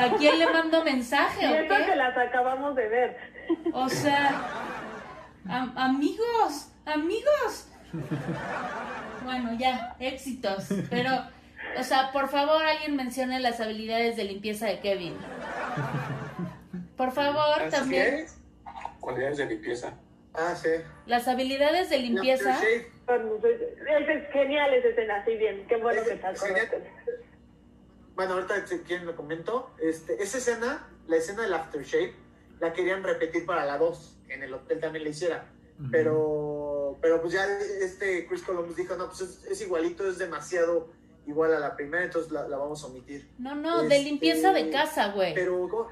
¿A quién le mando mensaje Y o eso que qué? las acabamos de ver. O sea, am- amigos, amigos. Bueno, ya, éxitos. Pero, o sea, por favor, alguien mencione las habilidades de limpieza de Kevin. Por favor, ¿Así también. es? Cualidades de limpieza. Ah, sí. Las habilidades de limpieza. Bueno, pues, Es genial esa escena, así bien. Qué bueno Es- que te es genial. acordaste. Bueno, ahorita si quieren lo comento. Este, esa escena, la escena del aftershave, la querían repetir para la 2. En el hotel también la hiciera. Pero, pero pues ya este Chris Columbus dijo, no, pues es, es igualito, es demasiado igual a la primera, entonces la, la vamos a omitir. No, no, de Este, limpieza de casa, güey. Pero, ¿cómo?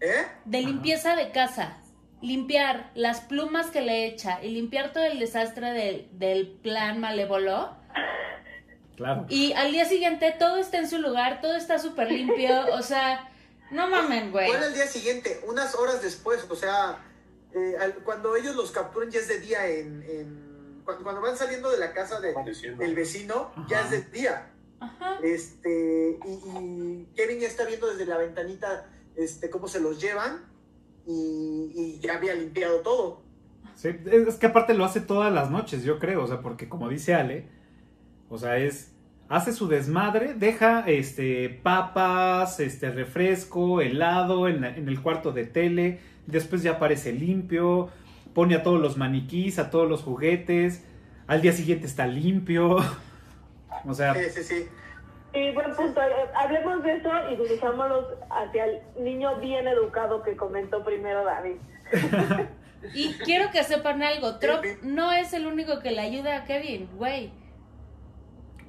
¿eh? De limpieza de casa. Limpiar las plumas que le echa y limpiar todo el desastre del, del plan malévolo. Claro. Y al día siguiente todo está en su lugar, todo está súper limpio, o sea, no mamen, güey. Fue al día siguiente, unas horas después, o sea, eh, al- cuando ellos los capturan ya es de día en... en- cuando, cuando van saliendo de la casa de, del vecino, ya es de día. Ajá. Este, y, y Kevin ya está viendo desde la ventanita este, cómo se los llevan y, y ya había limpiado todo. Sí, es que aparte lo hace todas las noches, yo creo, o sea, porque como dice Ale, o sea, es hace su desmadre, deja este papas, este refresco, helado en, la- en el cuarto de tele, después ya aparece limpio, pone a todos los maniquís, a todos los juguetes, al día siguiente está limpio. O sea, Sí, sí, sí. Y buen punto, eh, hablemos de eso y dirijámonos hacia el niño bien educado que comentó primero David. Y quiero que sepan algo, Trump Sí, sí. no es el único que le ayuda a Kevin, güey.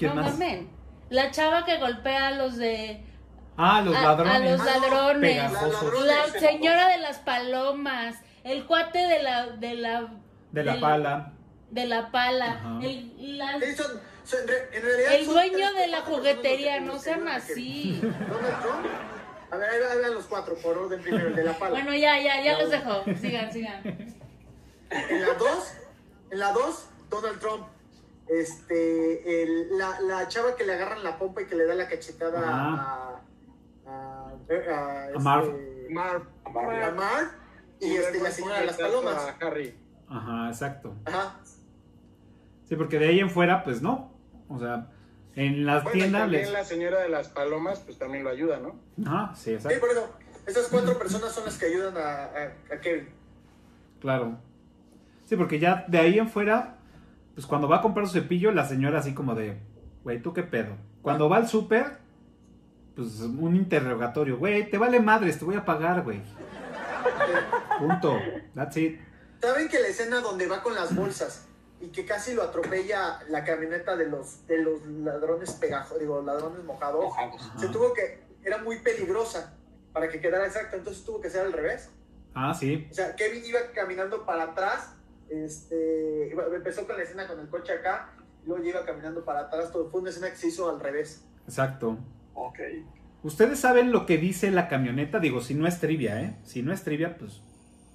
¿Quién no más? mamen. La chava que golpea a los de... Ah, los a- ladrones. A, los Ah, ladrones. pegajosos. La señora de las palomas. El cuate de la... De la, De la del- pala. De la pala. El, la- Sí, son- son- en re- en realidad el dueño de la juguetería, no sean así. Donald Trump. A ver, ahí va- ahí van los cuatro, por orden primero, el de la pala. Bueno, ya, ya, ya los dejo. Sigan, sigan. En la 2, en la 2, Donald Trump. Este, el- la, la chava que le agarran la pompa y que le da la cachetada a, a, a, este, Marv. Marv. a Marv y, este, la señora de las palomas. a Harry. Ajá, exacto. Ajá. Sí, porque de ahí en fuera, pues no. O sea, en las Bueno, tiendas también les... la señora de las palomas, pues también lo ayuda, ¿no? Ajá, sí, Sí, exacto. por eso. Esas cuatro personas son las que ayudan a, a- a Kevin. Claro. Sí, porque ya de ahí en fuera, pues cuando va a comprar su cepillo, la señora así como de, güey, ¿tú qué pedo? Cuando va al súper, pues un interrogatorio, güey, te vale madres, te voy a pagar, güey. Punto. That's it. ¿Saben que la escena donde va con las bolsas y que casi lo atropella la camioneta de los, de los ladrones pegajos, digo, ladrones mojados? Mojados. Se tuvo que, era muy peligrosa para que quedara exacta, entonces tuvo que ser al revés. Ah, sí. O sea, Kevin iba caminando para atrás, este, empezó con la escena con el coche acá, luego ya iba caminando para atrás, todo fue una escena que se hizo al revés. Exacto. Ok. ¿Ustedes saben lo que dice la camioneta? Digo, si no es trivia, ¿eh? Si no es trivia, pues,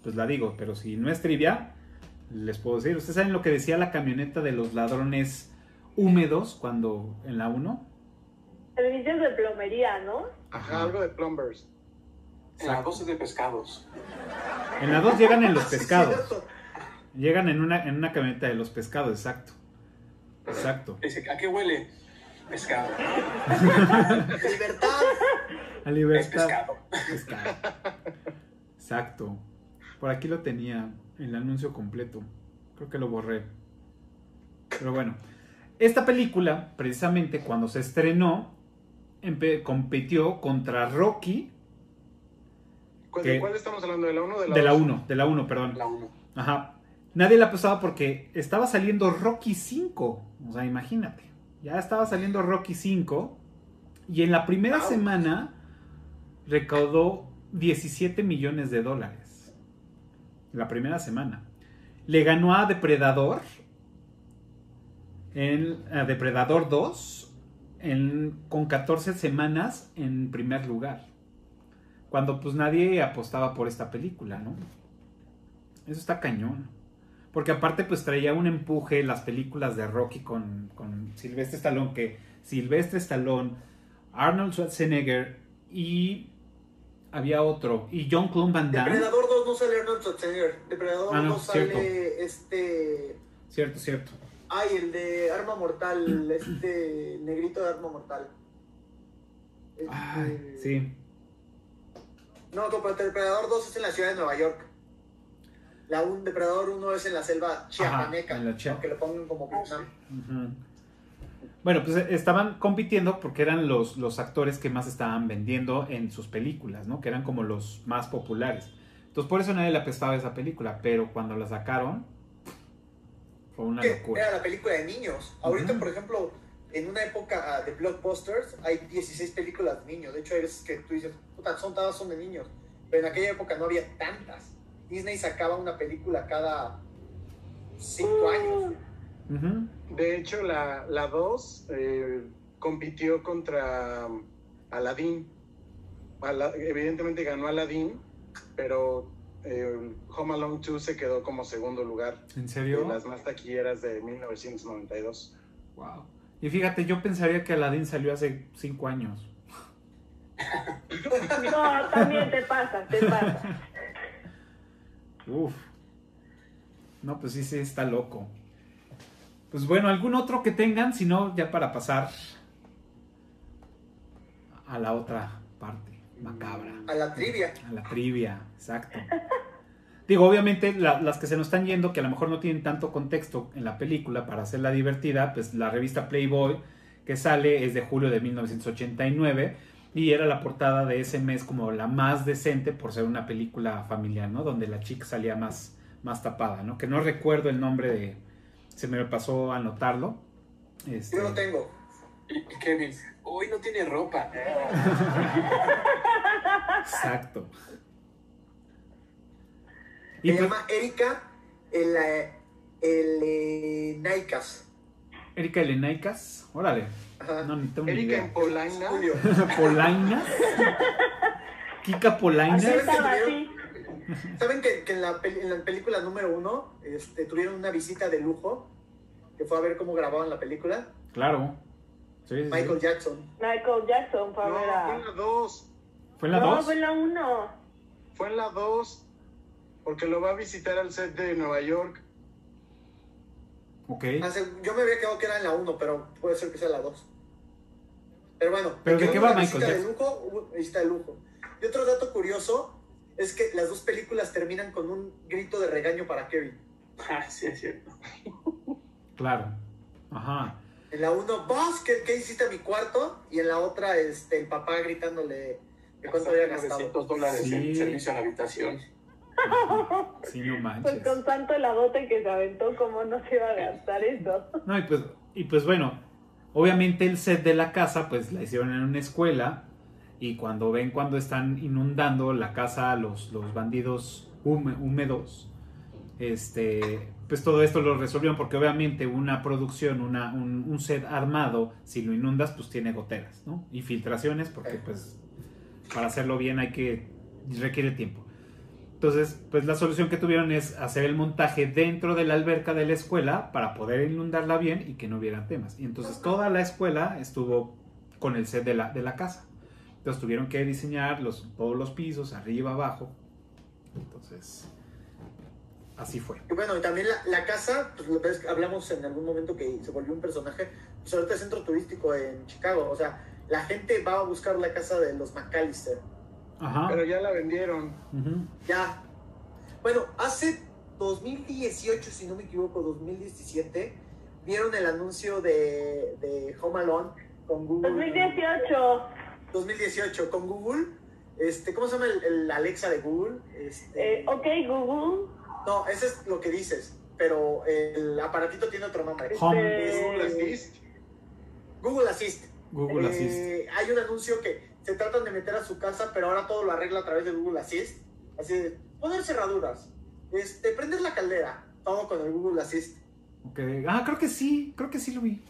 pues la digo. Pero si no es trivia, les puedo decir. ¿Ustedes saben lo que decía la camioneta de los ladrones húmedos cuando en la 1? Servicios de plomería, ¿no? Ajá, algo de plumbers. En la 12 de pescados. En la 2 llegan en los Sí, pescados. Llegan en una, en una camioneta de los pescados, exacto. Exacto. Dice, ¿a qué huele? Pescado. Libertad. A Es libertad. pescado. Pescado. Exacto. Por aquí lo tenía, el anuncio completo. Creo que lo borré. Pero bueno. Esta película, precisamente cuando se estrenó, compitió contra Rocky ¿Cuál- ¿Qué? ¿De cuál estamos hablando? ¿De la 1 o de la de la dos? 1, de la 1, perdón. La 1. Ajá. Nadie la apostaba porque estaba saliendo Rocky 5. O sea, imagínate. Ya estaba saliendo Rocky 5. Y en la primera Wow. semana recaudó 17 millones de dólares. La primera semana. Le ganó a Depredador. En, a Depredador 2. en- con 14 semanas en primer lugar. Cuando pues nadie apostaba por esta película, ¿no? Eso está cañón. Porque aparte pues traía un empuje las películas de Rocky con, con Sylvester Stallone, que Sylvester Stallone, Arnold Schwarzenegger y había otro, y John Clune Van Damme. Depredador 2 no sale Arnold Schwarzenegger. Depredador Ah, no, 2 sale cierto. este. Cierto, cierto. Ay, el de Arma Mortal, este negrito de Arma Mortal. Este- Ay, sí. No, pero Depredador 2 es en la ciudad de Nueva York. La un Depredador 1 es en la selva chiapaneca. en la Chia- aunque lo pongan como Vietnam. Ujú. Bueno, pues estaban compitiendo porque eran los, los actores que más estaban vendiendo en sus películas, ¿no? Que eran como los más populares. Entonces por eso nadie le apestaba esa película, pero cuando la sacaron fue una locura. era la película de niños. Ahorita, Ujú. por ejemplo, en una época ah, de blockbusters hay 16 películas de niños. De hecho, hay veces que tú dices, puta, son todas son de niños. Pero en aquella época no había tantas. Disney sacaba una película cada 5 años. Ujú. De hecho, la 2 compitió contra um, Aladdin. Ala- evidentemente ganó Aladdin, pero eh, Home Alone 2 se quedó como segundo lugar ¿En de serio? las más taquilleras de 1992. Wow. Y fíjate, yo pensaría que Aladdin salió hace cinco años. No, también te pasa, te pasa. Uf. No, pues sí, sí, está loco. Pues bueno, ¿algún otro que tengan? Si no, ya para pasar a la otra parte macabra. A la trivia. A la trivia, exacto. Digo, obviamente la- las que se nos están yendo, que a lo mejor no tienen tanto contexto en la película para hacerla divertida, pues la revista Playboy que sale es de julio de 1989 y era la portada de ese mes como la más decente por ser una película familiar, ¿no? Donde la chica salía más, más tapada, ¿no? Que no recuerdo el nombre de... Se me pasó a anotarlo. Este, Yo lo tengo. Kevin, hoy no tiene ropa. Exacto. Se pues, llama Erika el, eh, el eh. Erika Elenaicas, órale. No, ni tengo Erika idea. en Polaina. Polainas. Kika Polainas. Así ¿Sabes estaba que así. ¿Saben que, que en, la peli- en la película número uno este, tuvieron una visita de lujo? Que fue a ver cómo grababan la película. Claro. Sí, sí, sí. Michael Jackson. Michael Jackson fue a No, ver fue a... en la 2. ¿Fue en la no, 2? fue en la 1. Fue en la 2. Porque lo va a visitar al set de Nueva York. Ok. Hace- yo me había quedado que era en la 1, pero puede ser que sea la 2. Pero bueno. ¿Pero de qué va Michael visita de lujo, de lujo. Y otro dato curioso es que las dos películas terminan con un grito de regaño para Kevin. Ah, sí, es cierto. Claro. Ajá. En la 1, Boss, ¿qué, ¿qué hiciste a mi cuarto? Y en la otra, este, el papá gritándole que cuánto había gastado. 900 dólares Sí. en servicio a la habitación. Sí, no Pues con tanto heladote que se aventó, ¿cómo no se iba a gastar eso? No, y pues, y pues bueno, obviamente el set de la casa, pues la hicieron en una escuela. Y cuando ven cuando están inundando la casa los, los bandidos húme- húmedos, este, pues todo esto lo resolvieron porque obviamente una producción, una, un, un set armado, si lo inundas, pues tiene goteras, ¿no? Y filtraciones porque pues para hacerlo bien hay que, requiere tiempo. Entonces, pues la solución que tuvieron es hacer el montaje dentro de la alberca de la escuela para poder inundarla bien y que no hubiera temas. Y entonces toda la escuela estuvo con el set de la, de la casa. Entonces tuvieron que diseñar los, todos los pisos, arriba, abajo. Entonces, así fue. Y bueno, y también la, la casa, pues hablamos en algún momento que se volvió un personaje, pues ahorita es centro turístico en Chicago, o sea, la gente va a buscar la casa de los McAllister. Ajá. Pero ya la vendieron. Ya. Bueno, hace 2018, si no me equivoco, 2017, vieron el anuncio de, de Home Alone con Google. 2018. 2018, con Google. Este, ¿Cómo se llama el, el Alexa de Google? Este, Eh, ok, Google. No, ese es lo que dices, pero el aparatito tiene otro nombre. Home. Este, Google Assist. Google Assist. Google Eh, Assist. Hay un anuncio que se tratan de meter a su casa, pero ahora todo lo arregla a través de Google Assist. Así de poner cerraduras, este, prender la caldera, todo con el Google Assist. Ok. Ah, creo que sí, creo que sí lo vi.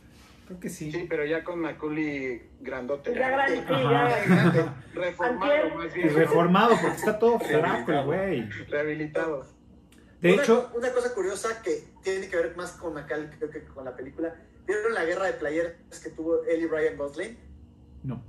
Creo que sí. Sí, pero ya con Macaulay grandote. Ya grande, ya. Reformado más Y bien. reformado, porque está todo flaco güey. Rehabilitado. De una, hecho, una cosa curiosa que tiene que ver más con Macaulay creo que con la película. ¿Vieron la guerra de playeras que tuvo él y Ryan Gosling? no.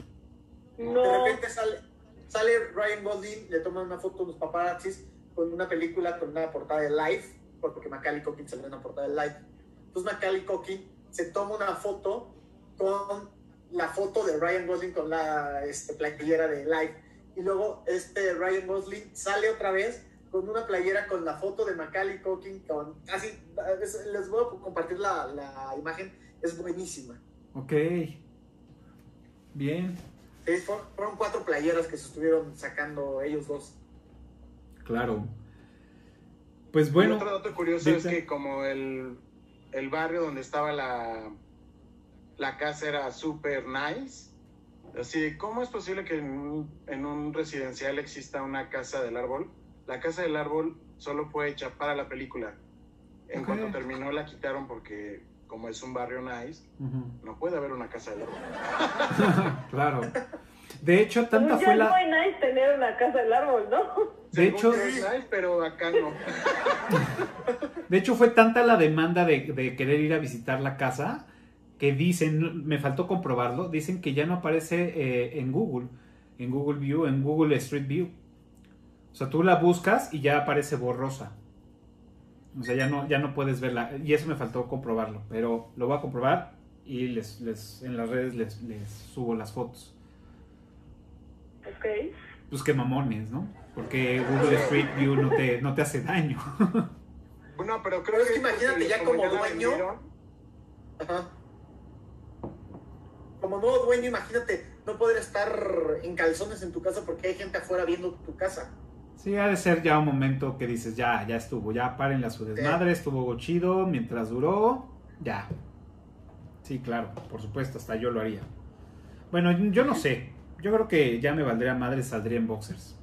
De repente sale, sale Ryan Gosling, le toman una foto a unos paparazzis con una película con una portada de Life, porque Macaulay Culkin salió en una portada de Life. Entonces Macaulay Culkin se toma una foto con la foto de Ryan Gosling con la este, playera de Life. Y luego este Ryan Gosling sale otra vez con una playera con la foto de Macaulay Culkin con así es- les voy a compartir la, la imagen es buenísima Ok. Bien. Sí, fueron, cuatro playeras que se estuvieron sacando ellos dos Claro. Pues bueno. otro dato curioso es que como el, el barrio donde estaba la, la casa era super nice, así, ¿cómo es posible que en un, en un residencial exista una casa del árbol? La casa del árbol solo fue hecha para la película. En cuanto terminó la quitaron porque como es un barrio nice, no puede haber una casa del árbol. claro. De hecho, tanta Pues ya fue es la. muy nice tener una casa del árbol, ¿no? De hecho, Según es nice, pero acá no. de hecho, fue tanta la demanda de, de querer ir a visitar la casa que dicen, me faltó comprobarlo, dicen que ya no aparece eh, en Google, en Google View, en Google Street View. O sea, tú la buscas y ya aparece borrosa. O sea, ya no, ya no puedes verla. Y eso me faltó comprobarlo. Pero lo voy a comprobar y les, les, en las redes les, les subo las fotos. Ok. Pues qué mamones, ¿no? Porque Google Street View no te, no te hace daño. Bueno, pero creo Pero es que que imagínate ya como ya la dueño. Ajá. Como nuevo dueño, imagínate no poder estar en calzones en tu casa porque hay gente afuera viendo tu casa. Sí, ha de ser ya un momento que dices, ya, ya estuvo, ya párenle a su desmadre, estuvo chido, mientras duró, ya. Sí, claro, por supuesto, hasta yo lo haría. Bueno, yo no sé, yo creo que ya me valdría madre, saldría en boxers.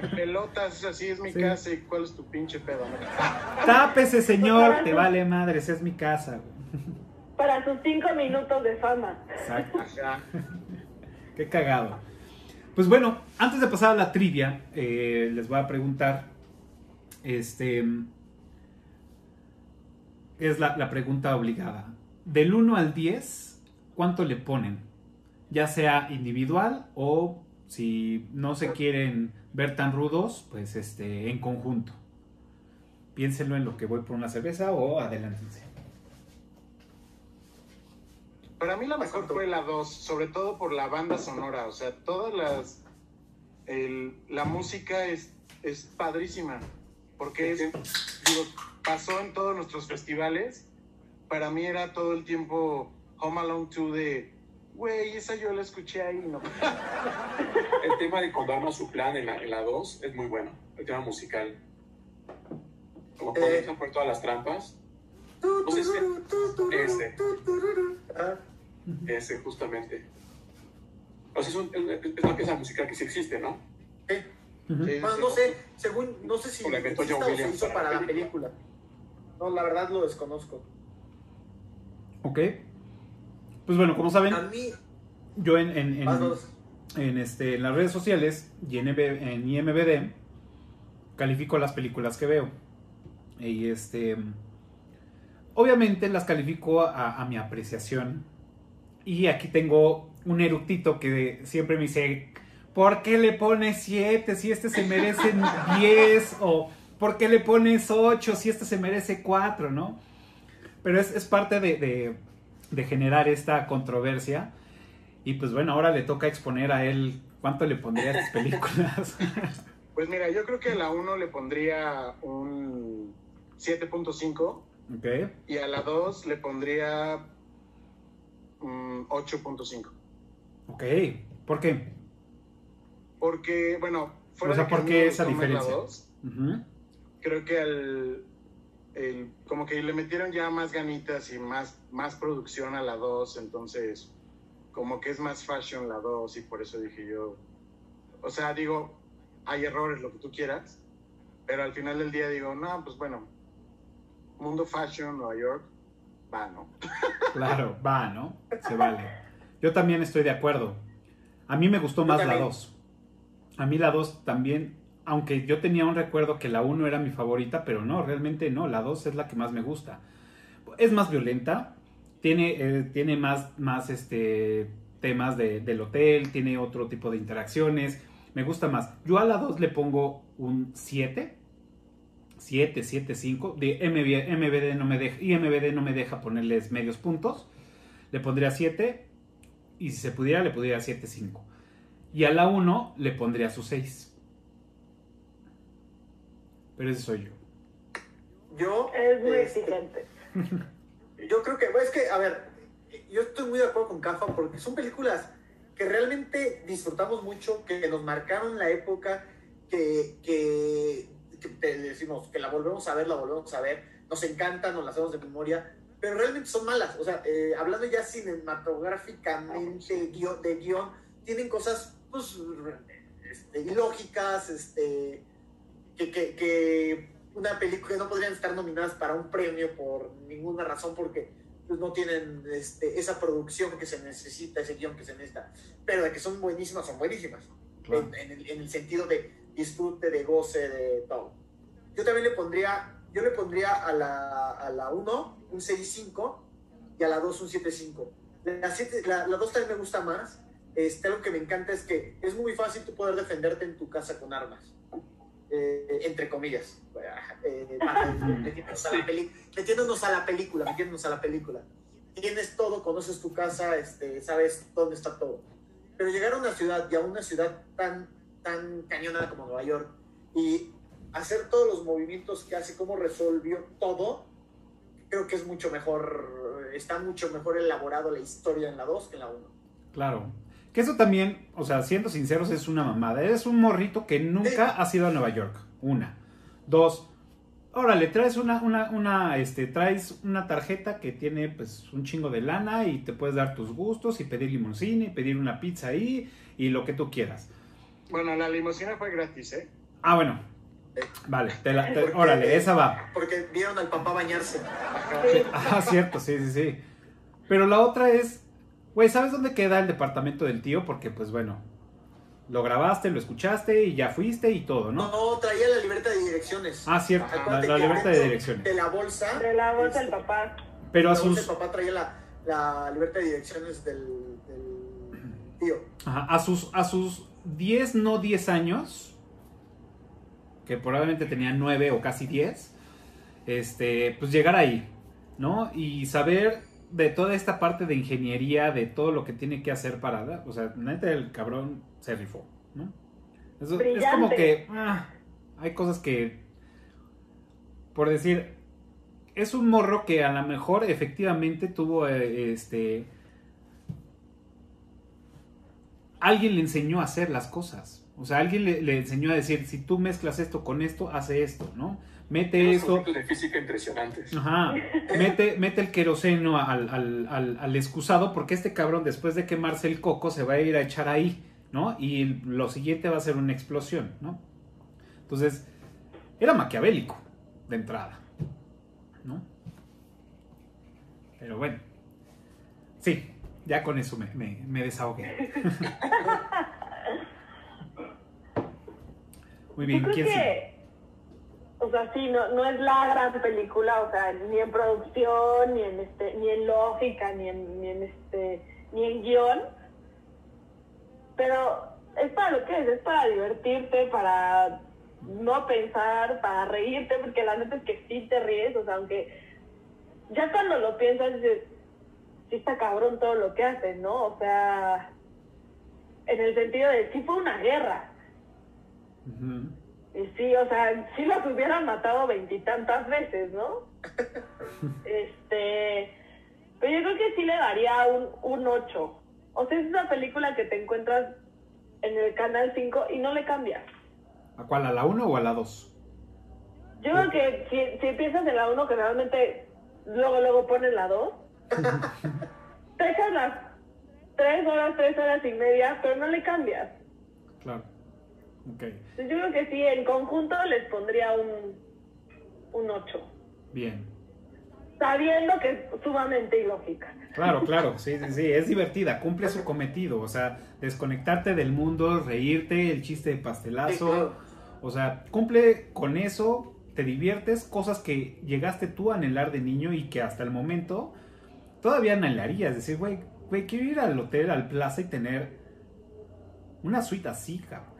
Con pelotas, así es mi Sí. casa y cuál es tu pinche pedo. ¿no? Tápese, señor, te vale madre, esa es mi casa. güey. Para sus cinco minutos de fama. Exacto. Ajá. Qué cagado. Pues bueno, antes de pasar a la trivia, eh, les voy a preguntar, este, es la, la pregunta obligada. Del 1 al 10, ¿cuánto le ponen? Ya sea individual o si no se quieren ver tan rudos, pues este, en conjunto. Piénsenlo en lo que voy por una cerveza o adelántense. Para mí la mejor fue la 2, sobre todo por la banda sonora, o sea, todas las... el- la música es, es padrísima, porque es, digo, pasó en todos nuestros festivales, para mí era todo el tiempo Home Alone 2 de, güey, esa yo la escuché ahí, no. El tema de cuando arma su plan en la, en la 2 es muy bueno, el tema musical. Como Eh. por todas las trampas. Sé si ese, Ah, ese justamente. O sea, es, un- es- es una pieza musical que sí existe, ¿no? sí. Ujú. Sí, Bueno, sí. no sé, según, no sé si exista John o se hizo para para la la película. No, la verdad lo desconozco. Ok. Pues bueno, como saben, A mí, yo en, en- este, en las redes sociales y en, en IMBD califico las películas que veo. Y este. Obviamente las califico a, a mi apreciación. Y aquí tengo un eructito que siempre me dice: ¿Por qué le pones 7 si este se merece 10? O ¿por qué le pones 8 si este se merece 4? ¿no? Pero es, es parte de, de- de generar esta controversia. Y pues bueno, ahora le toca exponer a él cuánto le pondría a estas películas. Pues mira, yo creo que a la 1 le pondría un 7.5 ok. y a la 2 le pondría mm, 8.5. Ok. ¿Por qué? Porque, bueno, fuera O sea, de ¿por qué esa diferencia? dos, creo que al el- como que le metieron ya más ganitas y más, más producción a la 2, entonces como que es más fashion la 2 y por eso dije yo, o sea, digo, hay errores, lo que tú quieras, pero al final del día digo, no, pues bueno, mundo fashion, Nueva York, va, ¿no? Claro, va, ¿no? Se vale. Yo también estoy de acuerdo. A mí me gustó Yo más la también. 2. A mí la 2 también, aunque yo tenía un recuerdo que la 1 era mi favorita, pero no, realmente no, la 2 es la que más me gusta. Es más violenta, tiene, eh, tiene más, más este, temas de- del hotel, tiene otro tipo de interacciones, me gusta más. Yo a la 2 le pongo un 7, 7, 7, 5, de MB MBD no me deja, y MBD no me deja ponerles medios puntos, le pondría 7, y si se pudiera le pondría 7, 5. Y a la 1 le pondría su 6. Pero ese soy yo. Yo, Es muy este, exigente. yo creo que, es que, a ver, yo estoy muy de acuerdo con Cafa porque son películas que realmente disfrutamos mucho, que nos marcaron la época, que, que, que te decimos que la volvemos a ver, la volvemos a ver, nos encantan, nos las hacemos de memoria, pero realmente son malas. O sea, eh, hablando ya cinematográficamente guión- de guion, tienen cosas, pues, este, ilógicas, este, que, que, que una película que no podrían estar nominadas para un premio por ninguna razón porque pues, no tienen este, esa producción que se necesita, ese guion que se necesita. Pero de que son buenísimas, son buenísimas. Claro. En, en el, en el sentido de disfrute, de goce, de todo. Yo también le pondría, yo le pondría a la, a la 1 un 6.5 y a la 2 un 7.5. La, la, la 2 también me gusta más. Este, algo que me encanta es que es muy fácil tú poder defenderte en tu casa con armas. Eh, entre comillas. Eh, metiéndonos, a la metiéndonos a la película, metiéndonos a la película. Tienes todo, conoces tu casa, este, sabes dónde está todo. Pero llegar a una ciudad y a una ciudad tan, tan cañona como Nueva York y hacer todos los movimientos que hace, cómo resolvió todo, creo que es mucho mejor, está mucho mejor elaborado la historia en la 2 que en la 1. Claro. Que eso también, o sea, siendo sinceros, es una mamada. Eres un morrito que nunca ha ido a Nueva York. Una. Dos. Órale, traes una, una, una, este, traes una tarjeta que tiene pues un chingo de lana y te puedes dar tus gustos y pedir limoncina y pedir una pizza ahí y lo que tú quieras. Bueno, la limusina fue gratis, ¿eh? Ah, bueno. Vale, te la- te- órale, esa va. Porque vieron al papá bañarse. Ah, cierto, sí, sí, sí. Pero la otra es, güey, ¿sabes dónde queda el departamento del tío? Porque, pues bueno, lo grabaste, lo escuchaste y ya fuiste y todo, ¿no? No, traía la libreta de direcciones. Ah, cierto, la, Acuérdate la libreta de direcciones. De la bolsa. De la bolsa del papá. Pero a la sus, del papá traía la, la libreta de direcciones del, del tío. ajá, a sus, a sus 10, no 10 años, que probablemente tenía 9 o casi 10, este, pues llegar ahí, ¿no? Y saber de toda esta parte de ingeniería, de todo lo que tiene que hacer para, o sea, neta el cabrón se rifó, ¿no? Es como que ah, hay cosas que, por decir, es un morro que a lo mejor efectivamente tuvo, eh, este, alguien le enseñó a hacer las cosas. O sea, alguien le, le enseñó a decir, si tú mezclas esto con esto, hace esto, ¿no? Mete esto, de física impresionantes. Ajá. Mete, mete el queroseno al, al, al, al excusado porque este cabrón después de quemarse el coco se va a ir a echar ahí, ¿no? Y lo siguiente va a ser una explosión, ¿no? Entonces, era maquiavélico de entrada, ¿no? Pero bueno, sí, ya con eso me, me, me desahogué. Muy bien, ¿quién que, o sea, sí, no, no es la gran película, o sea, ni en producción, ni en este, ni en lógica, ni en, ni en este, ni en guion. Pero es para lo que es, es para divertirte, para no pensar, para reírte, porque la neta es que sí te ríes, o sea, aunque ya cuando lo piensas dices, sí está cabrón todo lo que hacen, ¿no? O sea, en el sentido de sí fue una guerra. Y sí, o sea, sí los hubieran matado veintitantas veces, ¿no? este, pero yo creo que sí le daría un, un 8. O sea, es una película que te encuentras en el canal 5 y no le cambias. ¿A cuál? ¿A la 1 o a la 2? Yo creo que si, si empiezas en la 1, que realmente luego, luego pones la 2, te echas las 3 horas, 3 horas y media, pero no le cambias. Claro. Ok, Entonces, yo creo que sí, en conjunto les pondría un, un 8. bien. sabiendo que es sumamente ilógica. Claro, claro, sí, sí, sí, es divertida, cumple su cometido, o sea, desconectarte del mundo, reírte, el chiste de pastelazo, o sea, cumple con eso, te diviertes, cosas que llegaste tú a anhelar de niño y que hasta el momento todavía anhelarías, decir, güey, güey, quiero ir al hotel, al plaza y tener una suite así, cabrón,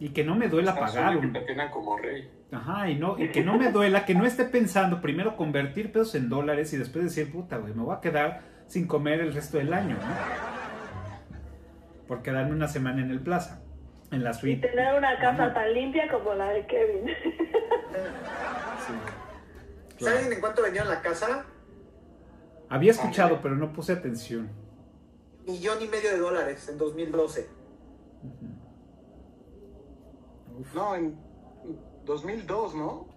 y que no me duela pagar que un... te como rey. Ajá, y, no, y que no me duela, que no esté pensando primero convertir pesos en dólares y después decir, puta, güey, me voy a quedar sin comer el resto del año, ¿no? Por quedarme una semana en el plaza, en la Y suite. tener una casa tan limpia como la de Kevin. ¿Saben en cuánto vendieron la casa? Había escuchado, pero no puse atención. Millón y medio de dólares en 2012. No, en 2002, ¿no?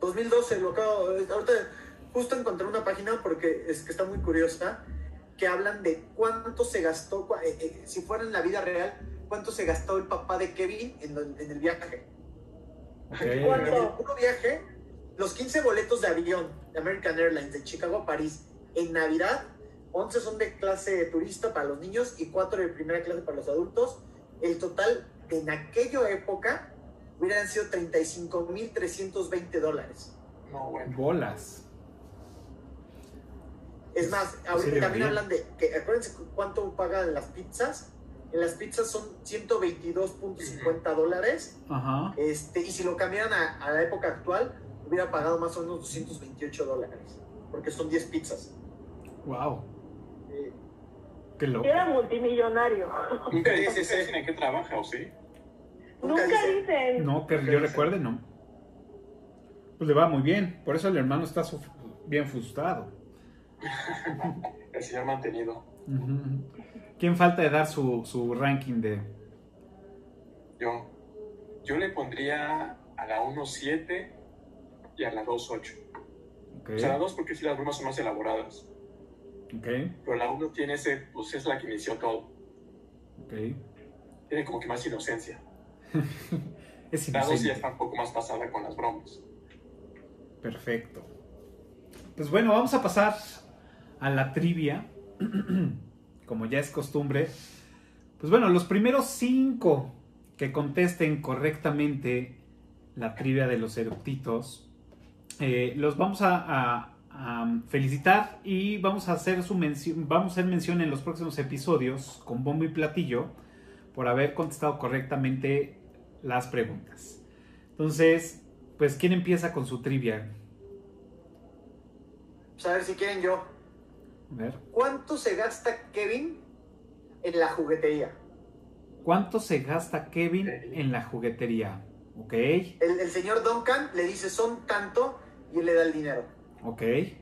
2012, lo acabo. Ahorita justo encontré una página porque es que está muy curiosa que hablan de cuánto se gastó, eh, eh, si fuera en la vida real, cuánto se gastó el papá de Kevin en, el- en el viaje. Ok. En el ¿Cuánto? puro viaje, los 15 boletos de avión de American Airlines de Chicago a París en Navidad, 11 son de clase turista para los niños y 4 de primera clase para los adultos. El total en aquella época hubieran sido 35.320 dólares. No, bueno. Bolas. Es más, ahorita Sí, también hablan de que acuérdense cu- cuánto pagan las pizzas. En las pizzas son 122.50 dólares. Ajá. Este, y si lo cambiaran a, a la época actual, hubiera pagado más o menos 228 dólares. Porque son 10 pizzas. Wow. Qué loco. Era multimillonario. Nunca dice ese en qué trabaja, ¿o sí? Nunca Nunca dice. dicen. No, que yo recuerde, no. Pues le va muy bien. Por eso el hermano está su- bien frustrado. El señor mantenido. ¿Quién falta de dar su, su ranking de... Yo, yo le pondría a la 1.7 y a la 2.8. Ok, O sea, la 2 porque sí las bromas son más elaboradas. Ok, Pero la 1 tiene ese, pues es la que inició todo. ok. Tiene como que más inocencia. Es La 2 ya está un poco más pasada con las bromas. Perfecto. Pues bueno, vamos a pasar a la trivia. Como ya es costumbre. Pues bueno, los primeros cinco que contesten correctamente la trivia de los eructitos, eh, los vamos a, a- a felicitar y vamos a hacer su mención, vamos a hacer mención en los próximos episodios con bombo y platillo por haber contestado correctamente las preguntas. Entonces, pues, ¿quién empieza con su trivia? pues a ver si quieren yo. A ver. ¿Cuánto se gasta Kevin en la juguetería? ¿Cuánto se gasta Kevin en la juguetería? Ok, El, el señor Duncan le dice son tanto y él le da el dinero. Ok. Que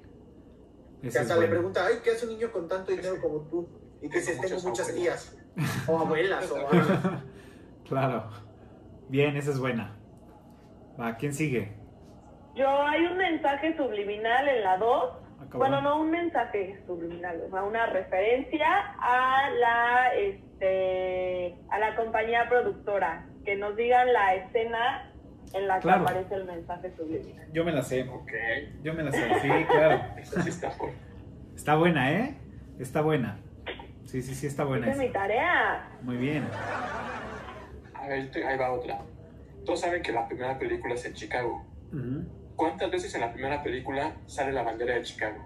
es hasta le bueno. pregunta, ay, ¿qué hace un niño con tanto dinero como tú? Y que se tengo muchas muchas abuelas. tías. O abuelas, o algo. claro. Bien, esa es buena. Va, ¿quién sigue? Yo hay un mensaje subliminal en la 2. Acabó. Bueno, no un mensaje subliminal, o sea, una referencia a la este a la compañía productora, que nos digan la escena en la Claro. que aparece el mensaje subliminal. Yo me la sé. Ok. Yo me la sé, sí, claro. Esta sí está fuerte. Está buena, ¿eh? Está buena. Sí, sí, sí, está buena. Esa es mi tarea. Muy bien. A ver, ahí va otra. Todos saben que la primera película es en Chicago. ¿Cuántas veces en la primera película sale la bandera de Chicago?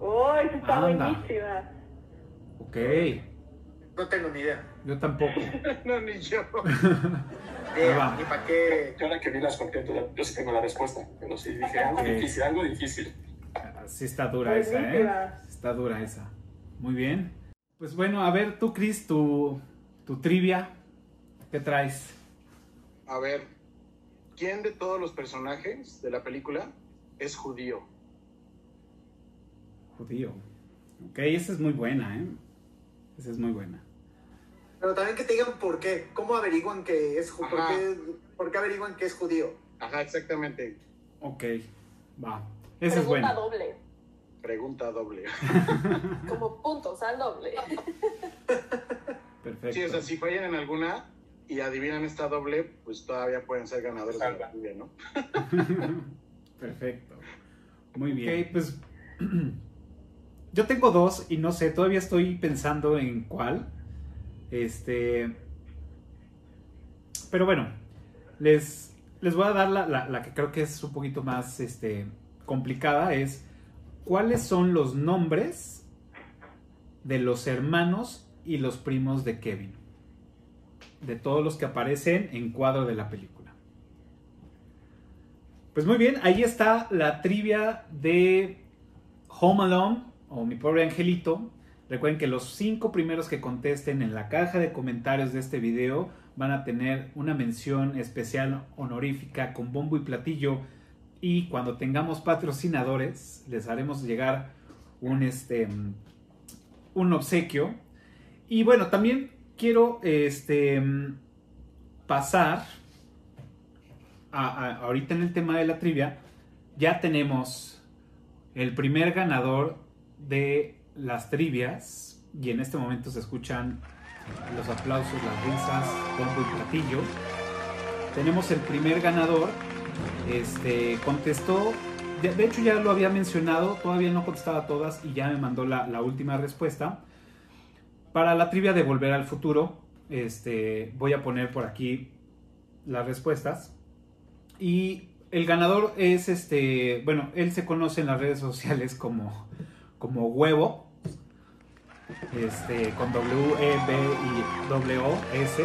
¡Oh, está Anda. buenísima! Ok, No tengo ni idea. yo tampoco. No, ni yo. Va. Ni para qué. Yo ahora que vi las contentos, yo sí tengo la respuesta, pero sí dije algo Ok. difícil, algo difícil. Sí está dura esa, ¿eh? Está dura esa. Muy bien. Pues bueno, a ver tú, Chris, tu, tu trivia. ¿Qué traes? A ver, ¿quién de todos los personajes de la película es judío? Judío. Ok, esa es muy buena, ¿eh? Esa es muy buena. Pero también que te digan por qué. ¿Cómo averiguan que es judío? ¿Por Ajá. qué, por qué averiguan que es judío? Ajá, exactamente. Ok, va. Esa es Pregunta buena. doble. Pregunta doble. Como puntos al doble. Perfecto. Sí, o sea, si fallan en alguna y adivinan esta doble, pues todavía pueden ser ganadores de la lluvia, ¿no? Perfecto. Muy bien. Ok, pues yo tengo dos y no sé, todavía estoy pensando en cuál. Este. Pero bueno, les, les voy a dar la, la- que creo que es un poquito más este, complicada. Es cuáles son los nombres de los hermanos y los primos de Kevin. De todos los que aparecen en cuadro de la película. Pues muy bien, ahí está la trivia de Home Alone o Mi pobre angelito. Recuerden que los cinco primeros que contesten en la caja de comentarios de este video van a tener una mención especial honorífica con bombo y platillo. Y cuando tengamos patrocinadores, les haremos llegar un, este, un obsequio. Y bueno, también quiero este, pasar a- ahorita en el tema de la trivia, ya tenemos el primer ganador de las trivias. Y en este momento se escuchan los aplausos, las risas, bombo y platillo. tenemos el primer ganador. Este contestó, de, hecho ya lo había mencionado, todavía no contestaba todas y ya me mandó la, la última respuesta. Para la trivia de Volver al Futuro, este, voy a poner por aquí las respuestas. Y el ganador es este, bueno, él se conoce en las redes sociales como, como Huevo, este, con W, E, B y W, O, S,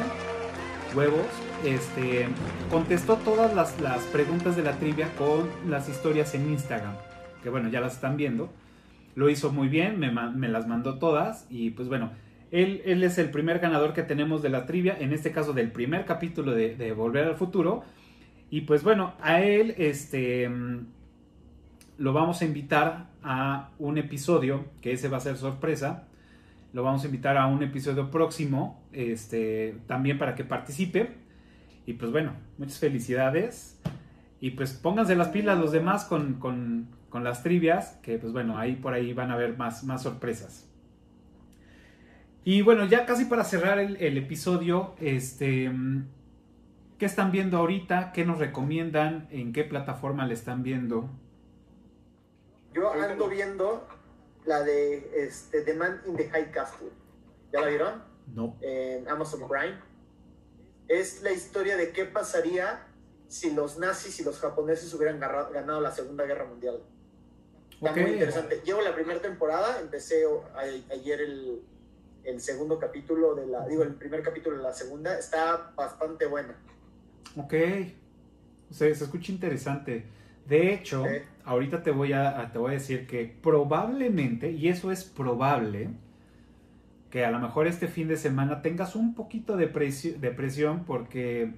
Huevos. Este, contestó todas las, las preguntas de la trivia con las historias en Instagram, que bueno, ya las están viendo. Lo hizo muy bien, me, me las mandó todas y pues bueno, él, él es el primer ganador que tenemos de la trivia, en este caso del primer capítulo de, de Volver al Futuro. Y pues bueno, a él este, mm, lo vamos a invitar a un episodio, que ese va a ser sorpresa. Lo vamos a invitar a un episodio próximo, este, también para que participe. Y pues bueno, muchas felicidades. Y pues pónganse las pilas los demás con, con- con las trivias, que pues bueno, ahí por ahí van a haber más, más sorpresas. Y bueno, ya casi para cerrar el, episodio, este, ¿qué están viendo ahorita? ¿Qué nos recomiendan? ¿En qué plataforma le están viendo? Yo ando viendo la de este, The Man in the High Castle. ¿Ya la vieron? No. En Amazon Prime. Es la historia de qué pasaría si los nazis y los japoneses hubieran ganado la Segunda Guerra Mundial. Está muy interesante. Llevo la primera temporada, empecé a- ayer el, el segundo capítulo de la, digo, el primer capítulo de la segunda. Está bastante buena. Ok. O sea, se escucha interesante. De hecho, ahorita te voy a, te voy a decir que probablemente, y eso es probable, que a lo mejor este fin de semana tengas un poquito de, presi- de presión porque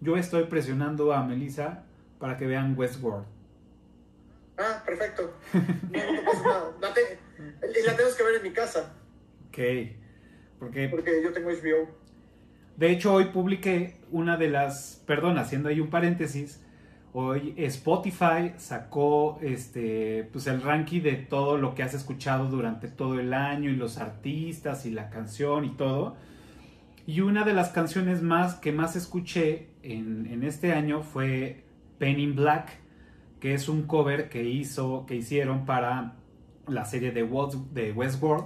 yo estoy presionando a Melissa para que vean Westworld. Ah, perfecto. No, no pasa nada. La te- y la tenemos que ver en mi casa, Ok. Porque porque yo tengo HBO. De hecho, hoy publiqué una de las, perdón, haciendo ahí un paréntesis, hoy Spotify sacó este, pues el ranking de todo lo que has escuchado durante todo el año y los artistas y la canción y todo. Y una de las canciones más que más escuché en, este año fue Pen in Black, que es un cover que hizo, que hicieron para la serie de, West- de Westworld.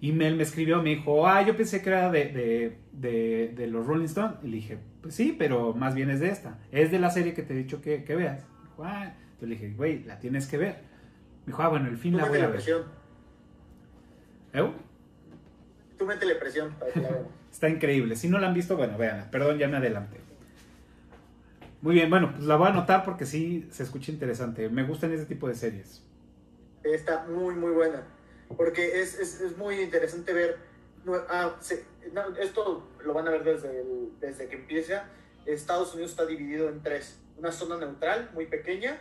Y Mel me escribió, me dijo, ah, yo pensé que era de, de los Rolling Stones. Y le dije, pues sí, pero más bien es de esta. Es de la serie que te he dicho que, que veas. Dijo, ah. Entonces le dije, güey, la tienes que ver. Me dijo, ah, bueno, el fin Tú la voy a ver. presión. ¿Eu? Tú métele presión para que la. Está increíble. Si no la han visto, bueno, véanla. Perdón, ya me adelanté. Muy bien, bueno, pues la voy a anotar porque sí se escucha interesante. Me gustan ese tipo de series. Está muy, muy buena. Porque es, es, es muy interesante ver. ah, se- no, esto lo van a ver desde, el- desde que empieza. Estados Unidos está dividido en tres: una zona neutral muy pequeña,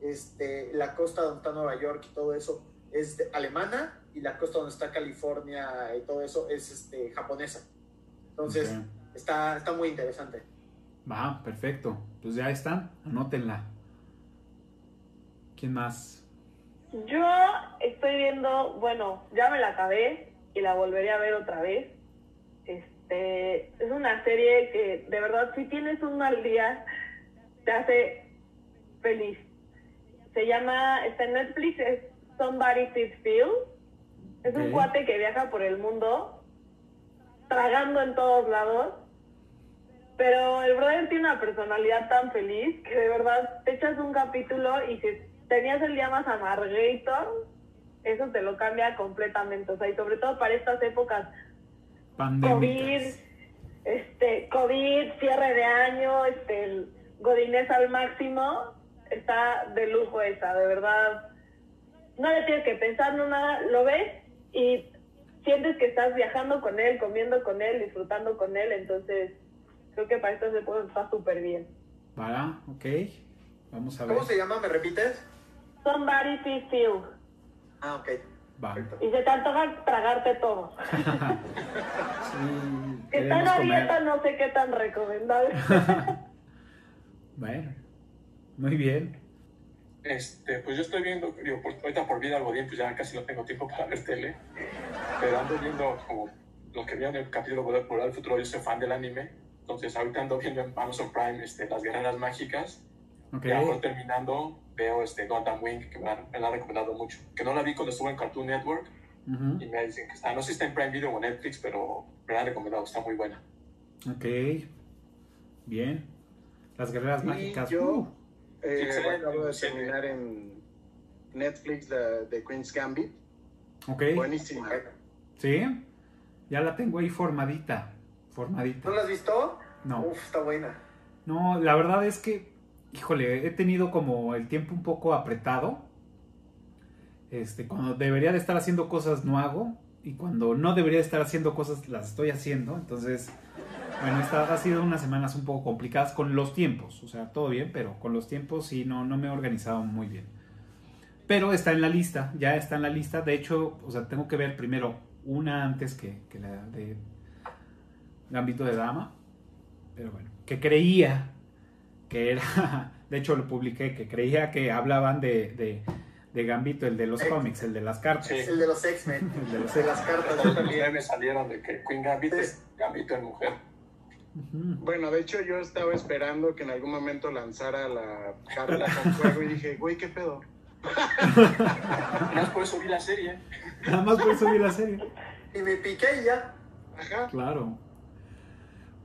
este, la costa donde está Nueva York y todo eso es de- alemana, y la costa donde está California y todo eso es este, japonesa. Entonces, está, está muy interesante. Va, perfecto. Pues ya están, anótenla. ¿Quién más? Yo estoy viendo, bueno, ya me la acabé y la volveré a ver otra vez. Este, es una serie que de verdad si tienes un mal día te hace feliz. Se llama, está en Netflix, es Somebody Feels Feel. Es un Ok. cuate que viaja por el mundo tragando en todos lados. Pero el brother tiene una personalidad tan feliz que de verdad te echas un capítulo y si tenías el día más amargator, eso te lo cambia completamente. O sea, y sobre todo para estas épocas COVID, este, COVID, cierre de año, este, el Godinés al máximo, está de lujo esa, de verdad. No le tienes que pensar, no nada, lo ves y sientes que estás viajando con él, comiendo con él, disfrutando con él, entonces creo que para esto se puede estar súper bien. Va, ok. Vamos a ver. ¿Cómo se llama? ¿Me repites? Somebody Feel. Ah, ok. Va. Y se te antoja tragarte todo. Sí, en la comer. dieta, no sé qué tan recomendable. Bueno, muy bien. Este, pues yo estoy viendo, digo, por- ahorita por vida godín, pues ya casi no tengo tiempo para ver tele, pero ando viendo como los que vieron el capítulo de Volver al Futuro, yo soy fan del anime, Entonces, ahorita ando viendo en Amazon Prime este, Las Guerreras Mágicas. Ok. Ya voy terminando, veo este Gundam Wing, que me la, me la han recomendado mucho. Que no la vi cuando estuve en Cartoon Network y me dicen que está, no sé si está en Prime Video o Netflix, pero me la han recomendado, está muy buena. Ok. Bien. Las guerreras Y mágicas. yo uh, eh, acabo de terminar en Netflix de, de Queen's Gambit. ok. Buenísima. Sí. Ya la tengo ahí formadita. Formadita. ¿No la has visto? No. Uf, está buena. No, la verdad es que, híjole, he tenido como el tiempo un poco apretado. Este, cuando debería de estar haciendo cosas no hago. Y cuando no debería de estar haciendo cosas las estoy haciendo. Entonces, bueno, ha sido unas semanas un poco complicadas con los tiempos. O sea, todo bien, pero con los tiempos sí no, no me he organizado muy bien. Pero está en la lista, ya está en la lista. De hecho, o sea, tengo que ver primero una antes que, que la de Gambito de Dama. Pero bueno, que creía que era, de hecho lo publiqué, que creía que hablaban de, de, de Gambito, el de los cómics, el de las cartas. Sí. El de los X-Men. El de los de las cartas. Los memes salieron de que Queen Gambit es Gambito en mujer. Bueno, de hecho yo estaba esperando que en algún momento lanzara la carta con fuego y dije, güey, ¿qué pedo? Y más por eso vi la serie. Nada más por eso vi la serie. Y me piqué y ya. Ajá. Claro.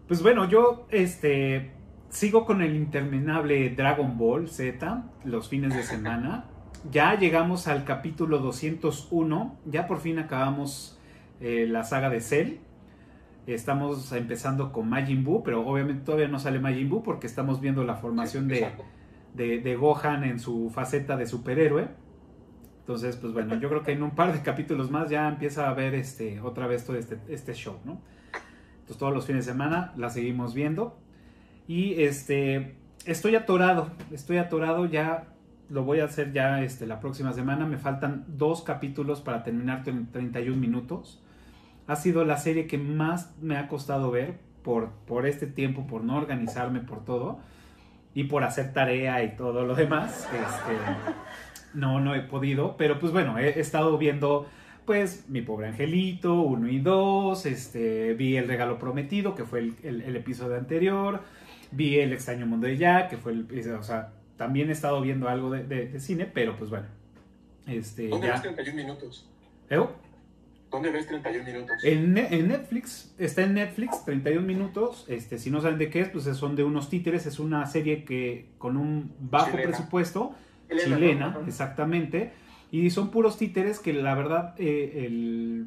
Pues bueno, yo este sigo con el interminable Dragon Ball Z los fines de semana. Ya llegamos al capítulo 201. Ya por fin acabamos eh, la saga de Cell. Estamos empezando con Majin Buu, pero obviamente todavía no sale Majin Buu porque estamos viendo la formación de, de, de Gohan en su faceta de superhéroe. Entonces, pues bueno, yo creo que en un par de capítulos más ya empieza a ver este, otra vez todo este, este show, ¿no? Entonces todos los fines de semana la seguimos viendo. Y este, estoy atorado, estoy atorado, ya lo voy a hacer ya este, la próxima semana. Me faltan dos capítulos para terminar en 31 minutos. Ha sido la serie que más me ha costado ver por, por este tiempo, por no organizarme, por todo. Y por hacer tarea y todo lo demás. Este, no, no he podido. Pero pues bueno, he, estado viendo pues Mi Pobre Angelito, 1 y 2, este, vi El Regalo Prometido, que fue el episodio anterior, vi El Extraño Mundo de Jack, que fue el, o sea, también he estado viendo algo de, de- de cine, pero pues bueno, este, ¿Dónde ves ya. 31 minutos? ¿Eh? ¿Dónde ves 31 minutos? En, Ne- en Netflix, está en Netflix, 31 minutos. Este, si no saben de qué es, pues son de unos títeres. Es una serie que con un bajo Chilena. presupuesto, Chilena, chilena, ¿no? Ajá. exactamente. Y son puros títeres que la verdad eh, el,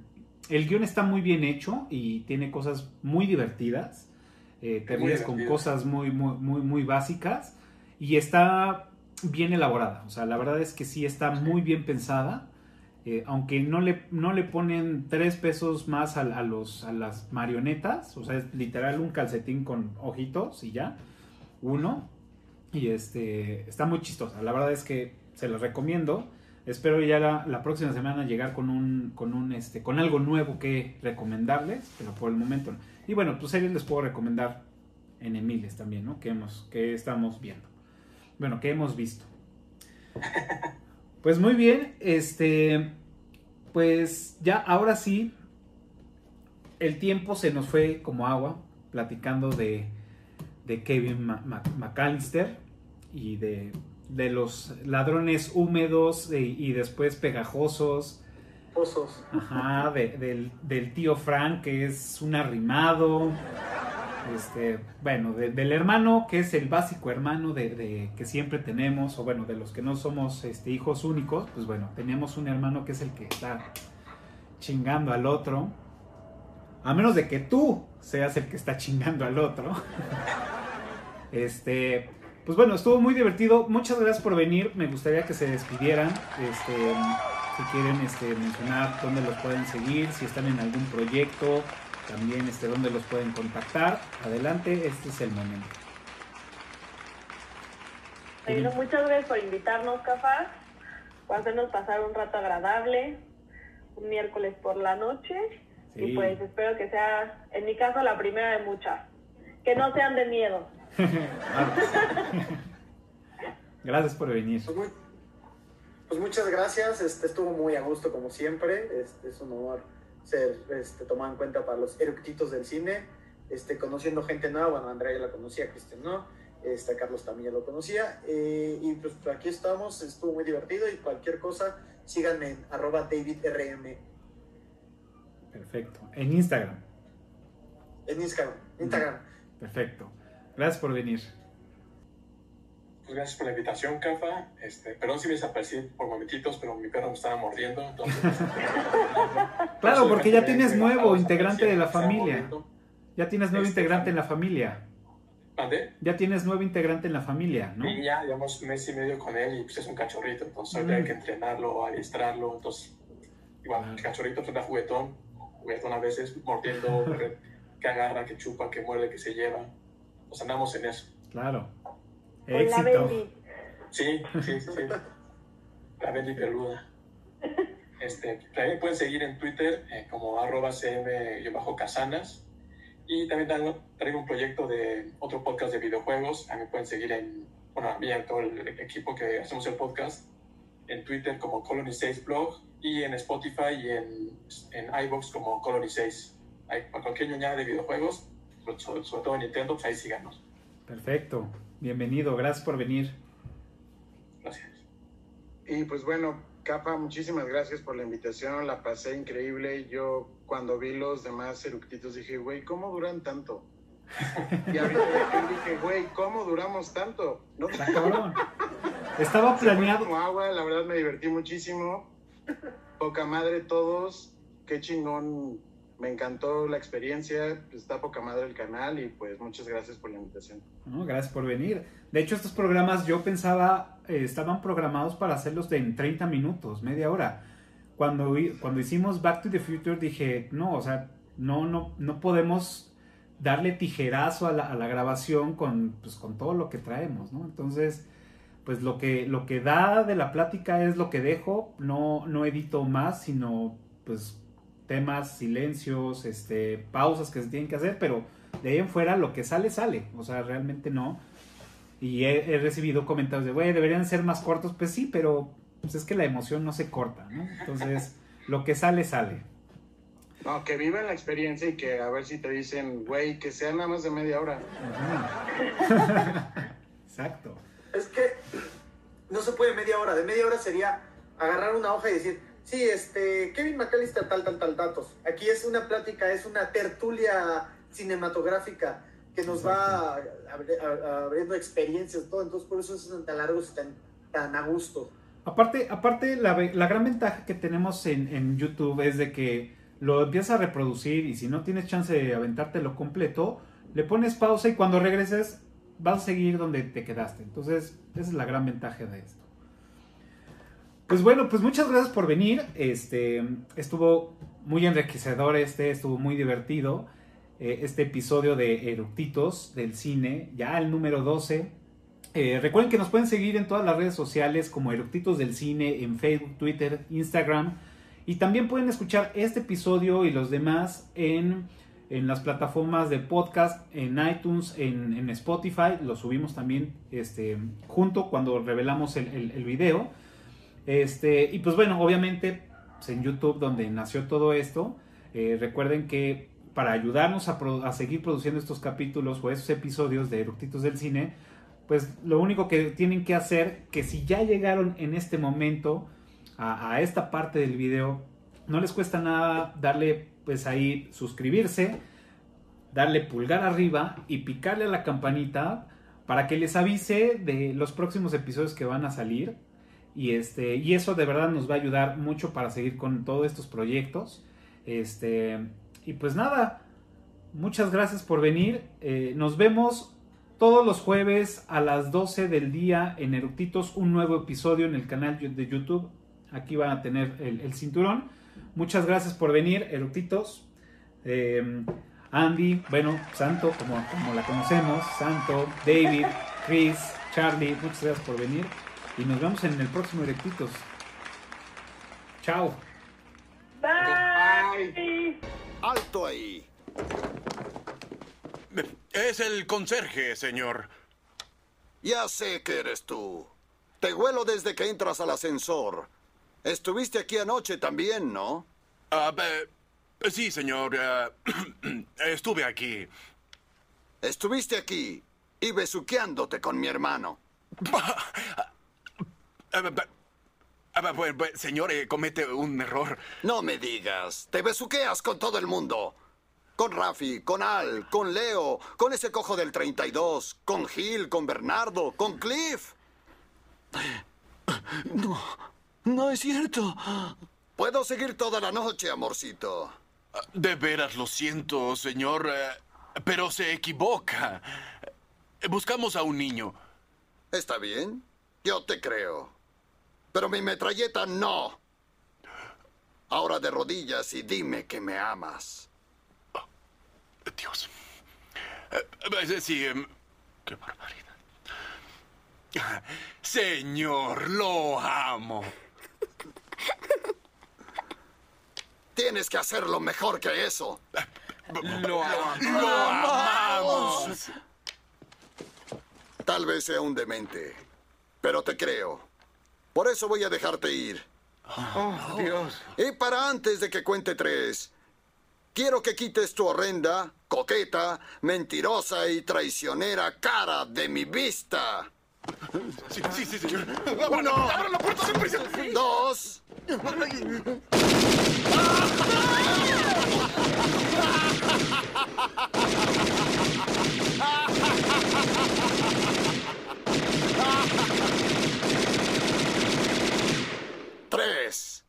el guion está muy bien hecho y tiene cosas muy divertidas. Eh, te ríes con cosas muy, muy, muy, muy básicas. Y está bien elaborada. O sea, la verdad es que sí está muy bien pensada. Eh, aunque no le, no le ponen tres pesos más a, a los, a las marionetas, o sea, es literal un calcetín con ojitos y ya, uno, y este, está muy chistosa, la verdad es que se los recomiendo, espero ya la, la próxima semana llegar con un, con un, este, con algo nuevo que recomendarles, pero por el momento no. Y bueno, pues series les puedo recomendar en Emiles también, ¿no? Que hemos, que estamos viendo, bueno, que hemos visto. Pues muy bien, este, pues ya ahora sí, el tiempo se nos fue como agua, platicando de, de Kevin McAllister y de, de los ladrones húmedos e- y después pegajosos, Pozos. ajá, de- del, del tío Frank que es un arrimado, este, bueno, de- del hermano que es el básico hermano de, de- que siempre tenemos, o bueno, de los que no somos este, hijos únicos, pues bueno, tenemos un hermano que es el que está chingando al otro, a menos de que tú seas el que está chingando al otro. este, pues bueno, estuvo muy divertido. Muchas gracias por venir. Me gustaría que se despidieran. Este, quieren este, mencionar dónde los pueden seguir, si están en algún proyecto, también este, dónde los pueden contactar. Adelante, este es el momento. Bueno, muchas gracias por invitarnos, Cafá, por hacernos pasar un rato agradable, un miércoles por la noche. Sí. Y pues espero que sea, en mi caso, la primera de muchas. Que no sean de miedo. Gracias por venir. Pues, muchas gracias, este estuvo muy a gusto como siempre, este es un honor ser este, tomado en cuenta para los eructitos del cine. este, conociendo gente nueva. Bueno, Andrea ya la conocía, Cristian no. Este, Carlos también ya lo conocía. eh, y pues aquí estamos, estuvo muy divertido y cualquier cosa, síganme en arroba davidrm Perfecto. En Instagram. en Instagram. Instagram. Perfecto. Gracias por venir. Pues gracias por la invitación, Cafa. Este, perdón si me desaparecí por momentitos, pero mi perro me estaba mordiendo. Entonces, Claro, porque ya tienes nuevo estamos integrante de la familia. Ya tienes nuevo Este, integrante en la familia. ¿Mandé? Ya tienes nuevo integrante en la familia, ¿no? Y ya llevamos un mes y medio con él y pues es un cachorrito, entonces ahorita Mm. hay que entrenarlo, adiestrarlo, entonces igual el cachorrito anda juguetón, juguetón a veces, mordiendo, que agarra, que chupa, que muerde, que se lleva, pues andamos en eso. Claro. Con la Éxito. Bendy. Sí, sí, sí, sí. La Bendy peluda. Este, también pueden seguir en Twitter eh, como arroba cm-casanas y también traigo, traigo un proyecto de otro podcast de videojuegos. También pueden seguir en, bueno, a mí y a todo el equipo que hacemos el podcast en Twitter como Colony 6 Blog y en Spotify y en, en iVoox como Colony 6. Ahí, para cualquier ñoñada de videojuegos, sobre, sobre- sobre todo en Nintendo, pues ahí síganos. Perfecto. Bienvenido. Gracias por venir. Gracias. Y pues bueno, Capa, muchísimas gracias por la invitación, la pasé increíble. Yo cuando vi los demás eructitos dije, güey, ¿cómo duran tanto? Y ahorita dije, güey, ¿cómo duramos tanto? No. Estaba planeado. como agua, la verdad me divertí muchísimo. Poca madre todos, qué chingón, me encantó la experiencia, está poca madre el canal y pues muchas gracias por la invitación. No, gracias por venir. De hecho, estos programas yo pensaba, eh, estaban programados para hacerlos de en 30 minutos, media hora. Cuando, cuando hicimos Back to the Future dije, no, o sea, no, no, no podemos darle tijerazo a la, a la grabación con, pues, con todo lo que traemos, ¿no? Entonces, pues lo que, lo que da de la plática es lo que dejo, no, no edito más, sino pues temas, silencios, este, pausas que se tienen que hacer, pero de ahí en fuera lo que sale, sale. O sea, realmente no. Y he, he recibido comentarios de, güey, deberían ser más cortos. Pues sí, pero pues es que la emoción no se corta, ¿no? Entonces, lo que sale, sale. No, que vivan la experiencia y que a ver si te dicen, güey, que sea nada más de media hora. Exacto. Es que no se puede media hora. De media hora sería agarrar una hoja y decir, sí, este, Kevin McAllister, tal, tal, tal, datos. Aquí es una plática, es una tertulia cinematográfica que nos va abri- abriendo experiencias, todo. Entonces, por eso es tan largos y tan, tan a gusto. Aparte, aparte la, la gran ventaja que tenemos en, en YouTube es de que lo empiezas a reproducir y si no tienes chance de aventártelo completo, le pones pausa y cuando regreses vas a seguir donde te quedaste. Entonces, esa es la gran ventaja de esto. Pues bueno, pues muchas gracias por venir. Este estuvo muy enriquecedor este, estuvo muy divertido. eh, este episodio de Eructitos del cine, ya el número 12. Eh, recuerden que nos pueden seguir en todas las redes sociales como Eructitos del Cine, en Facebook, Twitter, Instagram. Y también pueden escuchar este episodio y los demás en, en las plataformas de podcast, en iTunes, en, Spotify. Lo subimos también este, junto cuando revelamos el, el- el video. Este, y pues bueno, obviamente pues, en YouTube donde nació todo esto. Eh, recuerden que para ayudarnos a, seguir produciendo estos capítulos o estos episodios de Eructitos del Cine, pues lo único que tienen que hacer, que si ya llegaron en este momento a, a esta parte del video, no les cuesta nada darle pues ahí suscribirse, darle pulgar arriba y picarle a la campanita para que les avise de los próximos episodios que van a salir. Y, este, y eso de verdad nos va a ayudar mucho para seguir con todos estos proyectos. Este, y pues nada, muchas gracias por venir. Eh, nos vemos todos los jueves a las 12 del día en Eructitos, un nuevo episodio en el canal de YouTube. Aquí van a tener el, cinturón. Muchas gracias por venir, Eructitos. Eh, Andy, bueno, Santo, como, como la conocemos, Santo, David, Chris, Charlie, muchas gracias por venir. Y nos vemos en el próximo Eructitos. Chao. Bye. ¡Alto ahí! Es el conserje, señor. Ya sé que eres tú. Te huelo desde que entras al ascensor. Estuviste aquí anoche también, ¿no? Ah, eh, sí, señor. eh, estuve aquí. Estuviste aquí y besuqueándote con mi hermano. Ah, ah, ah, bueno, bueno, Señor, eh, comete un error. No me digas. Te besuqueas con todo el mundo. Con Rafi, con Al, con Leo, con ese cojo del 32, con Gil, con Bernardo, con Cliff. No, no es cierto. Puedo seguir toda la noche, amorcito. De veras lo siento, señor, eh, pero se equivoca. Buscamos a un niño. Está bien, yo te creo. Pero mi metralleta no. Ahora de rodillas y dime que me amas. Dios. Eh, eh, sí, em, qué barbaridad. Señor, lo amo. Tienes que hacerlo mejor que eso. Lo, lo amamos. Tal vez sea un demente, pero te creo. Por eso voy a dejarte ir. Oh, Dios. Y para antes de que cuente tres, quiero que quites tu horrenda, coqueta, mentirosa y traicionera cara de mi vista. Sí, sí, sí, señor. Uno. ¡Abra la puerta! Dos. Tres.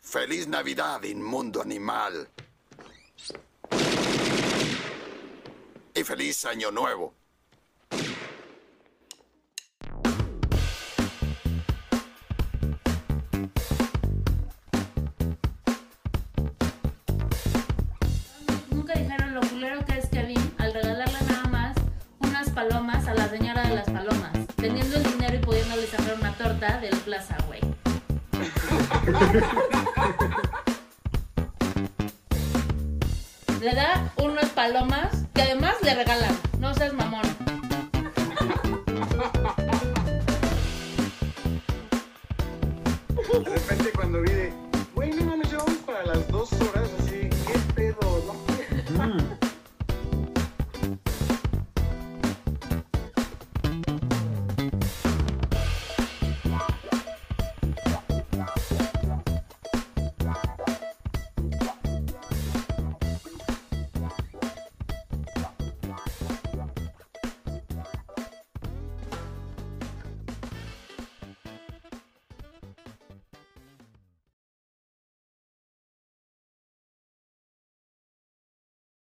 Feliz Navidad, inmundo animal. Y feliz Año Nuevo. Nunca dijeron lo culero que es Kevin al regalarle nada más unas palomas a la señora de las palomas, teniendo el dinero y pudiéndole sacar una torta del plaza, güey le da unas palomas que además le regalan. No seas mamón. De repente cuando viene